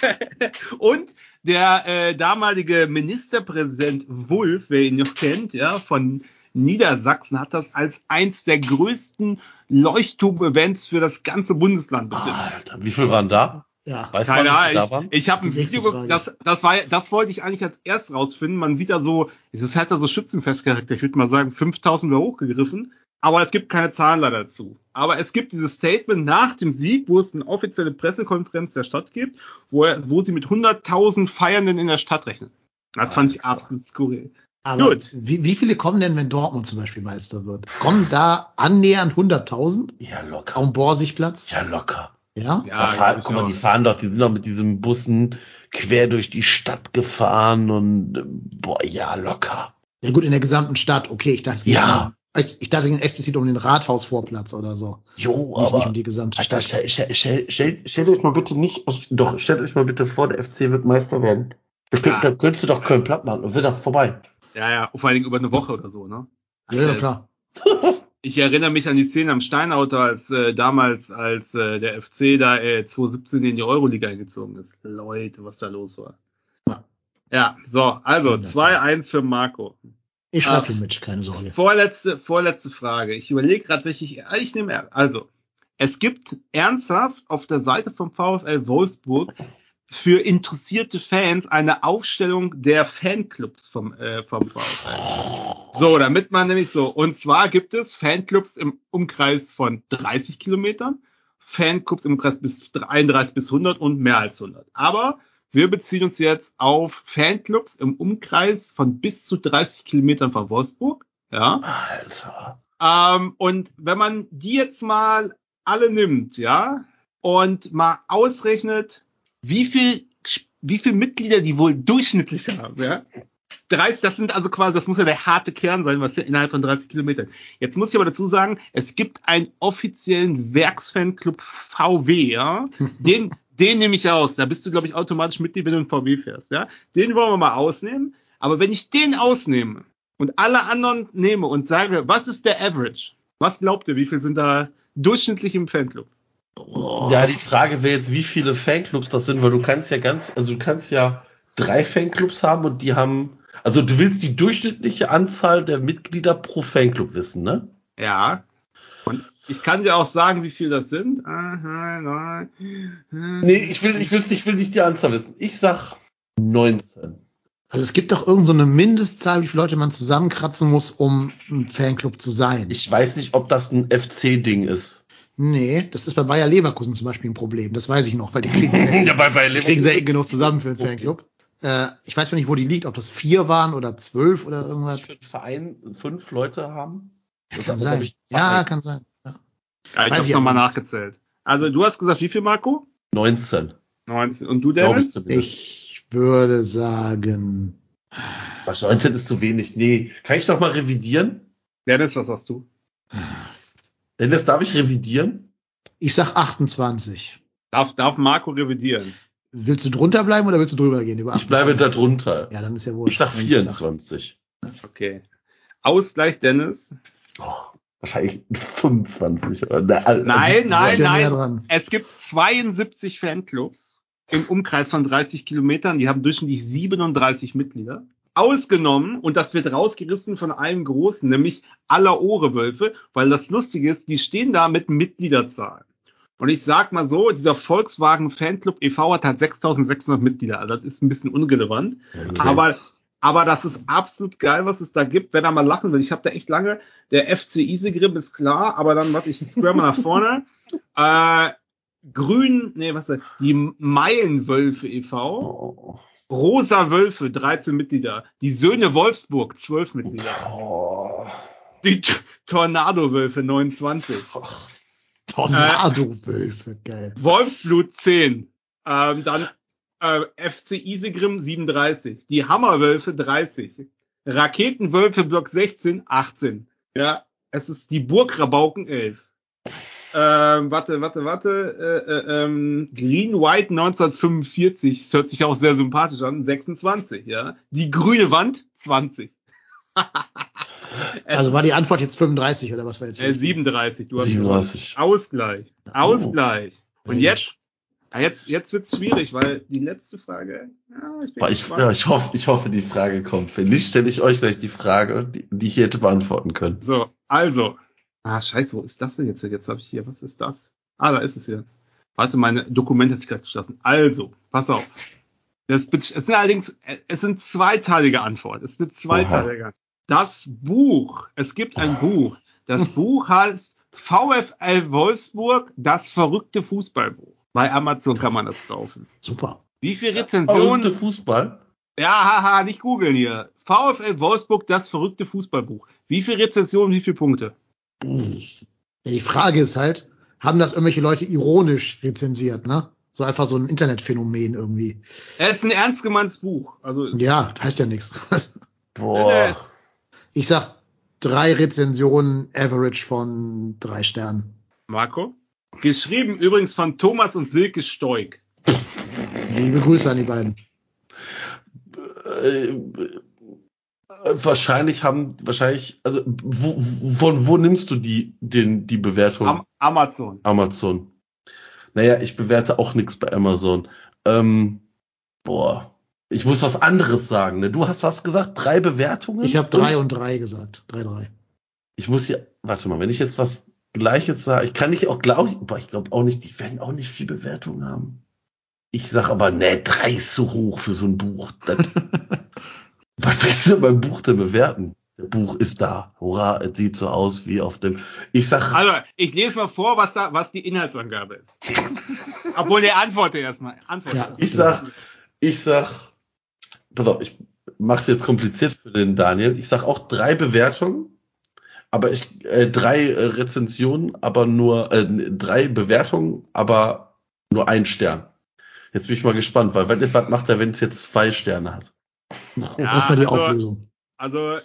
Und der äh, damalige Ministerpräsident Wulff, wer ihn noch kennt, ja, von Niedersachsen, hat das als eins der größten Leuchtturm-Events für das ganze Bundesland betitelt. Alter, wie viel waren da? Ja. Weiß man, Keine Ahnung, ich, ich habe Das ein Video, das, das war, das wollte ich eigentlich als erst rausfinden. Man sieht da so, es ist halt da so Schützenfestcharakter. Ich würde mal sagen, 5000 wäre hochgegriffen. Aber es gibt keine Zahlen da dazu. Aber es gibt dieses Statement nach dem Sieg, wo es eine offizielle Pressekonferenz der Stadt gibt, wo, er, wo sie mit 100.000 Feiernden in der Stadt rechnen. Das fand ich absolut skurril. Aber Gut. Wie, wie viele kommen denn, wenn Dortmund zum Beispiel Meister wird? Kommen da annähernd 100.000 Ja, locker. auf dem Borsigplatz? Ja, locker. Ja? da fahren, guck mal, die fahren doch, die sind doch mit diesen Bussen quer durch die Stadt gefahren und äh, boah, ja, locker. Ja gut, in der gesamten Stadt. Okay, ich dachte, es geht Ja. um- ich, ich dachte es ging explizit um den Rathausvorplatz oder so. Jo, Nicht, nicht aber um die gesamte Alter, Stadt. stell, stell, stell, stell, stellt euch mal bitte nicht, doch, stellt euch mal bitte vor, der FC wird Meister werden. Da, Ja. da könntest du doch Köln platt machen und wird doch vorbei. Ja, ja, vor allen Dingen über eine Woche oder so, ne? Ja, ja, klar. Ich erinnere mich an die Szene am Steinauto, als äh, damals, als äh, der FC da äh, 2017 in die Euroliga eingezogen ist. Leute, was da los war. Ja. So, also Wunderbar. 2-1 für Marco. Ich schreibe Ah. mit, keine Sorge. Vorletzte, vorletzte Frage. Ich überlege gerade, welche ich. ah, Ich nehme also. Es gibt ernsthaft auf der Seite vom VfL Wolfsburg für interessierte Fans eine Aufstellung der Fanclubs vom, äh, vom VfL. So, damit man nämlich so. Und zwar gibt es Fanclubs im Umkreis von 30 Kilometern, Fanclubs im Umkreis bis 31 bis 100 und mehr als 100. Aber wir beziehen uns jetzt auf Fanclubs im Umkreis von bis zu 30 Kilometern von Wolfsburg. Ja. Alter. Ähm, und wenn man die jetzt mal alle nimmt, ja, und mal ausrechnet, wie viel, wie viel Mitglieder die wohl durchschnittlich haben, ja. 30, das sind also quasi, das muss ja der harte Kern sein, was ja innerhalb von 30 Kilometern. Jetzt muss ich aber dazu sagen, es gibt einen offiziellen Werksfanclub VW, ja. Den, den nehme ich aus. Da bist du, glaube ich, automatisch Mitglied, wenn du einen VW fährst, ja. Den wollen wir mal ausnehmen. Aber wenn ich den ausnehme und alle anderen nehme und sage, was ist der Average? Was glaubt ihr, wie viel sind da durchschnittlich im Fanclub? Ja, die Frage wäre jetzt, wie viele Fanclubs das sind, weil du kannst ja ganz, also du kannst ja drei Fanclubs haben und die haben, also du willst die durchschnittliche Anzahl der Mitglieder pro Fanclub wissen, ne? Ja. Und ich kann dir auch sagen, wie viel das sind. Aha, nein. Nee, ich will, ich will, ich will nicht die Anzahl wissen. Ich sag 19. Also es gibt doch irgend so eine Mindestzahl, wie viele Leute man zusammenkratzen muss, um ein Fanclub zu sein. Ich weiß nicht, ob das ein FC-Ding ist. Nee, das ist bei Bayer Leverkusen zum Beispiel ein Problem. Das weiß ich noch, weil die kriegen sehr, Ja, bei, bei kriegen sehr eng genug zusammen für einen Fanclub. Äh, ich weiß nicht, wo die liegt, ob das vier waren oder zwölf oder irgendwas. für Verein fünf Leute haben? Das Kann sein. ich, Ja, kann sein. Ja. Ja, ich habe nochmal nachgezählt. Also du hast gesagt, wie viel, Marco? 19. 19. Und du, Dennis? Ich würde sagen, Was, 19 ist zu wenig. Nee. Kann ich noch mal revidieren? Dennis, was sagst du? Dennis, darf ich revidieren? ich sag 28. Darf, darf Marco revidieren? Willst du drunter bleiben oder willst du drüber gehen? Über Ich bleibe 28? da drunter. Ja, dann ist ja wohl. Ich sag 24. Okay. Ausgleich, Dennis. Oh, wahrscheinlich 25. oder- also- Nein, nein, nein. dran. Es gibt 72 Fanclubs im Umkreis von 30 Kilometern. Die haben durchschnittlich 37 Mitglieder. Ausgenommen, und das wird rausgerissen von einem großen, nämlich aller Ohrewölfe, weil das Lustige ist, die stehen da mit Mitgliederzahlen. Und ich sag mal so, dieser Volkswagen Fanclub e.V. hat halt 6600 Mitglieder. Also das ist ein bisschen unrelevant. Aber, aber das ist absolut geil, was es da gibt, wenn er mal lachen will. Ich habe da echt lange, der FC Isegrim ist klar, aber dann, warte, ich scroll mal nach vorne. Äh, Grün, nee, was ist das? Die Meilenwölfe e.V. Oh, Rosa Wölfe, 13 Mitglieder. Die Söhne Wolfsburg, 12 Mitglieder. oh. Die T Tornado-Wölfe, 29. Tornado-Wölfe, geil. Wolfsblut 10. Ähm, dann äh, FC Isegrim 37. Die Hammerwölfe 30. Raketenwölfe Block 16 18. Ja, es ist die Burgrabauken 11. Ähm, warte, warte, warte. Äh, äh, ähm, Green White 1945. Das hört sich auch sehr sympathisch an. 26, ja. Die grüne Wand 20. Also war die Antwort jetzt 35 oder was war jetzt? Äh, 37. Du hast 37. Ausgleich. Ausgleich. Und Sehr jetzt, ja, jetzt, jetzt wird's schwierig, weil die letzte Frage. Ja, ich Ich, ja, ich, hoffe, ich hoffe, die Frage kommt. Wenn nicht, stelle ich euch gleich die Frage, die, die ich hätte beantworten können. So, also. Ah, scheiße, wo ist das denn jetzt? Jetzt habe ich hier, was ist das? Ah, da ist es hier. Warte, meine Dokumente hat sich gerade geschlossen. Also, pass auf. Das, es sind allerdings, es sind zweiteilige Antwort. Es ist eine zweiteilige Antwort. Das Buch, es gibt ein Buch. Das Buch heißt VfL Wolfsburg, das verrückte Fußballbuch. Bei Amazon kann man das kaufen. Super. Wie viele Verrückte Rezensionen? Fußball? Ja, haha, nicht googeln hier. VfL Wolfsburg, das verrückte Fußballbuch. Wie viele Rezensionen, wie viele Punkte? Ja, die Frage ist halt, haben das irgendwelche Leute ironisch rezensiert, ne? So einfach so ein Internetphänomen irgendwie. Es ist ein ernst gemeintes Buch. Also Ja, heißt ja nichts. Boah. Ich sag drei Rezensionen, Average von drei Sternen. Marco. Geschrieben übrigens von Thomas und Silke Stoik. Liebe Grüße an die beiden. Wahrscheinlich haben, wahrscheinlich, also, wo, von wo nimmst du die, den, die Bewertung? Am Amazon. Amazon. Naja, ich bewerte auch nichts bei Amazon. Ähm, boah, ich muss was anderes sagen. Ne? Du hast was gesagt? Drei Bewertungen? Ich habe drei und drei gesagt. Drei, drei. Ich muss hier, warte mal, wenn ich jetzt was Gleiches sage, ich kann nicht auch, glaube ich, boah, ich glaube auch nicht, die werden auch nicht viel Bewertung haben. Ich sag aber, ne, drei ist so hoch für so ein Buch. Was willst du beim Buch denn bewerten? Der Buch ist da. Hurra, es sieht so aus wie auf dem. Ich sag, Also, ich lese mal vor, was da, was die Inhaltsangabe ist. Obwohl, der antworte erstmal. Antworte Ja. erst. Ich sag, ich sag, pass auf, ich mach's jetzt kompliziert für den Daniel. Ich sag auch drei Bewertungen, aber ich, äh, drei äh, Rezensionen, aber nur, äh, drei Bewertungen, aber nur ein Stern. Jetzt bin ich mal gespannt, weil was, was macht er, wenn es jetzt zwei Sterne hat? Na, Ja, Erstmal die also- Auflösung. Also,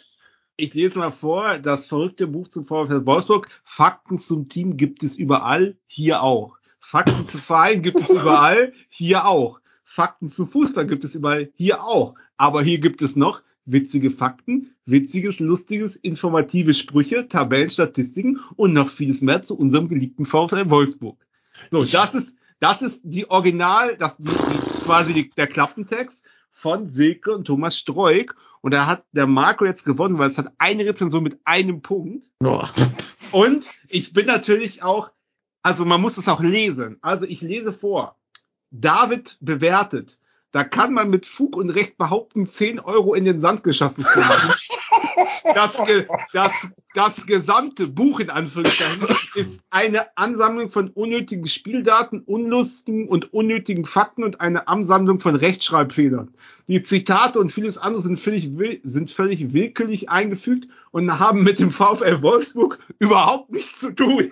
ich lese mal vor, das verrückte Buch zum VfL Wolfsburg. Fakten zum Team gibt es überall, hier auch. Fakten zu Verein gibt es überall, hier auch. Fakten zum Fußball gibt es überall, hier auch. Aber hier gibt es noch witzige Fakten, witziges, lustiges, informative Sprüche, Tabellen, Statistiken und noch vieles mehr zu unserem geliebten VfL Wolfsburg. So, das ist, das ist die Original, das, die, die, quasi die, der Klappentext von Silke und Thomas Streuk. Und da hat der Marco jetzt gewonnen, weil es hat eine Rezension mit einem Punkt. Und ich bin natürlich auch, also man muss es auch lesen. Also ich lese vor. David bewertet. Da kann man mit Fug und Recht behaupten, 10 Euro in den Sand geschossen zu haben. Das, das, das gesamte Buch in Anführungszeichen ist eine Ansammlung von unnötigen Spieldaten, unlustigen und unnötigen Fakten und eine Ansammlung von Rechtschreibfehlern. Die Zitate und vieles andere sind völlig, sind völlig willkürlich eingefügt und haben mit dem VfL Wolfsburg überhaupt nichts zu tun.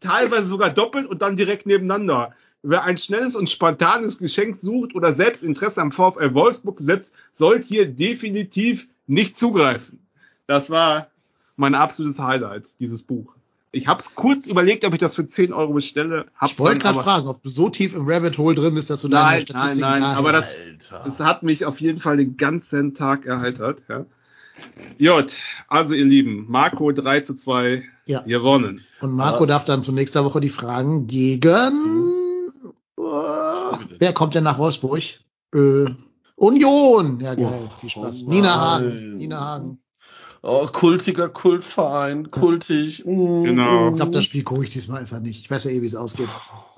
Teilweise sogar doppelt und dann direkt nebeneinander. Wer ein schnelles und spontanes Geschenk sucht oder selbst Interesse am VfL Wolfsburg setzt, sollte hier definitiv nicht zugreifen. Das war mein absolutes Highlight, dieses Buch. Ich habe es kurz überlegt, ob ich das für 10 Euro bestelle. Hab Ich wollte gerade aber- fragen, ob du so tief im Rabbit Hole drin bist, dass du deine Nein, nein, nein, nachher- aber das, es hat mich auf jeden Fall den ganzen Tag erheitert. Ja. Jut, also ihr Lieben, Marco 3 zu 2 Ja. gewonnen. Und Marco darf dann zu nächster Woche die Fragen gegen. Oh, wer kommt denn nach Wolfsburg? Äh, Union! Ja, geil. Oh, Viel Spaß. oh Nina. Hagen. Nina Hagen. Oh, kultiger Kultverein, kultig. Mm, Genau. Ich glaube, das Spiel gucke ich diesmal einfach nicht. Ich weiß ja eh, wie es ausgeht.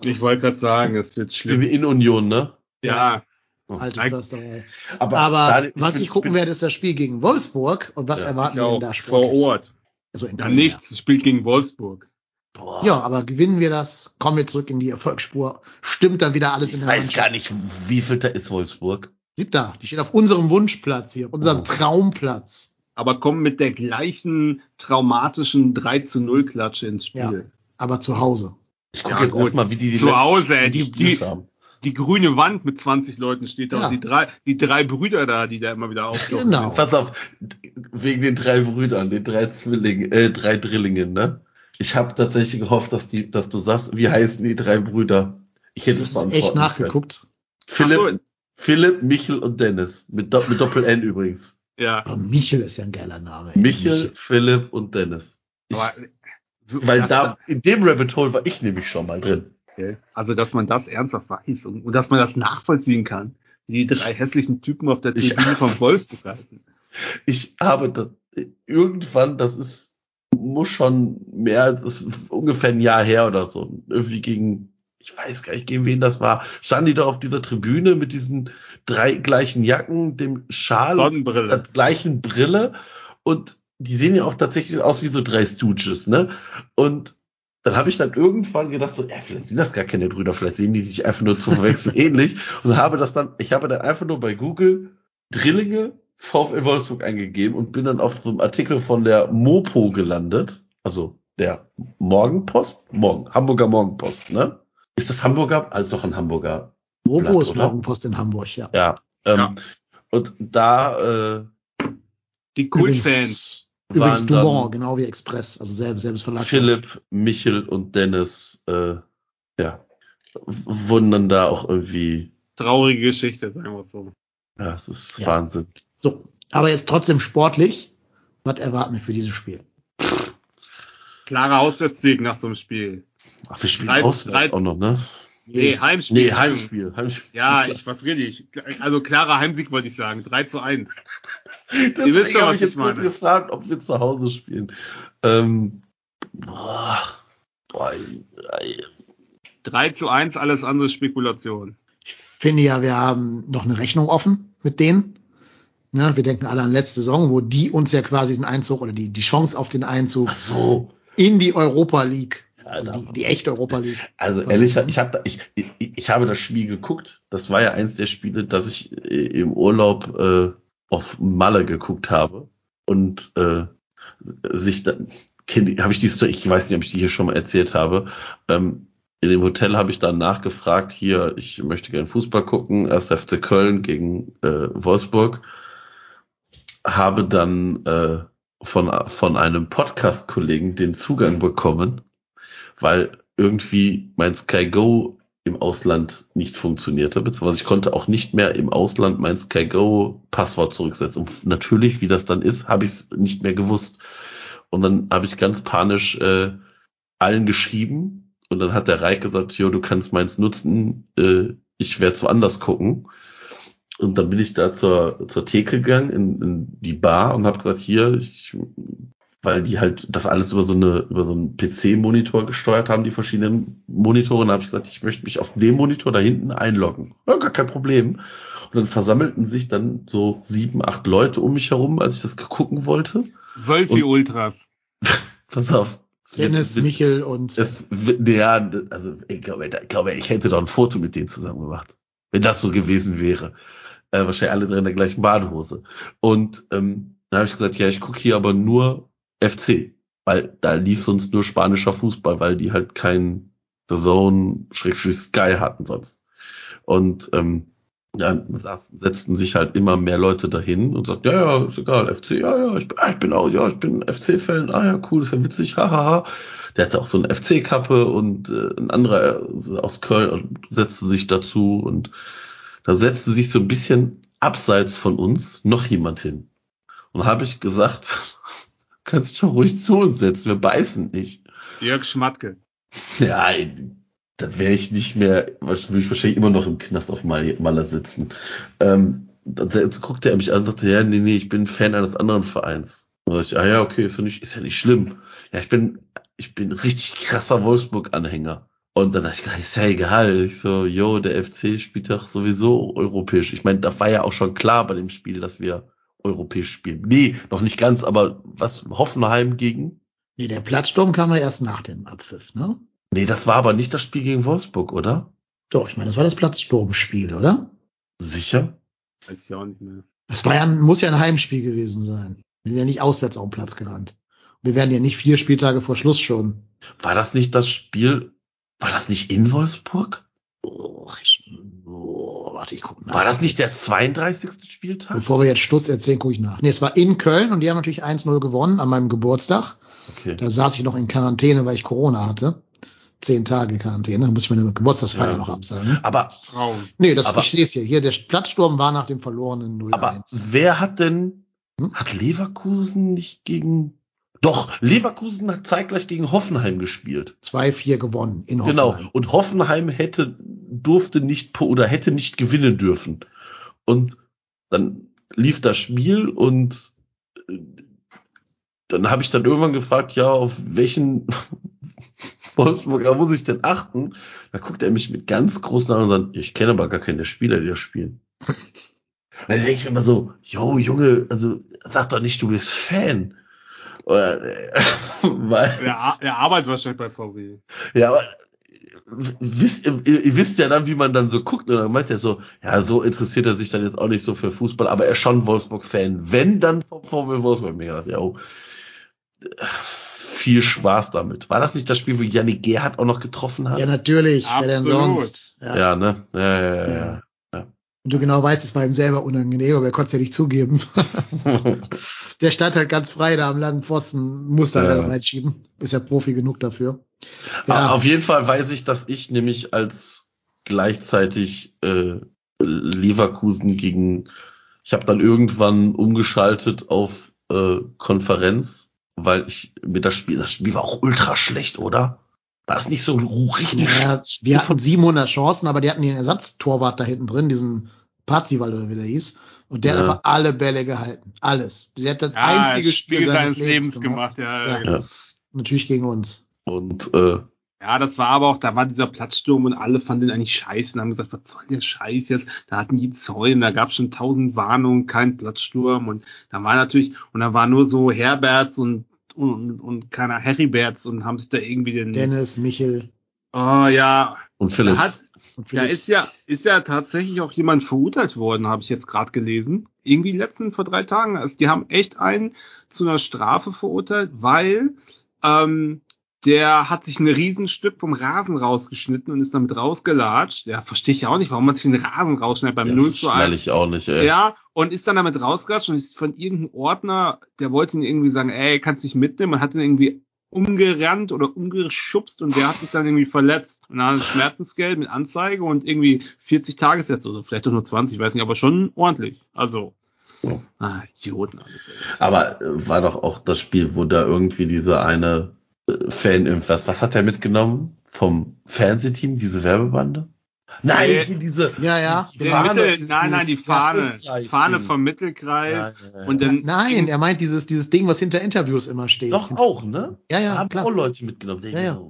Ich wollte gerade sagen, es wird schlimm. in Union, ne? Ja, Alte Nein. Försterei. Aber, Aber Daniel, was bin- ich gucken bin- werde, ist das Spiel gegen Wolfsburg. Und was Ja, erwarten ich wir denn da vor? Ort. Also in Ja, nichts, es spielt gegen Wolfsburg. Boah, Ja, aber gewinnen wir das, kommen wir zurück in die Erfolgsspur. Stimmt dann wieder alles in ich der weiß Mannschaft. gar nicht, wie viel da ist Wolfsburg. Siebter, die steht auf unserem Wunschplatz hier, auf unserem Oh. Traumplatz. Aber kommen mit der gleichen traumatischen 3 zu 0 Klatsche ins Spiel. Aber zu Hause. Ich gucke Ja, jetzt gut. erstmal, wie die, die Zu Hause, ey, die, die, haben. die grüne Wand mit 20 Leuten steht da Ja. und die drei, die drei Brüder da, die da immer wieder auftauchen. Genau. Pass auf, wegen den drei Brüdern, den drei Zwillingen, äh, drei Drillingen, ne? Ich habe tatsächlich gehofft, dass die, dass du sagst, wie heißen die drei Brüder? Ich hätte es hast echt nachgeguckt. Können. Ach so. Philipp, Michel und Dennis. Mit, Do mit Doppel-N übrigens. Ja. Aber Michel ist ja ein geiler Name. ey. Michel, Philipp und Dennis. Ich, Aber, weil das- da, in dem Rabbit Hole war ich nämlich schon mal drin. Okay. Also, dass man das ernsthaft weiß und, und dass man das nachvollziehen kann, wie die drei hässlichen Typen auf der Tribüne vom Wolfsburg halten. Ich habe das, irgendwann, das ist, muss schon mehr als, ist ungefähr ein Jahr her oder so. Irgendwie gegen, ich weiß gar nicht, gegen wen das war. Standen die da auf dieser Tribüne mit diesen drei gleichen Jacken, dem Schal Sonnenbrille. der gleichen Brille und die sehen ja auch tatsächlich aus wie so drei Stooges, ne? Und dann habe ich dann irgendwann gedacht, so, ja, vielleicht sind das gar keine Brüder, vielleicht sehen die sich einfach nur zu verwechseln ähnlich. Und habe das dann, ich habe dann einfach nur bei Google Drillinge VfL Wolfsburg eingegeben und bin dann auf so einem Artikel von der Mopo gelandet, also der Morgenpost, Morgen, Hamburger Morgenpost, ne? Ist das Hamburger? Also doch ein Hamburger. Blatt, ist oder? Morgenpost in Hamburg, ja. Ja. Ähm, Ja. Und da äh, Die Kultfans. Übrigens waren dann Dumont, genau wie Express, also selbes, selbes Verlagshaus. Philipp, Michel und Dennis, äh, ja, wurden dann da auch irgendwie, Traurige Geschichte, sagen wir es so. ja, es ist Ja. Wahnsinn. So, aber jetzt trotzdem sportlich. Was erwarten wir für dieses Spiel? Klarer Auswärtssieg nach so einem Spiel. Ach, wir spielen Drei- auswärts drei- auch noch, ne? Nee, Heimspiel. Nee, Heimspiel. Heimspiel. Ja, ich, was rede ich? Also klarer Heimsieg wollte ich sagen. 3 zu 1. Deswegen wisst schon, habe was ich jetzt ich kurz meine. gefragt, ob wir zu Hause spielen. Ähm, boah, boah, ey, 3 zu 1, alles andere Spekulation. Ich finde ja, wir haben noch eine Rechnung offen mit denen. Ne, wir denken alle an letzte Saison, wo die uns ja quasi den Einzug oder die, die Chance auf den Einzug so. in die Europa League, also Alter. die, die echte Europa League. Also ehrlich, ich habe ich, ich, ich habe das Spiel geguckt. Das war ja eins der Spiele, das ich äh, im Urlaub äh, auf Malle geguckt habe und äh, sich dann habe ich die Story, ich weiß nicht, ob ich die hier schon mal erzählt habe. Ähm, in dem Hotel habe ich dann nachgefragt, hier, ich möchte gerne Fußball gucken, erst FC Köln gegen äh, Wolfsburg. Habe dann äh, von, von einem Podcast-Kollegen den Zugang bekommen, weil irgendwie mein Sky Go im Ausland nicht funktionierte, beziehungsweise ich konnte auch nicht mehr im Ausland mein Sky Go Passwort zurücksetzen. Und natürlich, wie das dann ist, habe ich es nicht mehr gewusst. Und dann habe ich ganz panisch äh, allen geschrieben und dann hat der Reik gesagt, jo, du kannst meins nutzen, äh, ich werde woanders gucken. Und dann bin ich da zur, zur Theke gegangen, in, in die Bar und habe gesagt, hier, ich, weil die halt das alles über so eine über so einen PC-Monitor gesteuert haben, die verschiedenen Monitore. Und habe ich gesagt, ich möchte mich auf dem Monitor da hinten einloggen. Ja, gar kein Problem. Und dann versammelten sich dann so sieben, acht Leute um mich herum, als ich das gucken wollte. Wölfi Ultras. Pass auf. Dennis, wird- Michel und es, wird- ja, also ich glaube, ich glaube, ich hätte doch ein Foto mit denen zusammen gemacht, wenn das so gewesen wäre. Äh, wahrscheinlich alle drei in der gleichen Badehose. Und ähm, dann habe ich gesagt, ja, ich gucke hier aber nur FC, weil da lief sonst nur spanischer Fußball, weil die halt kein The Zone Schrägstrich Sky hatten sonst. Und ähm, dann saßen, setzten sich halt immer mehr Leute dahin und sagten, ja, ja, ist egal, FC, ja, ja, ich bin, ah, ich bin auch, ja, ich bin FC-Fan, ah ja, cool, ist ja witzig, hahaha. Der hatte auch so eine FC-Kappe und äh, ein anderer aus Köln setzte sich dazu und da setzte sich so ein bisschen abseits von uns noch jemand hin. Und habe ich gesagt, kannst doch ruhig zu uns setzen, wir beißen nicht. Jörg Schmatke. Ja, dann wäre ich nicht mehr, würde ich wahrscheinlich immer noch im Knast auf Mal- Maler sitzen. Ähm, dann jetzt guckte er mich an und sagte, ja, nee, nee, ich bin Fan eines anderen Vereins. Und dachte ich, ah ja, okay, ist ja nicht, ist ja nicht schlimm. Ja, ich bin, ich bin richtig krasser Wolfsburg-Anhänger. Und dann dachte ich, ist ja egal. Ich so, yo, der FC spielt doch sowieso europäisch. Ich meine, da war ja auch schon klar bei dem Spiel, dass wir europäisch spielen. Nee, noch nicht ganz, aber was, Hoffenheim gegen? nee, der Platzsturm kam ja erst nach dem Abpfiff, ne? Nee, das war aber nicht das Spiel gegen Wolfsburg, oder? Doch, ich meine, das war das Platzsturmspiel, oder? Sicher? Weiß ich auch nicht mehr. Das war ja, muss ja ein Heimspiel gewesen sein. Wir sind ja nicht auswärts auf den Platz gerannt. Wir werden ja nicht vier Spieltage vor Schluss schon. War das nicht das Spiel? War das nicht in Wolfsburg? Oh, ich Oh, warte, ich gucke nach. War das nicht der 32. Spieltag? Bevor wir jetzt Schluss erzählen, gucke ich nach. Nee, es war in Köln und die haben natürlich 1-0 gewonnen an meinem Geburtstag. Okay. Da saß ich noch in Quarantäne, weil ich Corona hatte. Zehn Tage Quarantäne, da muss ich meine Geburtstagsfeier Ja. noch absagen. Aber, Traum. Nee, das, Aber- ich sehe es hier. Hier, der Platzsturm war nach dem verlorenen 0-1. aber wer hat denn, Hm? hat Leverkusen nicht gegen, doch, Leverkusen hat zeitgleich gegen Hoffenheim gespielt. 2-4 gewonnen in Genau. Hoffenheim. Und Hoffenheim hätte, durfte nicht oder hätte nicht gewinnen dürfen. Und dann lief das Spiel und äh, dann habe ich dann irgendwann gefragt, ja, auf welchen Wolfsburger muss ich denn achten? Da guckt er mich mit ganz großen Augen und sagt, ich kenne aber gar keine Spieler, die das spielen. Und dann denke ich mir immer so, yo, Junge, also sag doch nicht, du bist Fan. Oder, äh, weil, Der, der arbeitet wahrscheinlich bei VW. ja, aber wisst, ihr, ihr wisst ja dann, wie man dann so guckt. Und dann meint er so, ja, so interessiert er sich dann jetzt auch nicht so für Fußball, aber er ist schon Wolfsburg-Fan. Wenn, dann vom VW Wolfsburg. Mir gedacht, ja, oh, viel Spaß damit. War das nicht das Spiel, wo Yannick Gerhardt auch noch getroffen hat? Ja, natürlich. Wer denn Absolut. sonst? Ja. ja ne? Ja, ja, ja. Ja. ja. Und du genau weißt, es war ihm selber unangenehm, aber er konnte es ja nicht zugeben. Der stand halt ganz frei da am langen Pfosten, musste halt Ja. dann reinschieben. Ist ja Profi genug dafür. Ja, Auf jeden Fall weiß ich, dass ich nämlich als gleichzeitig äh, Leverkusen gegen, ich habe dann irgendwann umgeschaltet auf äh, Konferenz, weil ich mir das Spiel, das Spiel war auch ultra schlecht, oder? War das nicht so richtig? ja, wir hatten 700 Chancen, aber die hatten den Ersatztorwart da hinten drin, diesen Parzival oder wie der hieß. Und der Ja. hat einfach alle Bälle gehalten. Alles. Der hat das Ja, einzige Spiel, seines Lebens gemacht. Ja, ja. Ja. Ja. Natürlich gegen uns. Und äh, Ja, das war aber auch, da war dieser Platzsturm und alle fanden den eigentlich scheiße und haben gesagt, was soll der Scheiß jetzt? Da hatten die Zäune, da gab es schon tausend Warnungen, kein Platzsturm und da war natürlich, und da war nur so Herberts und, und, und keiner Herriberts und haben sich da irgendwie den, Dennis, Michel oh ja, und da Philipp. hat, und da Philipp. ist ja, ist ja tatsächlich auch jemand verurteilt worden, habe ich jetzt gerade gelesen. Irgendwie letzten vor drei Tagen. Also die haben echt einen zu einer Strafe verurteilt, weil ähm, der hat sich ein Riesenstück vom Rasen rausgeschnitten und ist damit rausgelatscht. Ja, verstehe ich auch nicht, warum man sich den Rasen rausschneidet beim ja, 0 zu schnall 1. ich auch nicht, ey. Ja, und ist dann damit rausgelatscht und ist von irgendeinem Ordner, der wollte ihn irgendwie sagen, ey, kannst dich mitnehmen und hat ihn irgendwie umgerannt oder umgeschubst und der hat sich dann irgendwie verletzt. Und dann hat er Schmerzensgeld mit Anzeige und irgendwie 40 Tagessätze oder vielleicht auch nur 20, ich weiß nicht, aber schon ordentlich. Also, Ja. ah, Idioten alles. Ey. Aber äh, war doch auch das Spiel, wo da irgendwie dieser eine äh, Fan irgendwas, was hat er mitgenommen? Vom Fernsehteam, diese Werbebande? Nein, Nee. hier diese. Ja, ja. die Fahne, Mittel, dieses- nein, nein, die Fahne. Fahne vom Mittelkreis. Ja, ja, ja. Und dann, Nein, er meint dieses, dieses Ding, was hinter Interviews immer steht. Doch auch, ne? Ja, Da ja, haben klar. auch Leute mitgenommen. Ja, ja.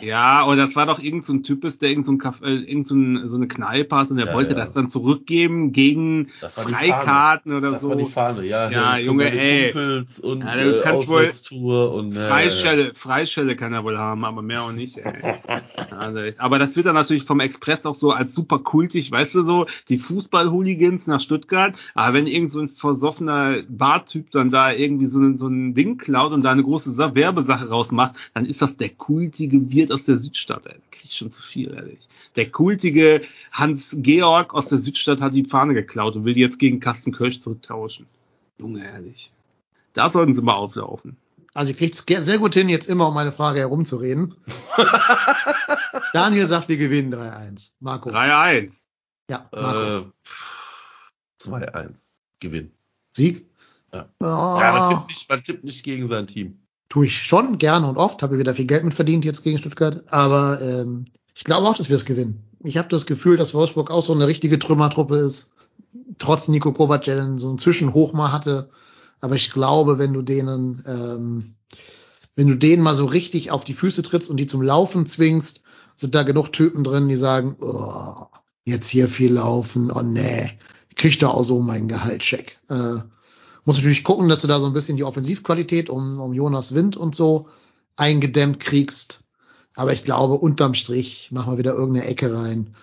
Ja, und das war doch irgend so ein Typ ist, der irgend so, ein Kaff, äh, irgend so, ein, so eine Kneipe hat und der Ja, wollte ja. das dann zurückgeben gegen Das Freikarten oder Das so. war die Fahne, ja. Ja, Junge, ey. Kumpels und Ja, du äh, kannst wohl- und äh, Freischelle, Freischelle kann er wohl haben, aber mehr auch nicht. Ey. Also, aber das wird dann natürlich vom Express auch so als super kultig, weißt du so, die Fußball-Hooligans nach Stuttgart. Aber wenn irgend so ein versoffener Bartyp dann da irgendwie so ein, so ein Ding klaut und da eine große Sa Werbesache rausmacht, dann ist das der kultige Wirt aus der Südstadt. Ey. Da krieg ich schon zu viel, ehrlich. Der kultige Hans Georg aus der Südstadt hat die Fahne geklaut und will die jetzt gegen Carsten Kölsch zurücktauschen. Junge, ehrlich. Da sollten sie mal auflaufen. Also ihr kriegt es sehr gut hin, jetzt immer um meine Frage herumzureden. Daniel sagt, wir gewinnen 3-1. Marco. 3-1. Ja, Marco. äh, pff, 2-1. Gewinn. Sieg? Ja. Oh, Ja, man tippt, nicht, man tippt nicht gegen sein Team. Tue ich schon gerne und oft, habe wieder viel Geld mit verdient jetzt gegen Stuttgart, aber ähm, ich glaube auch, dass wir es gewinnen. Ich habe das Gefühl, dass Wolfsburg auch so eine richtige Trümmertruppe ist, trotz Nico Kovac, der dann so einen Zwischenhoch mal hatte. Aber ich glaube, wenn du denen, ähm, wenn du denen mal so richtig auf die Füße trittst und die zum Laufen zwingst, sind da genug Typen drin, die sagen, oh, jetzt hier viel laufen, oh nee, krieg da auch so meinen Gehaltscheck. Äh, muss natürlich gucken, dass du da so ein bisschen die Offensivqualität um, um Jonas Wind und so eingedämmt kriegst. Aber ich glaube, unterm Strich machen wir wieder irgendeine Ecke rein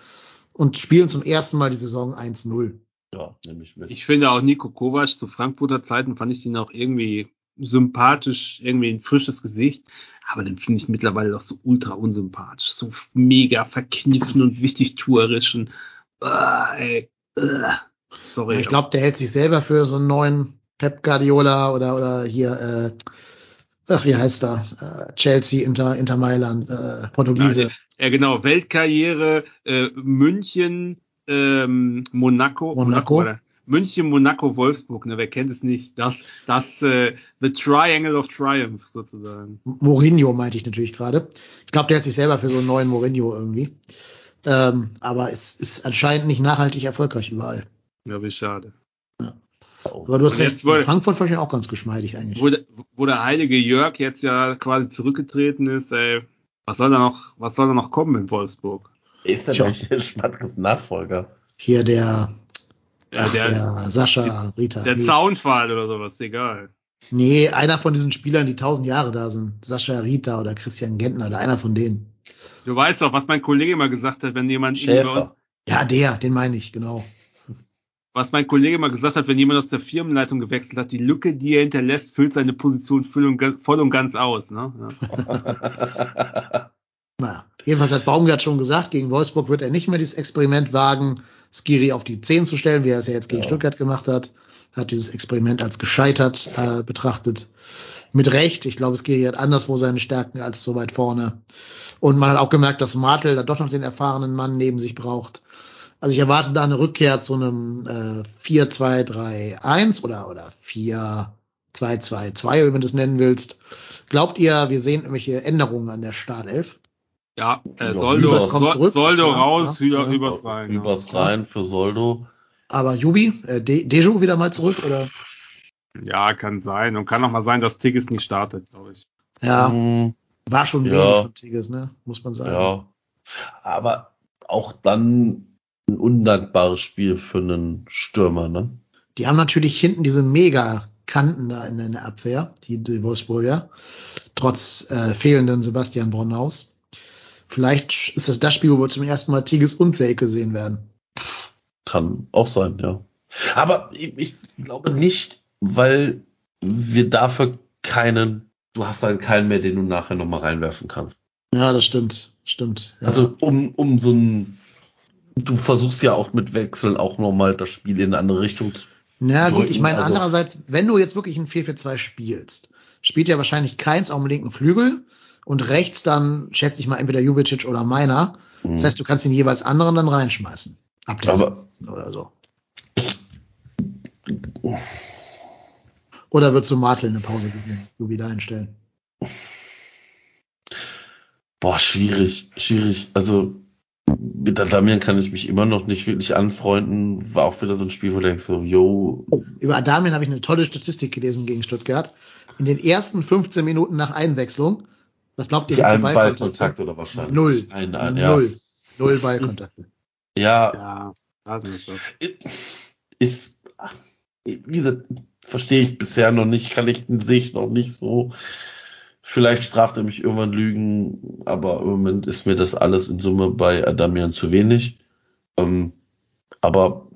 und spielen zum ersten Mal die Saison 1-0. Ja, nehme ich mit. Ich finde auch Nico Kovac zu Frankfurter Zeiten fand ich ihn auch irgendwie sympathisch, irgendwie ein frisches Gesicht. Aber den finde ich mittlerweile auch so ultra unsympathisch. So mega verkniffen und wichtig tuerisch und Ah, ey. Ugh. Sorry. ich glaube, der hält sich selber für so einen neuen Pep Guardiola oder, oder hier, äh, ach, wie heißt er? Äh, Chelsea, Inter, Inter Mailand, äh, Portugiese. ja, genau. Weltkarriere, äh, München, ähm, Monaco. Monaco. oder? München, Monaco, Wolfsburg, ne, wer kennt es nicht? Das, das, äh, The Triangle of Triumph, sozusagen. Mourinho meinte ich natürlich gerade. Ich glaube, der hält sich selber für so einen neuen Mourinho irgendwie. Ähm, aber es ist anscheinend nicht nachhaltig erfolgreich überall. Ja, wie schade. Aber du hast recht, wurde- Frankfurt fand ich auch ganz geschmeidig eigentlich. Wo, der- wo der heilige Jörg jetzt ja quasi zurückgetreten ist, ey, was soll da noch, was soll da noch kommen in Wolfsburg? Ist Tja. eigentlich Schmatkes Nachfolger? Hier der, Ja, ach, der, der, Sascha Rita. der nee. Zaunfall oder sowas, egal. nee, einer von diesen Spielern, die tausend Jahre da sind. Sascha Rita oder Christian Gentner oder einer von denen. Du weißt doch, was mein Kollege immer gesagt hat, wenn jemand bei uns, Schäfer. Ja, der, den meine ich, genau. Was mein Kollege mal gesagt hat, wenn jemand aus der Firmenleitung gewechselt hat, die Lücke, die er hinterlässt, füllt seine Position voll und, ganz aus. Ne? Ja. Naja, jedenfalls hat Baumgart schon gesagt, gegen Wolfsburg wird er nicht mehr dieses Experiment wagen, Skiri auf die 10 zu stellen, wie er es ja jetzt gegen Ja. Stuttgart gemacht hat. Hat dieses Experiment als gescheitert äh, betrachtet. Mit Recht. Ich glaube, Skiri hat anderswo seine Stärken als so weit vorne. Und man hat auch gemerkt, dass Martel da doch noch den erfahrenen Mann neben sich braucht. Also ich erwarte da eine Rückkehr zu einem äh, 4-2-3-1 oder, oder 4-2-2-2, wie man das nennen willst. Glaubt ihr, wir sehen irgendwelche Änderungen an der Startelf? Ja, äh, Ja, Soldo. Soldo Ja, raus, ja, Hü- ja. Übers rein. ja. Übers rein für Soldo. Aber Jubi, äh, De Deju wieder mal zurück, oder? Ja, kann sein. Und kann auch mal sein, dass Tigges nicht startet, glaube ich. Ja, Hm, war schon Ja. wenig von Tigges, ne? Muss man sagen. ja. Aber auch dann ein undankbares Spiel für einen Stürmer, ne? Die haben natürlich hinten diese Mega-Kanten da in der Abwehr, die, die Wolfsburger, trotz äh, fehlenden Sebastian Bronhaus. Vielleicht ist das das Spiel, wo wir zum ersten Mal Tigges und Selke sehen werden. Kann auch sein, ja. Aber ich, glaube nicht, weil wir dafür keinen, du hast dann keinen mehr, den du nachher nochmal reinwerfen kannst. Ja, das stimmt, stimmt. Ja. Also um, um so ein, du versuchst ja auch mit Wechseln auch nochmal das Spiel in eine andere Richtung zu. Na gut, ich meine also- andererseits, wenn du jetzt wirklich ein 4-4-2 spielst, spielt ja wahrscheinlich keins auf dem linken Flügel und rechts dann, schätze ich mal, entweder Jubicic oder Meiner. Das heißt, du kannst den jeweils anderen dann reinschmeißen. Ab der Aber- 17. oder so. Oder wird zu Martel eine Pause geben, Jubi da einstellen? Boah, schwierig, schwierig. Also Adamian kann ich mich immer noch nicht wirklich anfreunden. War auch wieder so ein Spiel, wo du denkst so, yo, Oh, über Adamien habe ich eine tolle Statistik gelesen gegen Stuttgart. In den ersten 15 Minuten nach Einwechslung, was glaubt ihr, wie Ballkontakte? Ballkontakt oder wahrscheinlich. Null. Ein, ein, ja. Null. Null Ballkontakte. Ja, Ja, hatten wir schon. ist, wie gesagt, verstehe ich bisher noch nicht, kann ich, sehe ich noch nicht so. Vielleicht straft er mich irgendwann Lügen, aber im Moment ist mir das alles in Summe bei Adamian zu wenig. Ähm, aber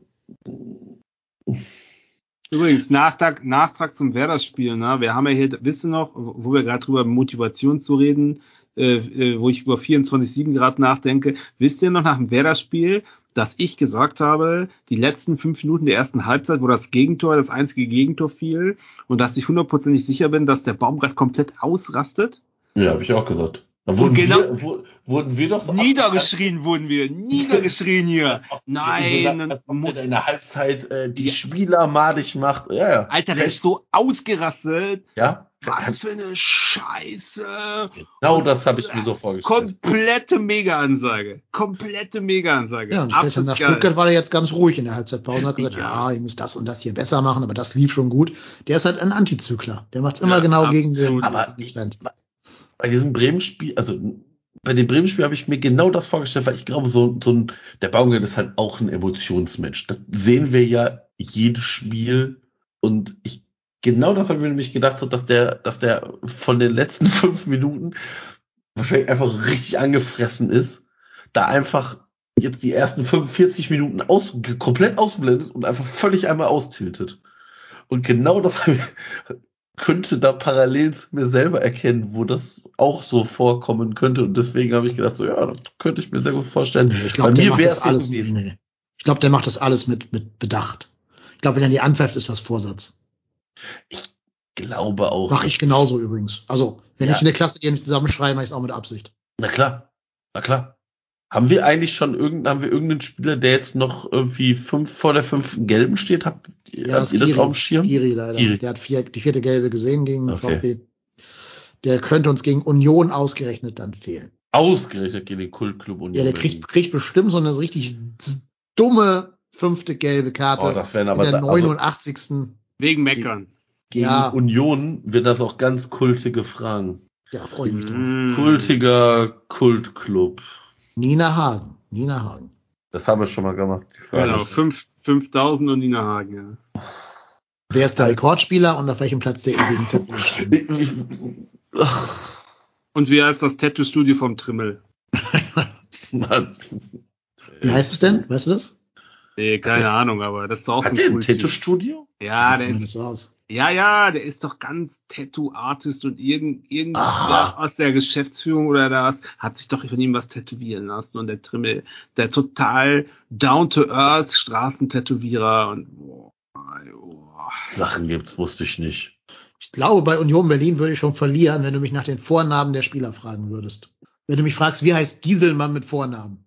Übrigens, Nachtrag, Nachtrag zum Werder-Spiel, ne? Wir haben ja hier, wisst ihr noch, wo wir gerade drüber Motivation zu reden, äh, äh, wo ich über 24-7 Grad nachdenke, wisst ihr noch nach dem Werder-Spiel, dass ich gesagt habe, die letzten fünf Minuten der ersten Halbzeit, wo das Gegentor, das einzige Gegentor fiel, und dass ich hundertprozentig sicher bin, dass der Baumgart komplett ausrastet? ja, habe ich auch gesagt. Da wurden, genau- wir, wo, wurden wir doch so Niedergeschrien wurden wir, niedergeschrien hier. Nein, als ob und- der in der Halbzeit äh, die Spieler madig macht. Ja, ja. Alter, der ist so ausgerastet. Ja, Was für eine Scheiße. genau das habe ich mir so vorgestellt. Komplette Mega-Ansage. Komplette Mega-Ansage. Ja, und später nach geil. Stuttgart war er jetzt ganz ruhig in der Halbzeitpause und hat gesagt, Ja. ja, ihr müsst das und das hier besser machen, aber das lief schon gut. Der ist halt ein Antizykler. Der macht's immer Ja, genau gegen den, absolut. Aber gegen den Trend. bei diesem Bremen-Spiel, also bei dem Bremen-Spiel habe ich mir genau das vorgestellt, weil ich glaube, so, so ein, der Baumgart ist halt auch ein Emotionsmensch. Das sehen wir ja jedes Spiel und ich, genau das habe ich mir nämlich gedacht, so, dass der, dass der von den letzten fünf Minuten wahrscheinlich einfach richtig angefressen ist, da einfach jetzt die ersten 45 Minuten aus, komplett ausblendet und einfach völlig einmal austiltet. Und genau das könnte da parallel zu mir selber erkennen, wo das auch so vorkommen könnte. Und deswegen habe ich gedacht, so ja, das könnte ich mir sehr gut vorstellen. Ich glaube, Bei der mir wäre es alles. Nee. Ich glaube, der macht das alles mit, mit Bedacht. Ich glaube, wenn er die anpfeift, ist das Vorsatz. Glaube auch. Mache ich genauso übrigens. Also, wenn Ja. ich in der Klasse gehe nicht zusammenschreie, mache ich es auch mit Absicht. Na klar. Na klar. Haben wir eigentlich schon irgendeinen, haben wir irgendeinen Spieler, der jetzt noch irgendwie fünf vor der fünften gelben steht? Habt, ihr- habt ihr das auf dem Schirm? Skiri leider. Skiri. Der hat vier, die vierte Gelbe gesehen gegen Okay. VfB. Der könnte uns gegen Union ausgerechnet dann fehlen. Ausgerechnet gegen den Kultclub Union. Ja, der kriegt, kriegt bestimmt so eine richtig dumme fünfte gelbe Karte Oh, das wären in aber der da- also 89. Wegen Meckern. gegen ja. Union wird das auch ganz kultige Fragen. Ja, freue ich mich drauf. Mm. Kultiger Kultclub. Nina Hagen. Nina Hagen. Das haben wir schon mal gemacht. Die Frage. Genau, fünf- 5000 und Nina Hagen, ja. Wer ist der Rekordspieler und auf welchem Platz der ewigen Und wie heißt das Tattoo-Studio vom Trimmel? Mann. Wie heißt es denn? Weißt du das? Nee, keine Ahnung, aber das ist doch auch Hat so der ein cool. Tattoo-Studio? Ja, der ist, so aus. ja, ja, der ist doch ganz Tattoo-Artist und irgend, irgend Aha. aus der Geschäftsführung oder das hat sich doch von ihm was tätowieren lassen und der Trimmel, der total down-to-earth Straßentätowierer und boah, boah. Sachen gibt's, wusste ich nicht. Ich glaube, bei Union Berlin würde ich schon verlieren, wenn du mich nach den Vornamen der Spieler fragen würdest. Wenn du mich fragst, wie heißt Gieselmann mit Vornamen?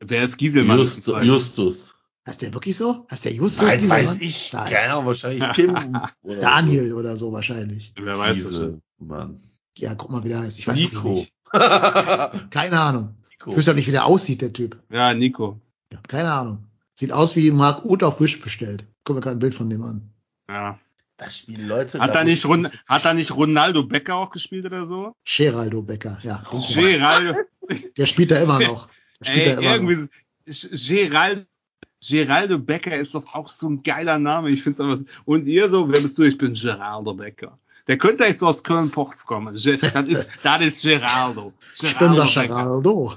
Wer ist Gieselmann? Just, Justus. Heißt der wirklich so? Heißt der Justus Nein, Gieselmann? weiß ich. Nein. Keine Ahnung, wahrscheinlich Tim. Oder Daniel oder so wahrscheinlich. Wer weiß das schon. Diese, Mann. Ja, guck mal, wie der heißt. Ich weiß Nico. nicht. Nico. Keine Ahnung. Ich wüsste auch nicht, wie der aussieht, der Typ. Ja, Nico. Ja, keine Ahnung. Sieht aus wie Marc Uth auf Wish bestellt. Guck mir gerade ein Bild von dem an. Ja. Da spielen Leute. Hat da nicht, Ron, hat da nicht Ronaldo Becker auch gespielt oder so? Geraldo Becker, ja. Geraldo. Der spielt da immer noch. Ey, irgendwie, Geraldo, Geraldo Becker ist doch auch so ein geiler Name. Ich finde einfach. Und ihr so, wer bist du? Ich bin Geraldo Becker. Der könnte jetzt so aus Köln-Ports kommen. Das ist, das ist Geraldo. Ich bin der Becker. Geraldo.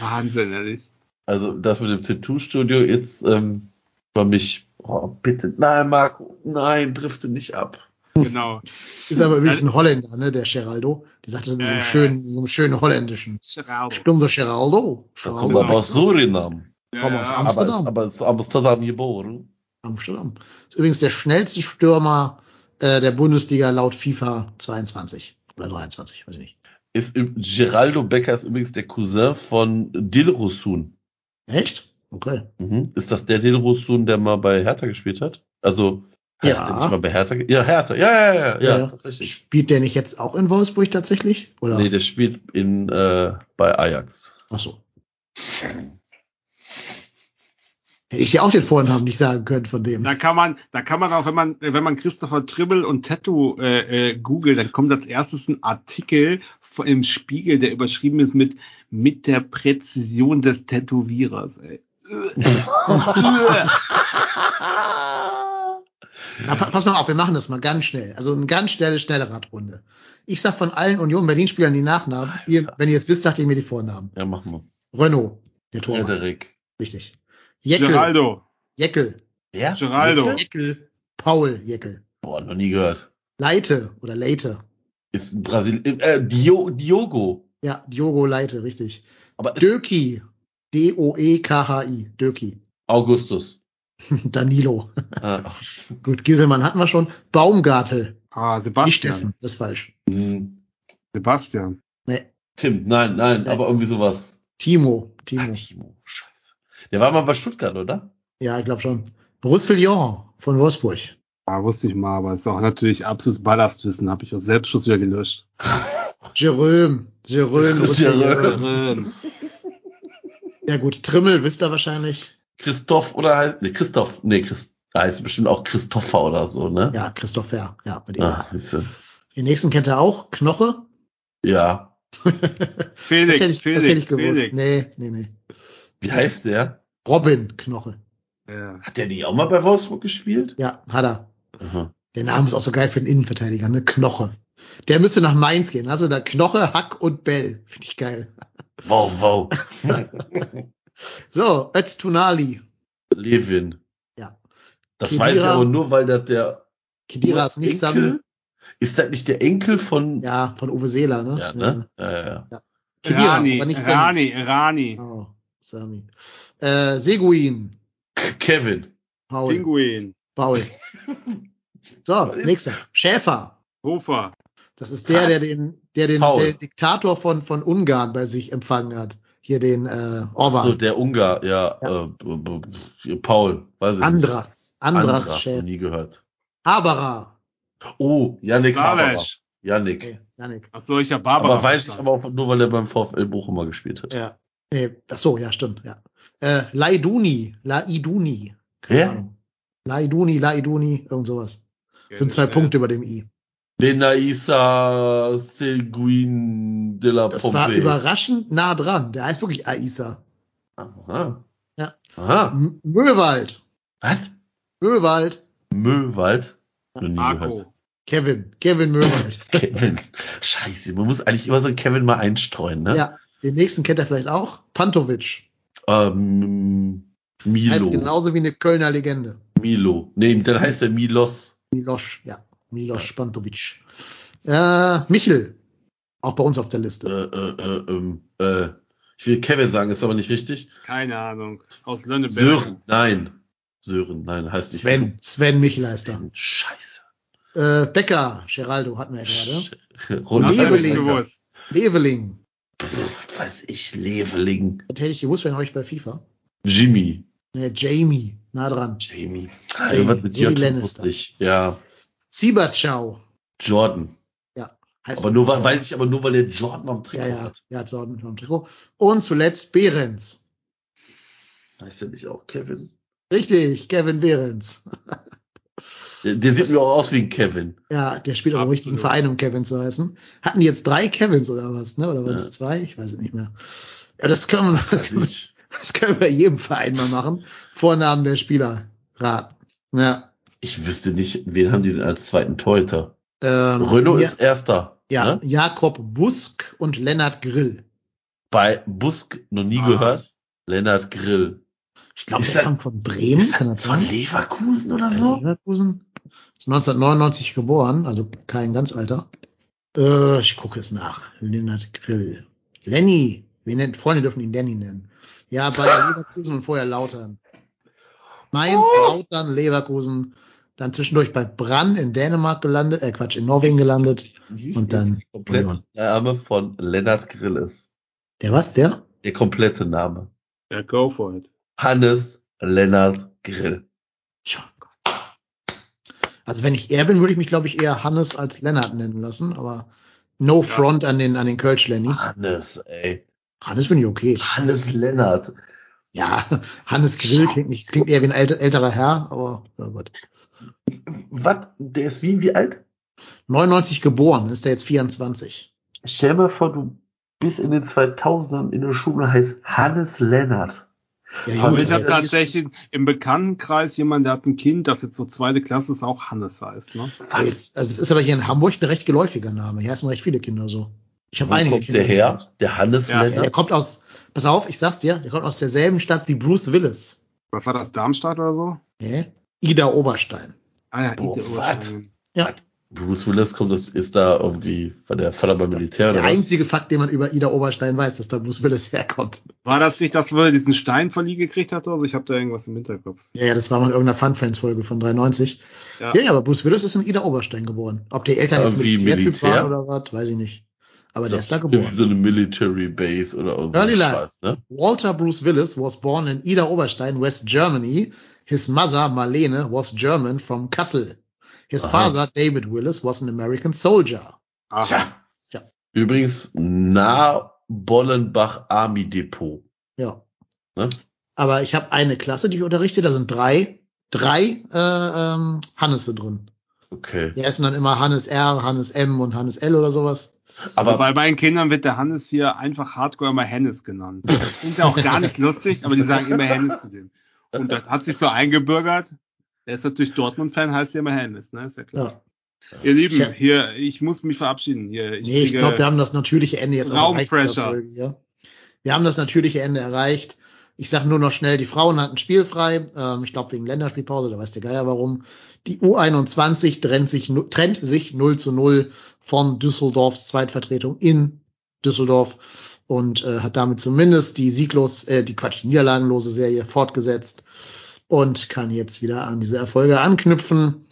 Wahnsinn, ehrlich. Also das mit dem Tattoo-Studio jetzt ähm, war mich. Oh, bitte. Nein, Marco. Nein, drifte nicht ab. Genau. Ist aber übrigens ein Holländer, ne, der Geraldo. Die sagt das in so einem Äh. schönen, so einem schönen holländischen. Geraldo. Ich bin der Geraldo. Da kommt Geraldo. aber aus Surinam. Komm aus Ja, Aber ist, Amsterdam. aber ist Amsterdam geboren. Amsterdam. Ist übrigens der schnellste Stürmer äh, der Bundesliga laut FIFA 22 oder 23, weiß ich nicht. Ist Geraldo Becker ist übrigens der Cousin von Dilrosun. Echt? Okay. Mhm. Ist das der Dilrosun, der mal bei Hertha gespielt hat? Also Ja. hat nicht mal bei Hertha? Ja, Hertha. Ja, ja, ja, ja, Ja. tatsächlich. Spielt der nicht jetzt auch in Wolfsburg tatsächlich? Oder? Nee, der spielt in äh, bei Ajax. Ach so. Hätte ich dir auch den Vornamen nicht sagen können von dem. Da kann man, da kann man auch, wenn man, wenn man Christopher Tribble und Tattoo äh, äh, googelt, dann kommt als erstes ein Artikel von- im Spiegel, der überschrieben ist mit mit der Präzision des Tätowierers. Ey. Na, pa pass mal auf, wir machen das mal ganz schnell. Also eine ganz schnelle, schnelle Radrunde. Ich sag von allen Union Berlin-Spielern die Nachnamen. Ihr, wenn ihr es wisst, sagt ihr mir die Vornamen. Ja, machen wir. Renault, der Torwart. Frederik. Richtig. Jeckel. Geraldo, Jeckel. Ja? Geraldo. Jeckel. Paul Jeckel. Boah, noch nie gehört. Leite oder Leite. Ist ein Brasil äh, Dio Diogo. Ja, Diogo Leite, richtig. Aber Döki. D-O-E-K-H-I. Döki. Augustus. Danilo. Ah, Gut, Gieselmann hatten wir schon. Baumgartel. ah, Nicht Sebastian. Steffen, das ist falsch. hm. Sebastian. Nee, Tim, nein, nein, Nee. aber irgendwie sowas. Timo. Timo. Timo, scheiße. Der war mal bei Stuttgart, oder? Ja, ich glaube schon. Roussillon von Wolfsburg. Ah, wusste ich mal, aber ist auch natürlich absolutes Ballastwissen, habe ich aus Selbstschutz wieder gelöscht. Jerome. Jerome. Jerome. Ja gut, Trimmel wisst ihr wahrscheinlich. Christoph oder heißt, nee, Christoph, nee, Christ, heißt bestimmt auch Christopher oder so, ne? Ja, Christopher. Ja, ihm. Ah, siehste. Den nächsten kennt er auch. Knoche. Ja. Felix, das hätte ich, Felix, das hätte ich gewusst. Felix. Nee, nee, nee. Wie heißt der? Robin Knoche. Ja. Hat der nicht auch mal bei Wolfsburg gespielt? Ja, hat er. Aha. Der Name ist auch so geil für einen Innenverteidiger, ne? Knoche. Der müsste nach Mainz gehen. Also da Knoche, Hack und Bell. Finde ich geil. Wow, wow. So, Öztunali. Levin. Ja. Das Kedira. weiß ich aber nur, weil das der Kedira ist nicht Sami. Enkel, ist das nicht der Enkel von, Ja, von Uwe Seeler, ne? ja, ne? Ja, ja, ja. Kedira, Rani, aber nicht Sami. Rani, Rani. Oh, Sami. Äh, Seguin. K- Kevin. Paul. Pinguin. Paul. So, nächster. Schäfer. Hofer. Das ist der, der den, der den Paul. der Diktator von, von Ungarn bei sich empfangen hat. Hier den äh, Orban. So, der Ungar, ja. Ja. Äh, Paul, weiß ich nicht. Andras. Andras, Andras, Schäfer. nie gehört. Haberer. Oh, Yannick Haberer. Yannick. Okay, Janik. Achso, ich habe Barbara. aber weiß ich aber auch nur, weil er beim VfL Bochum mal gespielt hat. Ja. Nee, ach so, ja, stimmt, ja. Äh, Laiduni. Laiduni. Keine Hä? Ahnung. Laiduni, Laiduni, irgend sowas. Sind zwei äh, Punkte über dem I. Benaisa Seguin de la Das war Pompe. überraschend nah dran. Der heißt wirklich Aisa. Aha. Ja. Aha. M Möwald. Was? Möwald. Möwald? Marco. Kevin. Kevin Möwald. Kevin. Scheiße, man muss eigentlich immer so einen Kevin mal einstreuen, ne? Ja. Den nächsten kennt er vielleicht auch. Pantovic. Ähm, Milo. Heißt genauso wie eine Kölner Legende. Milo. Nee, dann heißt er Milos. Milos, ja. Milos Pantovic. Äh, Michel. Auch bei uns auf der Äh, Liste. äh, äh, ähm, äh, ich will Kevin sagen, ist aber nicht richtig. Keine Ahnung. Aus Lönneberg. Sören, nein. Sören, nein, heißt nicht Sven. Sven Michel heißt er. Scheiße. Äh, Becker. Geraldo hatten wir ja gerade. Leveling. Leveling. Pff, was weiß ich, Leveling. Das hätte ich gewusst, wenn euch bei FIFA. Jimmy. Ne, Jamie. Nah dran. Jamie. Jamie, was mit so wie J Lannister. Ja. Siebertschau. Jordan. Heißt Aber nur, weil- weiß ich aber nur, weil der Jordan am Trikot Ja, ja, hat. ja, Jordan am Trikot. Und zuletzt Behrens. Heißt der nicht auch Kevin? Richtig, Kevin Behrens. Der, der sieht Das- mir auch aus wie ein Kevin. Ja, der spielt auch im richtigen Verein, um Kevin zu heißen. Hatten die jetzt drei Kevins oder was, ne? Oder waren es Ja. zwei? Ich weiß es nicht mehr. Ja, das können, wir, das, können wir, das können wir bei jedem Verein mal machen. Vornamen der Spieler raten. Ja. Ich wüsste nicht, wen haben die denn als zweiten Torhüter? Ähm, Renault ja, ist erster. ja, Ne? Jakob Busk und Lennart Grill. Bei Busk noch nie Ah. gehört. Lennart Grill. Ich glaube, Ist der er- kommt von Bremen, kann das Von sein? Leverkusen oder so? Leverkusen. Ist 1999 geboren, also kein ganz alter. Äh, ich gucke es nach. Lennart Grill. Lenny. Wir nennen, Freunde dürfen ihn Lenny nennen. Ja, bei Leverkusen und vorher Lautern. Mainz, Lautern, Leverkusen. Dann zwischendurch bei Brann in Dänemark gelandet, äh Quatsch, in Norwegen gelandet. Und dann Der komplette Name von Lennart Grill ist. Der was, der? Der komplette Name. Ja, go for it. Hannes Lennart Grill. Tja. Also wenn ich er bin, würde ich mich, glaube ich, eher Hannes als Lennart nennen lassen, aber no front an den, an den Kölsch Lenny. Hannes, ey. Hannes finde ich okay. Hannes Lennart. Ja, Hannes Grill klingt nicht, klingt eher wie ein älter, älterer Herr, aber ja gut. Was? Der ist wie, wie alt? 99 geboren, ist er jetzt 24. Stell mal vor, du bist in den 2000ern in der Schule heißt Hannes Lennart. Ja, gut, ich habe tatsächlich im Bekanntenkreis jemanden, der hat ein Kind, das jetzt so zweite Klasse ist, auch Hannes heißt. Ne? ist, also es ist aber hier in Hamburg ein recht geläufiger Name. Hier heißen recht viele Kinder so. Ich habe Wo einige kommt Kinder. der her? Der Hannes Ja, Ja, der Lennart? kommt aus, pass auf, ich sag's dir, der kommt aus derselben Stadt wie Bruce Willis. Was war das, Darmstadt oder so? Hä? Ida Oberstein. Ah ja, Boah, was? Oberstein. Ja. Bruce Willis kommt, das ist da irgendwie, war der Vater beim Militär Der einzige Fakt, den man über Ida Oberstein weiß, dass da Bruce Willis herkommt. War das nicht, dass wir diesen Stein verliehen gekriegt hat? Also ich habe da irgendwas im Hinterkopf. Ja, ja, das war mal in irgendeiner Fun Friends Folge von 93. Ja. Ja, ja, aber Bruce Willis ist in Ida Oberstein geboren. Ob die Eltern jetzt Irgendwie Militärtyp Militär? waren oder was, weiß ich nicht. Aber der ist da Irgendwie geboren. so eine Military Base oder Early irgendwie life. Scheiß, ne? Walter Bruce Willis was born in Ida Oberstein, West Germany. His mother, Marlene, was German from Kassel. His Aha. father, David Willis, was an American soldier. Aha. Tja. Tja. Übrigens, nah Bollenbach Army Depot. Ja. Ne? Aber ich habe eine Klasse, die ich unterrichte, da sind drei, drei äh, ähm, Hannesse drin. Okay. Die heißen dann immer Hannes R, Hannes M und Hannes L oder sowas. Aber Aber bei meinen Kindern wird der Hannes hier einfach hardcore immer Hennes genannt. Das klingt ja auch gar nicht lustig, aber die sagen immer Hennes zu dem. Und das hat sich so eingebürgert. Er ist natürlich Dortmund-Fan, heißt ja immer Hennes, ne? Ist ja klar. Ja. Ihr Lieben, Ja. hier, ich muss mich verabschieden. Hier, ich nee, ich glaube, wir haben das natürliche Ende jetzt erreicht. Folge. Wir haben das natürliche Ende erreicht. Ich sage nur noch schnell, die Frauen hatten spielfrei. Ähm, ich glaube wegen Länderspielpause, da weiß der Geier warum. Die Nu21 trennt sich, trennt sich 0 zu 0 von Düsseldorfs Zweitvertretung in Düsseldorf. Und äh, hat damit zumindest die sieglos, äh, die Quatsch, niederlagenlose Serie fortgesetzt und kann jetzt wieder an diese Erfolge anknüpfen.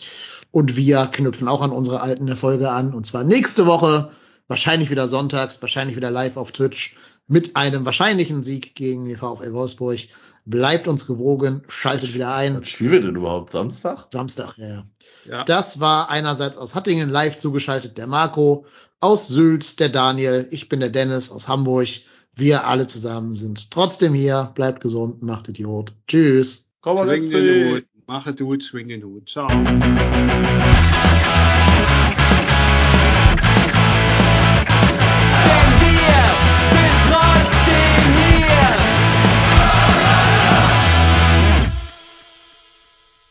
Und wir knüpfen auch an unsere alten Erfolge an. Und zwar nächste Woche, wahrscheinlich wieder sonntags, wahrscheinlich wieder live auf Twitch mit einem wahrscheinlichen Sieg gegen den VfL Wolfsburg. Bleibt uns gewogen, schaltet wieder ein. Was spielen wir denn überhaupt? Samstag? Samstag, ja, ja. Ja. Das war einerseits aus Hattingen live zugeschaltet der Marco, aus Sülz der Daniel, ich bin der Dennis aus Hamburg. Wir alle zusammen sind trotzdem hier. Bleibt gesund, macht Idiot. Tschüss. Komm mal, den Hut. Mache Hut, schwing den Hut. Ciao.